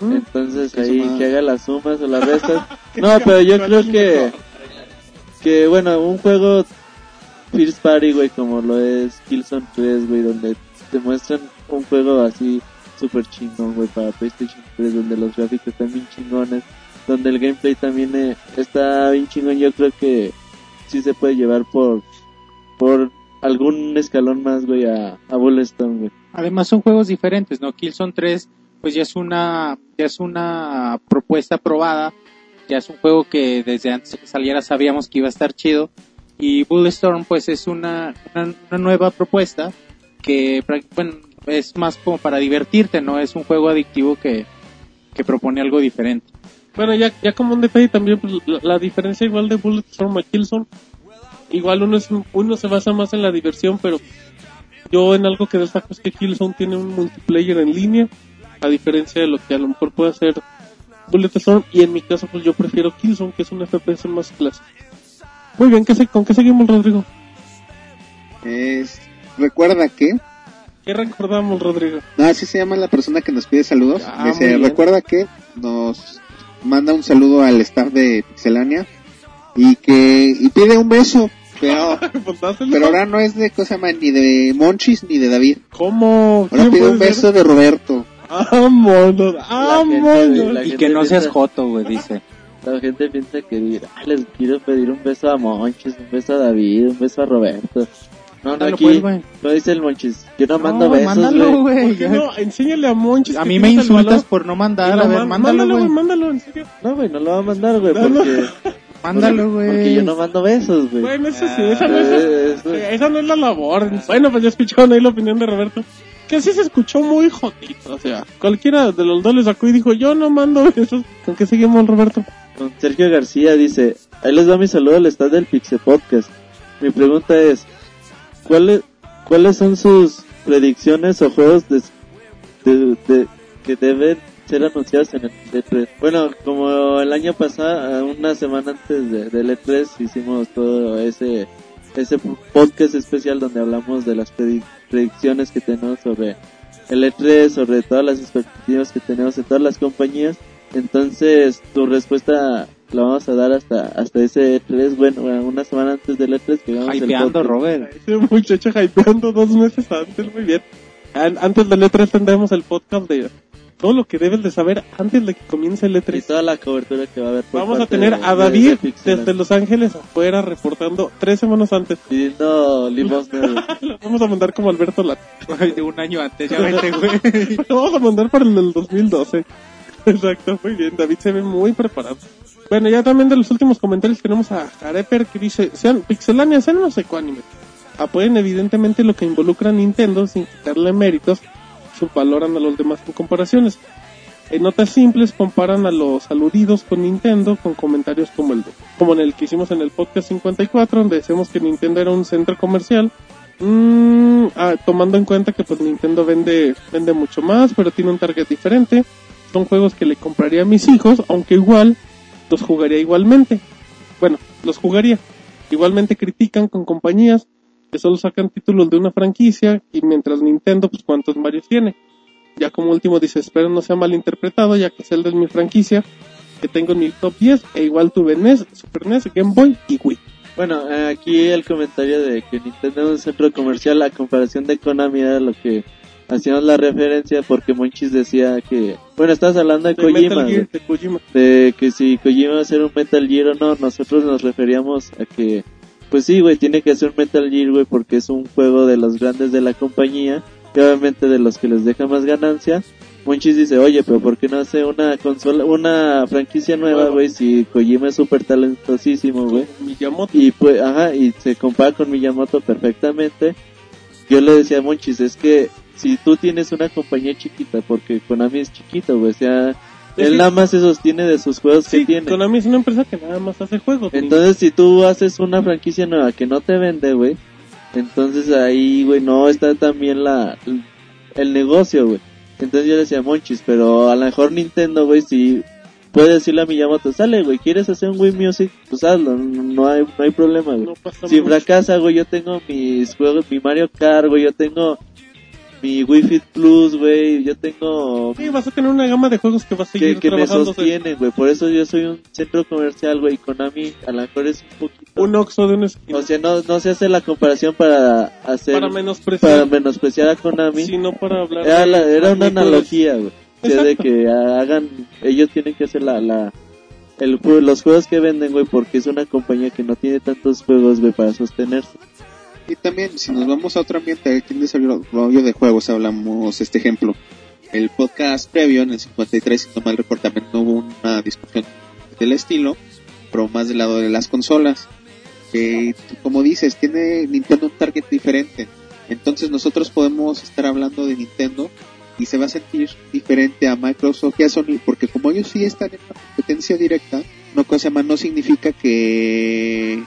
¿Mm? Entonces ¿Qué ahí que haga las sumas o las restas. no, pero yo creo que, que bueno, un juego First Party, güey, como lo es Killzone 3, güey, donde te muestran un juego así super chingón, güey, para PlayStation 3, donde los gráficos están bien chingones, donde el gameplay también eh, está bien chingón, yo creo que sí se puede llevar por, por algún escalón más, güey, a, a Bulletstorm. Además son juegos diferentes, ¿no? Killzone 3 pues ya es una ya es una propuesta probada, ya es un juego que desde antes de que saliera sabíamos que iba a estar chido y Bulletstorm pues es una, una, una nueva propuesta que bueno, es más como para divertirte, no es un juego adictivo que, que propone algo diferente. Bueno, ya, ya como un detalle también, pues, la, la diferencia igual de Bulletstorm a Killzone, igual uno, es, uno se basa más en la diversión, pero yo en algo que destaco es que Killzone tiene un multiplayer en línea, a diferencia de lo que a lo mejor puede hacer Bulletstorm, y en mi caso pues yo prefiero Killzone, que es un FPS más clásico. Muy bien, ¿qué se, ¿con qué seguimos, Rodrigo? Es, recuerda que, ¿Qué recordamos, Rodrigo? no, así se llama la persona que nos pide saludos. Ah, Dice, recuerda que nos manda un saludo al staff de Pixelania y que, y pide un beso. Pero, ahora no es de cosa más ni de Monchis ni de David. ¿Cómo? Ahora ¿Quién pide un ser? beso de Roberto. Vámonos, vámonos. Y que no seas joto, güey, dice. La gente piensa que "Ah, les quiero pedir un beso a Monchis, un beso a David, un beso a Roberto. No, no, aquí pues, no dice el Monchis. Yo no mando No, besos, mándalo, güey. ¿Por güey. qué no? Enséñale a Monchis. A mí me insultas por no mandar, a ver, man- mándalo, güey. mándalo, en serio. No, güey, no lo va a mandar, güey, No, no. porque, Mándalo, porque güey. yo no mando besos, güey. Bueno, eso sí, Ah, esa no es, Eh, eso- esa no es la labor. Bueno, pues ya escucharon ahí la opinión de Roberto. Que sí se escuchó muy jodito, o sea, cualquiera de los dos le sacó y dijo, yo no mando besos. ¿Con qué seguimos, Roberto? Con Sergio García dice, ahí les da mi saludo al staff del Pixel Podcast. Mi pregunta es, ¿cuáles, cuáles son sus predicciones o juegos de, de- de- que deben ser anunciados en el E3? Bueno, como el año pasado, una semana antes de, del E3 hicimos todo ese, ese podcast especial donde hablamos de las predi- predicciones que tenemos sobre el E3, sobre todas las expectativas que tenemos en todas las compañías. Entonces, tu respuesta la vamos a dar hasta hasta ese E3, bueno, una semana antes del E3 que el Hypeando, podcast. Robert. Ese muchacho hypeando dos meses antes, muy bien. An- Antes del E3 tendremos el podcast de todo lo que debes de saber antes de que comience el Y E3. toda la cobertura que va a haber. por Vamos a parte tener de- a David de desde Los Ángeles afuera reportando tres semanas antes. pidiendo limosna. Lo vamos a mandar como Alberto Lat. De un año antes, ya vete, güey. Lo vamos a mandar para el del 2012. Exacto, muy bien. David se ve muy preparado. Bueno, ya también de los últimos comentarios tenemos a Jareper que dice, sean pixelania, sean unos ecuánimes. apoyan evidentemente lo que involucra a Nintendo sin quitarle méritos, subvaloran a los demás en comparaciones. En notas simples comparan a los aludidos con Nintendo con comentarios como el como en el que hicimos en el podcast 54 donde decimos que Nintendo era un centro comercial Mm, ah, tomando en cuenta que pues Nintendo vende vende mucho más pero tiene un target diferente son juegos que le compraría a mis hijos aunque igual los jugaría igualmente. Bueno los jugaría. Igualmente critican con compañías que solo sacan títulos de una franquicia y mientras Nintendo pues cuántos Mario tiene ya como último dice, espero no sea malinterpretado, ya que Zelda es mi franquicia, que tengo en mi top 10, e igual tuve NES, Super NES, Game Boy y Wii. Bueno, aquí el comentario de que Nintendo es un centro comercial a comparación de Konami era lo que hacíamos la referencia porque Monchis decía que, bueno, estás hablando de, De Kojima, Gear, de Kojima. de que si Kojima va a hacer un Metal Gear o no, nosotros nos referíamos a que, pues sí, güey, tiene que hacer un Metal Gear, güey, porque es un juego de los grandes de la compañía y obviamente de los que les deja más ganancia. Monchis dice, oye, pero ¿por qué no hace una consola, una franquicia nueva, Nueva. güey, si Kojima es súper talentosísimo, güey? Miyamoto. y pues ajá y se compara con Miyamoto perfectamente yo le decía a Monchis es que si tú tienes una compañía chiquita porque Konami es chiquito güey o sea él nada más se sostiene de sus juegos que tiene Konami es una empresa que nada más hace juegos. entonces si tú haces una franquicia nueva que no te vende güey entonces ahí güey no está también la el negocio güey entonces yo le decía Monchis pero a lo mejor Nintendo güey si puede decirle a Miyamoto sale güey quieres hacer un Wii Music pues hazlo no, hay no hay problema güey no si mucho. fracasa, güey, yo tengo mis juegos, mi Mario Kart, güey, yo tengo mi Wii Fit Plus, güey, yo tengo Sí, vas a tener una gama de juegos que va a seguir que, que me sostienen, güey, por eso yo soy un centro comercial, güey, Konami a lo mejor es un poquito, Un Oxxo de una esquina. o sea, no, no se hace la comparación para hacer, para menospreciar, para menospreciar a Konami, sino para hablar era, la- era una analogía, güey, o sea, de que hagan, ellos tienen que hacer la, la, el, los juegos que venden, güey, porque es una compañía que no tiene tantos juegos, güey, para sostenerse. Y también, si nos vamos a otro ambiente, aquí en desarrollo de juegos, hablamos este ejemplo. El podcast previo, en el 53, si no mal recuerdo, también hubo una discusión del estilo, pero más del lado de las consolas. Que, como dices, tiene Nintendo un target diferente. Entonces nosotros podemos estar hablando de Nintendo y se va a sentir diferente a Microsoft y a Sony, porque como ellos sí están en una competencia directa, no cosa más no significa que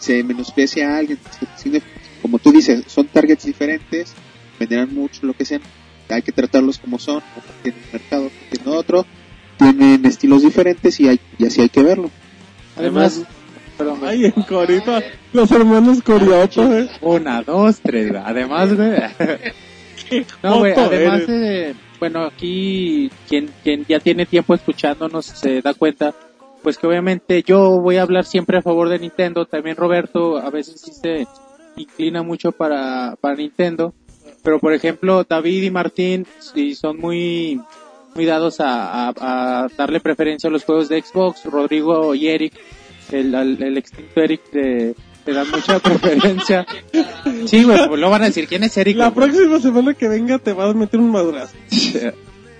se menosprecia a alguien. Como tú dices, son targets diferentes, venderán mucho, lo que sean. Hay que tratarlos como son, como tienen un mercado, como tienen otro, tienen estilos diferentes y, hay, y así hay que verlo. Además, perdón. Ay, en Corito, los hermanos Corioto, eh. Una, dos, tres. Además, güey. No, güey, además de, bueno, aquí quien, quien ya tiene tiempo escuchándonos se da cuenta, pues que obviamente yo voy a hablar siempre a favor de Nintendo, también Roberto a veces sí se inclina mucho para, para Nintendo, pero por ejemplo David y Martín sí son muy, muy dados a, a, a darle preferencia a los juegos de Xbox, Rodrigo y Eric, el, al- el extinto Eric de, le dan mucha preferencia. Sí, güey, pues lo van a decir, ¿quién es Eric? La próxima semana que venga te vas a meter un madrazo.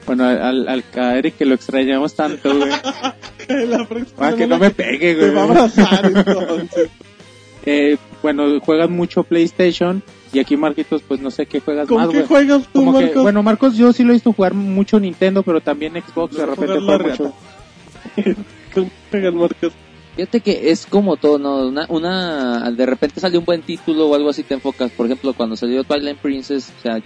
Bueno, al, al a Eric que lo extrañamos tanto, güey. La próxima Ah, que no me pegue, Te güey. va a abrazar entonces. Eh, bueno, juegan mucho PlayStation y aquí Marquitos, pues no sé qué juegas ¿Con más, qué güey. juegas tú, Como que, Marcos? bueno, Marcos, yo sí lo he visto jugar mucho Nintendo, pero también Xbox de repente juega mucho. ¿Con qué juegas, Marcos? Fíjate que es como todo, ¿no? Una, una, de repente sale un buen título o algo así te enfocas. Por ejemplo, cuando salió Twilight Princess, o sea,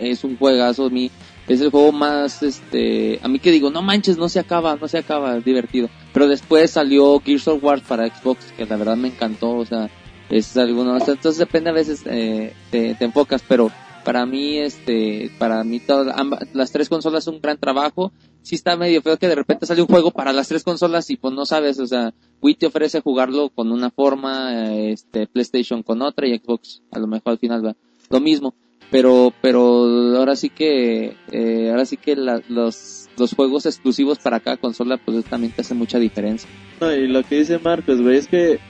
es un juegazo, a mí, es el juego más, este, a mí que digo, no manches, no se acaba, no se acaba, es divertido. Pero después salió Gears of War para Xbox, que la verdad me encantó, o sea, es alguno, o sea, entonces depende a veces, eh, te, enfocas, pero para mí, este, para mí todas, las tres consolas son un gran trabajo. Sí está medio feo que de repente sale un juego para las tres consolas y pues no sabes, o sea, Wii te ofrece jugarlo con una forma, este, PlayStation con otra y Xbox a lo mejor al final va lo mismo. Pero, pero ahora sí que, eh, ahora sí que la- los, los juegos exclusivos para cada consola pues también te hace mucha diferencia. Y lo que dice Marcos, güey, es que,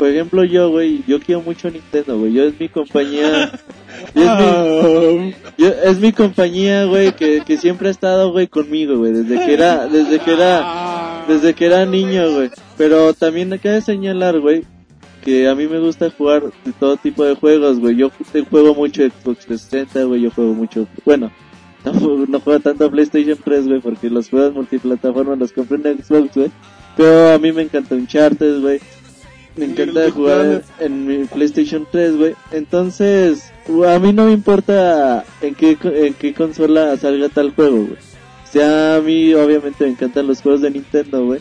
por ejemplo, yo, güey, yo quiero mucho Nintendo, güey. Yo es mi compañía. yo es, mi, yo- es mi compañía, güey, que, que siempre ha estado, güey, conmigo, güey, desde que era, desde que era, desde que era niño, güey. Pero también hay que señalar, güey, que a mí me gusta jugar de todo tipo de juegos, güey. Yo ju- juego mucho Xbox 360, güey, yo juego mucho, bueno, no, no juego tanto PlayStation 3, güey, porque los juegos multiplataforma los compré en Xbox, güey. Pero a mí me encanta Uncharted, güey. Me encanta jugar en, mi PlayStation 3, güey. Entonces, a mí no me importa en qué, en qué consola salga tal juego, güey. O sea, a mí obviamente me encantan los juegos de Nintendo, güey.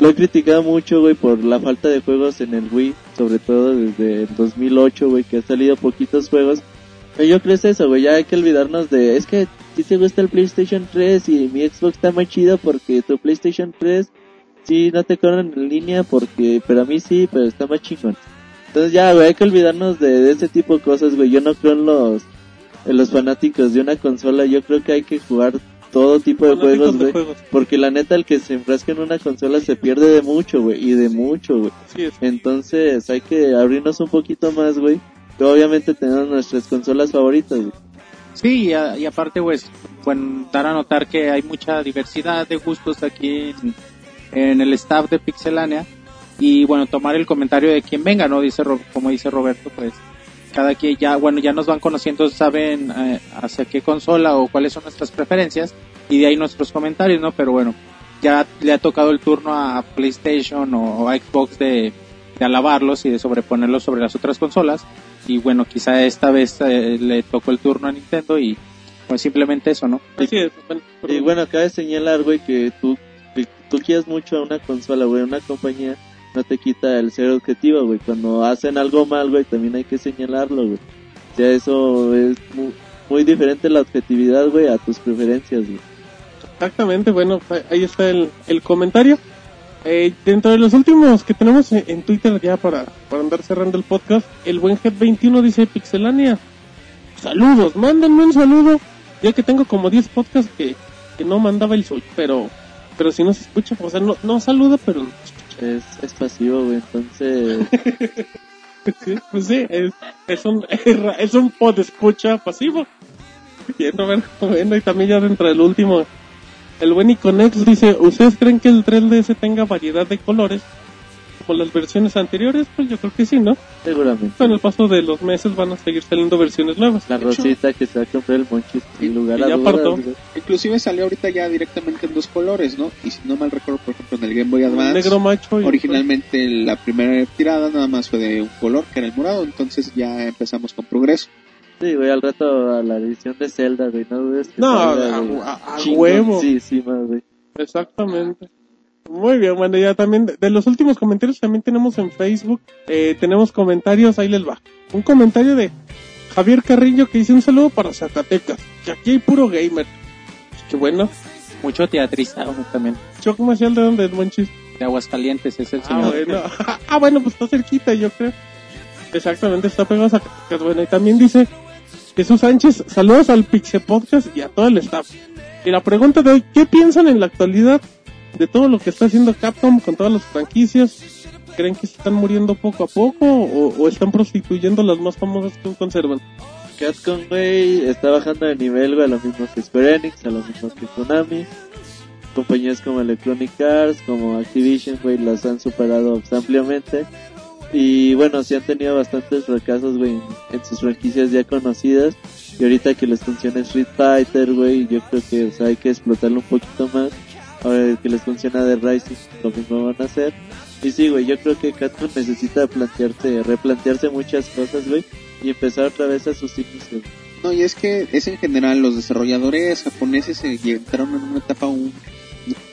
Lo he criticado mucho, güey, por la falta de juegos en el Wii, sobre todo desde el 2008, güey, que ha salido poquitos juegos. Pero yo creo que es eso, güey, ya hay que olvidarnos de, es que si te gusta el PlayStation 3 y mi Xbox está más chido porque tu PlayStation 3 sí no te corren en línea porque, pero a mí sí, pero está más chingón. Entonces ya, güey, hay que olvidarnos de, de ese tipo de cosas, güey. Yo no creo en los, en los fanáticos de una consola, yo creo que hay que jugar todo tipo de juegos, güey. juegos. Porque la neta, el que se enfrasca en una consola se pierde de mucho, güey, y de mucho, güey. Entonces hay que abrirnos un poquito más, güey. Obviamente tenemos nuestras consolas favoritas, güey. Sí, y, a- y aparte, pues, bueno, dar a notar que hay mucha diversidad de gustos aquí en, en el staff de Pixelania. Y bueno, tomar el comentario de quien venga, ¿no? Dice, como dice Roberto, pues, cada quien ya, bueno, ya nos van conociendo, saben eh, hacia qué consola o cuáles son nuestras preferencias. Y de ahí nuestros comentarios, ¿no? Pero bueno, ya le ha tocado el turno a PlayStation o, a Xbox de, de alabarlos y de sobreponerlos sobre las otras consolas. Y bueno, quizá esta vez eh, le tocó el turno a Nintendo y pues simplemente eso, ¿no? Así es. Bueno, Y bueno, cabe señalar, güey, que tú, que tú quieres mucho a una consola, güey, una compañía, no te quita el ser objetivo, güey. Cuando hacen algo mal, güey, también hay que señalarlo, güey. O sea, eso es muy, muy diferente la objetividad, güey, a tus preferencias, güey. Exactamente, bueno, ahí está el, el comentario. Eh, dentro de los últimos que tenemos en, en Twitter ya para, para andar cerrando el podcast, el buen Head21 dice Pixelania. Saludos, mándenme un saludo. Ya que tengo como 10 podcasts que, que no mandaba el suyo, pero pero si no se escucha, o sea, no, no saluda, pero. Es, es pasivo, güey, entonces... Sí, pues sí, es, es un es un pod escucha pasivo. Bien, Roberto, bueno, y también ya dentro del último, el buen Iconex dice, ¿ustedes creen que el 3DS tenga variedad de colores como las versiones anteriores? Pues yo creo que sí, ¿no? Seguramente. Con el paso de los meses van a seguir saliendo versiones nuevas. La rosita que se va a comprar el monchis, sin lugar y a ya dudas. Inclusive salió ahorita ya directamente en dos colores, ¿no? Y si no mal recuerdo, por ejemplo, en el Game Boy Advance, negro macho y originalmente la primera tirada nada más fue de un color, que era el morado, entonces ya empezamos con progreso. Sí, güey, al rato a la edición de Zelda, güey, no dudes No, a- huevo. Sí, sí, más, güey. Exactamente. Muy bien, bueno, ya también de, los últimos comentarios también tenemos en Facebook, eh, tenemos comentarios, ahí les va. Un comentario de Javier Carrillo que dice un saludo para Zacatecas, que aquí hay puro gamer. Qué bueno. Mucho teatrizado también. Yo comercial de donde es buen chiste. De Aguascalientes es el Ah, señor. bueno. ah, bueno, pues está cerquita, yo creo. Exactamente, está pegado a Zacatecas. Bueno, y también dice Jesús Sánchez, saludos al Pixe Podcast y a todo el staff. Y la pregunta de hoy, ¿qué piensan en la actualidad de todo lo que está haciendo Capcom con todas las franquicias? ¿Creen que se están muriendo poco a poco o, están prostituyendo las más famosas que conservan? Capcom, güey, está bajando de nivel, güey, a lo mismo que Square Enix, a lo mismo que Konami. Compañías como Electronic Arts, como Activision, güey, las han superado ampliamente. Y bueno, sí han tenido bastantes fracasos, güey, en, sus franquicias ya conocidas. Y ahorita que les funciona Street Fighter, güey, yo creo que hay que explotarlo un poquito más. Ahora que les funciona The Rising, lo mismo van a hacer. Y sí, güey, yo creo que Capcom necesita plantearse, replantearse muchas cosas, güey, y empezar otra vez a sus inicios. No, y es que es en general los desarrolladores japoneses eh, entraron en una etapa un,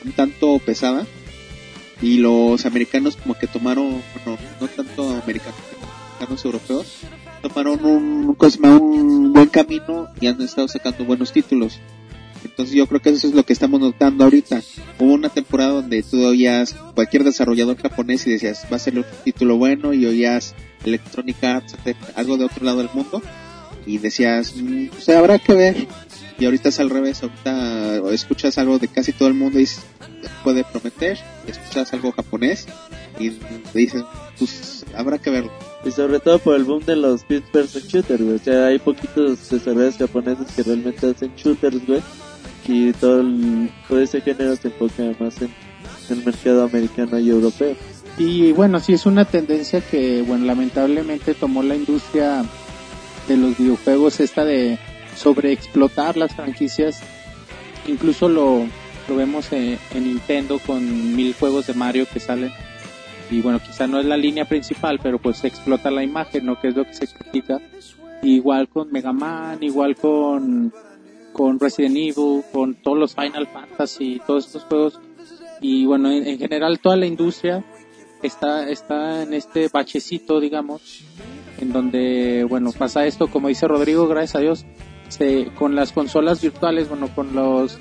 un tanto pesada y los americanos como que tomaron, bueno, no tanto americanos, americanos europeos, tomaron un, ¿cómo se llama? un buen camino y han estado sacando buenos títulos. Entonces yo creo que eso es lo que estamos notando ahorita. Hubo una temporada donde tú oías cualquier desarrollador japonés y decías, va a ser un título bueno y oías Electronic Arts, algo de otro lado del mundo y decías, mm, pues habrá que ver. Y ahorita es al revés, ahorita escuchas algo de casi todo el mundo y puede prometer, escuchas algo japonés y dices, pues habrá que verlo. Y sobre todo por el boom de los first person shooters, güey. O sea, hay poquitos desarrolladores japoneses que realmente hacen shooters, güey. Y todo, el- todo ese género se enfoca más en el mercado americano y europeo. Y bueno, sí es una tendencia que, bueno, lamentablemente tomó la industria de los videojuegos esta de sobreexplotar las franquicias. Incluso lo, lo vemos en, en Nintendo con mil juegos de Mario que salen. Y bueno, quizá no es la línea principal, pero pues se explota la imagen, ¿no? Que es lo que se critica. Igual con Mega Man, igual con, con Resident Evil, con todos los Final Fantasy, todos estos juegos. Y bueno, en, en general toda la industria está, está en este bachecito, digamos, en donde, bueno, pasa esto, como dice Rodrigo, gracias a Dios, se, con las consolas virtuales, bueno, con los,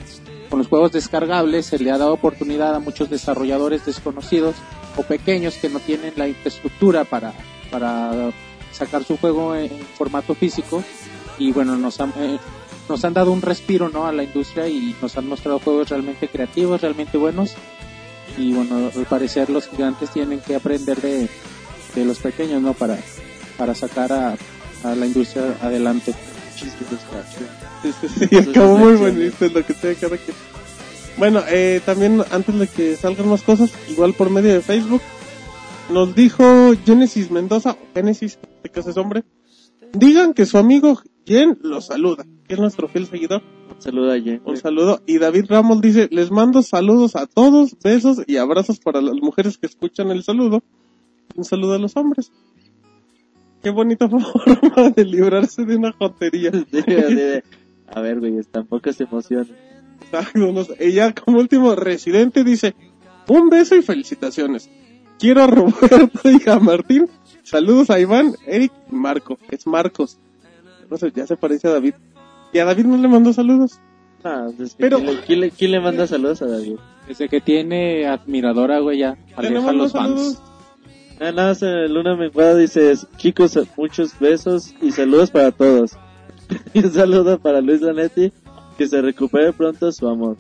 con los juegos descargables, se le ha dado oportunidad a muchos desarrolladores desconocidos o pequeños que no tienen la infraestructura para, para sacar su juego en formato físico y bueno, nos han, eh, nos han dado un respiro, ¿no? A la industria y nos han mostrado juegos realmente creativos, realmente buenos y bueno, al parecer los gigantes tienen que aprender de, de los pequeños, ¿no? Para, para sacar a, a la industria adelante. Sí, sí, sí, acabó muy bonito lo que tiene cada quien. Bueno, eh, también antes de que salgan más cosas, igual por medio de Facebook, nos dijo Genesis Mendoza, o Genesis, que es hombre, digan que su amigo Jen lo saluda, que es nuestro fiel seguidor. Saluda a Jen. Un saludo. Y David Ramos dice, les mando saludos a todos, besos y abrazos para las mujeres que escuchan el saludo. Un saludo a los hombres. Qué bonita forma de librarse de una jotería. A ver, güey, tampoco se emociona. Ella como último residente dice, un beso y felicitaciones. Quiero a Roberto y a Martín. Saludos a Iván, Eric y Marco. Es Marcos. No sé, ya se parece a David. Y a David no le mandó saludos. Ah, pues, Pero- ¿quién, le, quién le- quién le manda saludos a David? Desde que tiene admiradora, güey, ya Ya le aleja los fans. saludos. Ah, nada más eh, Luna Menguado dice, chicos, muchos besos y saludos para todos. y un saludo para Luis Lanetti, que se recupere pronto su amor.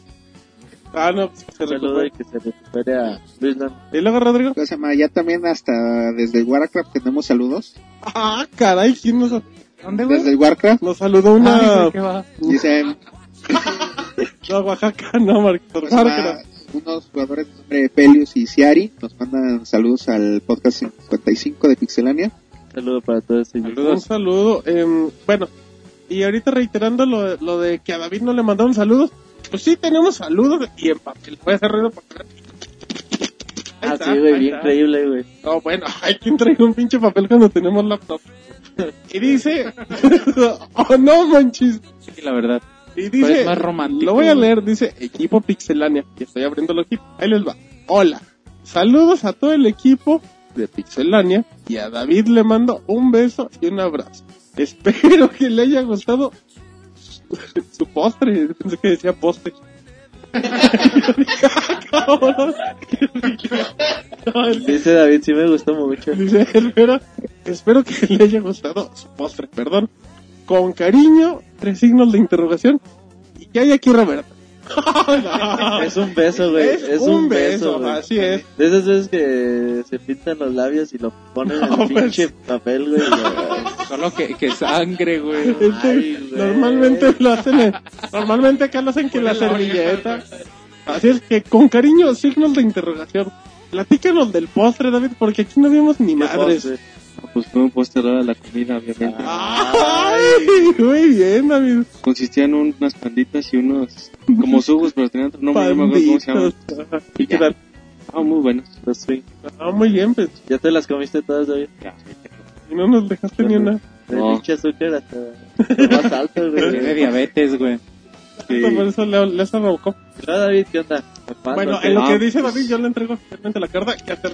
Ah, no, pues, se Un saludo recupera. y que se recupere a Luis Lanetti. ¿Y luego, Rodrigo? ¿Cómo se llama? Ya también hasta desde Warcraft tenemos saludos. Ah, caray, ¿quién nos, ¿Dónde, Desde el Warcraft nos saludó una... Dicen No, Oaxaca, no, Marquito. unos jugadores de nombre Pelius y Ciari nos mandan saludos al podcast 55 de Pixelania. Saludo para todos ellos. Un saludo. em, bueno, y ahorita reiterando lo, lo de que a David no le mandaron saludos. Pues sí, tenemos saludos y en papel. Voy a hacer ruido para Ah, está, sí, güey, bien está. increíble, güey. No, bueno, hay quien traiga un pinche papel cuando tenemos laptop. Y dice, oh no manches. Sí, la verdad. Y Pero dice, es más romántico, lo voy a leer, dice equipo Pixelania. Y estoy abriendo el equipo. Ahí les va. Hola. Saludos a todo el equipo de Pixelania. Y a David le mando un beso y un abrazo. Espero que le haya gustado su postre. Pensé que decía postre. Dice David, sí me gustó mucho. Dice, espero, espero que le haya gustado su postre, perdón. Con cariño, tres signos de interrogación. Y que hay aquí Roberto. Es un beso, güey. Es Es, un un beso, beso, güey. así es. De esas veces que se pintan los labios y lo ponen en el pinche pues. papel, güey. Solo que, que sangre, güey. Este, normalmente lo hacen, en- normalmente acá lo hacen que la servilleta. Así es que con cariño, signos de interrogación. Platícanos del postre, David, porque aquí no vimos ni madres. Postre. Pues fue un postre a la comida, obviamente. Ay, muy bien, David. Consistía en un- unas panditas y unos como subos, pero tenían otro nombre, no me acuerdo cómo se llaman. ¿Y qué tal? Ah, muy buenos. Los swing. Ah, muy bien, pues. ¿Ya te las comiste todas, David? Y no nos dejaste ni una. De No. pinche azúcar hasta lo más alto, Tiene güey. diabetes, güey. Sí. Por eso le, le hace Robocop. No, David, ¿qué onda? Bueno, en lo Ah, que dice pues- David, yo le entrego oficialmente la carta. Ya te...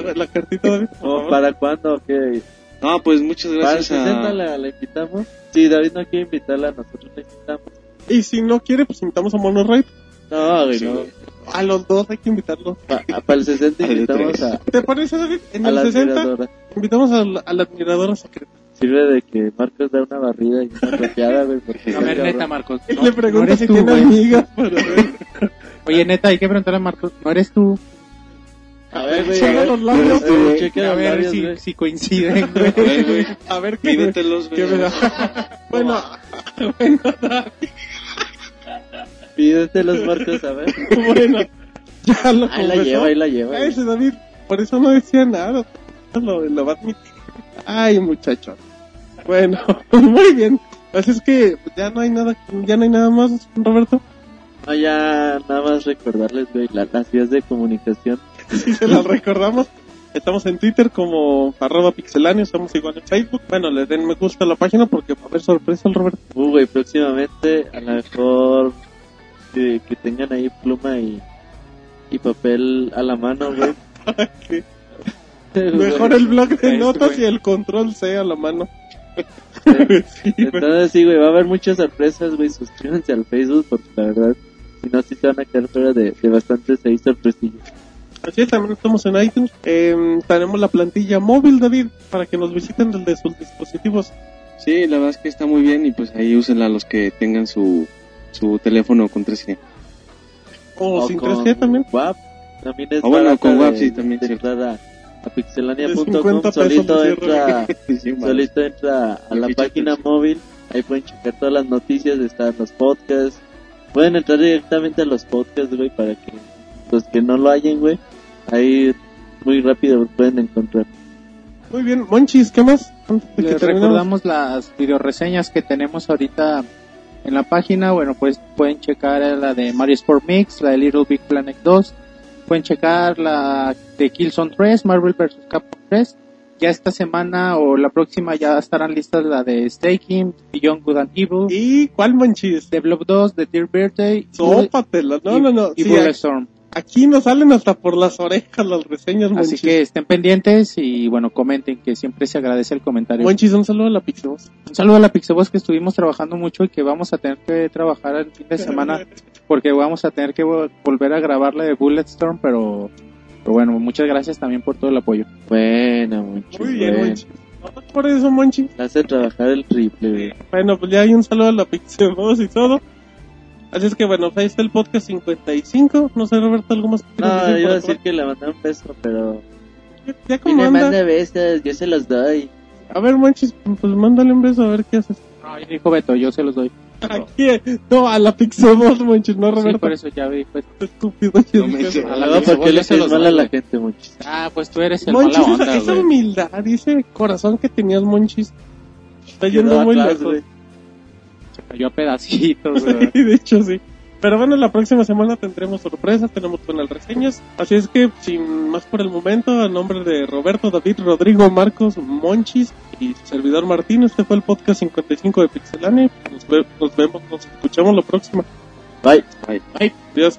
la, la cartita, David. por ¿O favor. ¿Para cuándo? ¿Qué? Ah, pues muchas ¿Para el gracias 60 a... la, la invitamos? Si David no quiere invitarla, nosotros la invitamos. Y si no quiere, pues invitamos a Mono Raid. No, güey, Sí, no. A los dos hay que invitarlos. Para el 60 Al de invitamos a, ¿Te parece, David? En a el la 60 admiradora. invitamos a la, a la admiradora secreta. Sirve de que Marcos da una barrida y una tropeada, güey. porque A ver, cabrón. neta, Marcos. No- le no pregunta eres si tú, amigas para ver. Oye, neta, hay que preguntarle a Marcos. ¿No eres tú? A ver, güey, a Checa ver. los labios, A ver, güey. checa A ver labios, si, si coinciden, A ver, güey. A ver qué. Pídetelos, güey. bueno, bueno, Pídete los Marcos, a ver. bueno. Ya lo Ahí la lleva, ahí la lleva. güey. Ese David por eso no decía nada. Lo, lo va a admitir. Ay, muchacho. Bueno, muy bien. Así es que ya no hay nada, ya no hay nada más, Roberto. No, ya nada más recordarles, güey, la- las vías de comunicación. Sí, se las recordamos. Estamos en Twitter como arroba pixeláneo, estamos igual en Facebook. Bueno, le den me gusta a la página porque va a haber sorpresa al Roberto. Uh, güey, próximamente a lo mejor que, que tengan ahí pluma y, y papel a la mano, güey. Mejor el blog de notas y el control C a la mano. Sí. Entonces sí, güey, va a haber muchas sorpresas, güey. Suscríbanse al Facebook porque la verdad, si no, sí se van a quedar fuera de, de bastantes ahí sorpresillas. Así es, también estamos en iTunes. Eh, tenemos la plantilla móvil, David, para que nos visiten desde sus dispositivos. Sí, la verdad es que está muy bien y pues ahí úsenla los que tengan su, su teléfono con 3G. O, sin con 3G también. WAP. También es Ah, bueno, con WAP sí, también, de entrar a, pixelania.com. 50 pesos Solito entra, Sí, solito entra a la página móvil. Ahí pueden checar todas las noticias, están los podcasts. Pueden entrar directamente a los podcasts, güey, para que los que no lo hayan, güey, ahí muy rápido los pueden encontrar. Muy bien, Monchis, ¿qué más? De que Les recordamos las videoreseñas que tenemos ahorita en la página. Bueno, pues pueden checar la de Mario Sport Mix, la de Little Big Planet 2. Pueden checar la de Killzone 3, Marvel vs. Capcom 3. Ya esta semana o la próxima ya estarán listas la de Staking, Beyond Good and Evil, ¿Y cuál Monchis? The Blob 2, The Dear Birthday Sópatela. No, y, no, no. y Sí, Bulletstorm. Aquí nos salen hasta por las orejas las reseñas, Así Monchis. que estén pendientes y bueno, comenten que siempre se agradece el comentario. Monchis, un saludo a la Pixeboss. Un saludo a la Pixeboss que estuvimos trabajando mucho y que vamos a tener que trabajar el fin de semana porque vamos a tener que vo- volver a grabar la de Bulletstorm, pero, pero bueno, muchas gracias también por todo el apoyo. Buena, mucho. Muy bien, Monchis. No, Por eso, Monchis. Hace trabajar el triple, güey. Bueno, pues ya hay un saludo a la Pixeboss y todo. Así es que bueno, ahí está el podcast 55. No sé, Roberto, algo más que No, iba a decir que le mandé un beso, pero... Ya como Tiene anda. más de besos, yo se los doy. A ver, Monchis, pues mándale un beso a ver qué haces. No, ya dijo Beto, yo se los doy. Aquí, no, a la Pixeboss, Monchis, no a Sí, Roberto. por eso ya vi, pues. Estúpido. No me Monchis. A la No, porque yo le se los mal a la gente, muchis. Ah, pues tú eres el Monchis, mala esa, onda, esa güey. humildad y ese corazón que tenías, Monchis, está yendo muy lejos. Cayó a pedacitos. Sí, de hecho sí. Pero bueno, la próxima semana tendremos sorpresas, tenemos buenas reseñas. Así es que, sin más por el momento, a nombre de Roberto, David, Rodrigo, Marcos, Monchis y su servidor Martín, este fue el podcast 55 de Pixelania. Nos, ve- nos vemos, nos escuchamos la próxima. Bye. Bye. Adiós.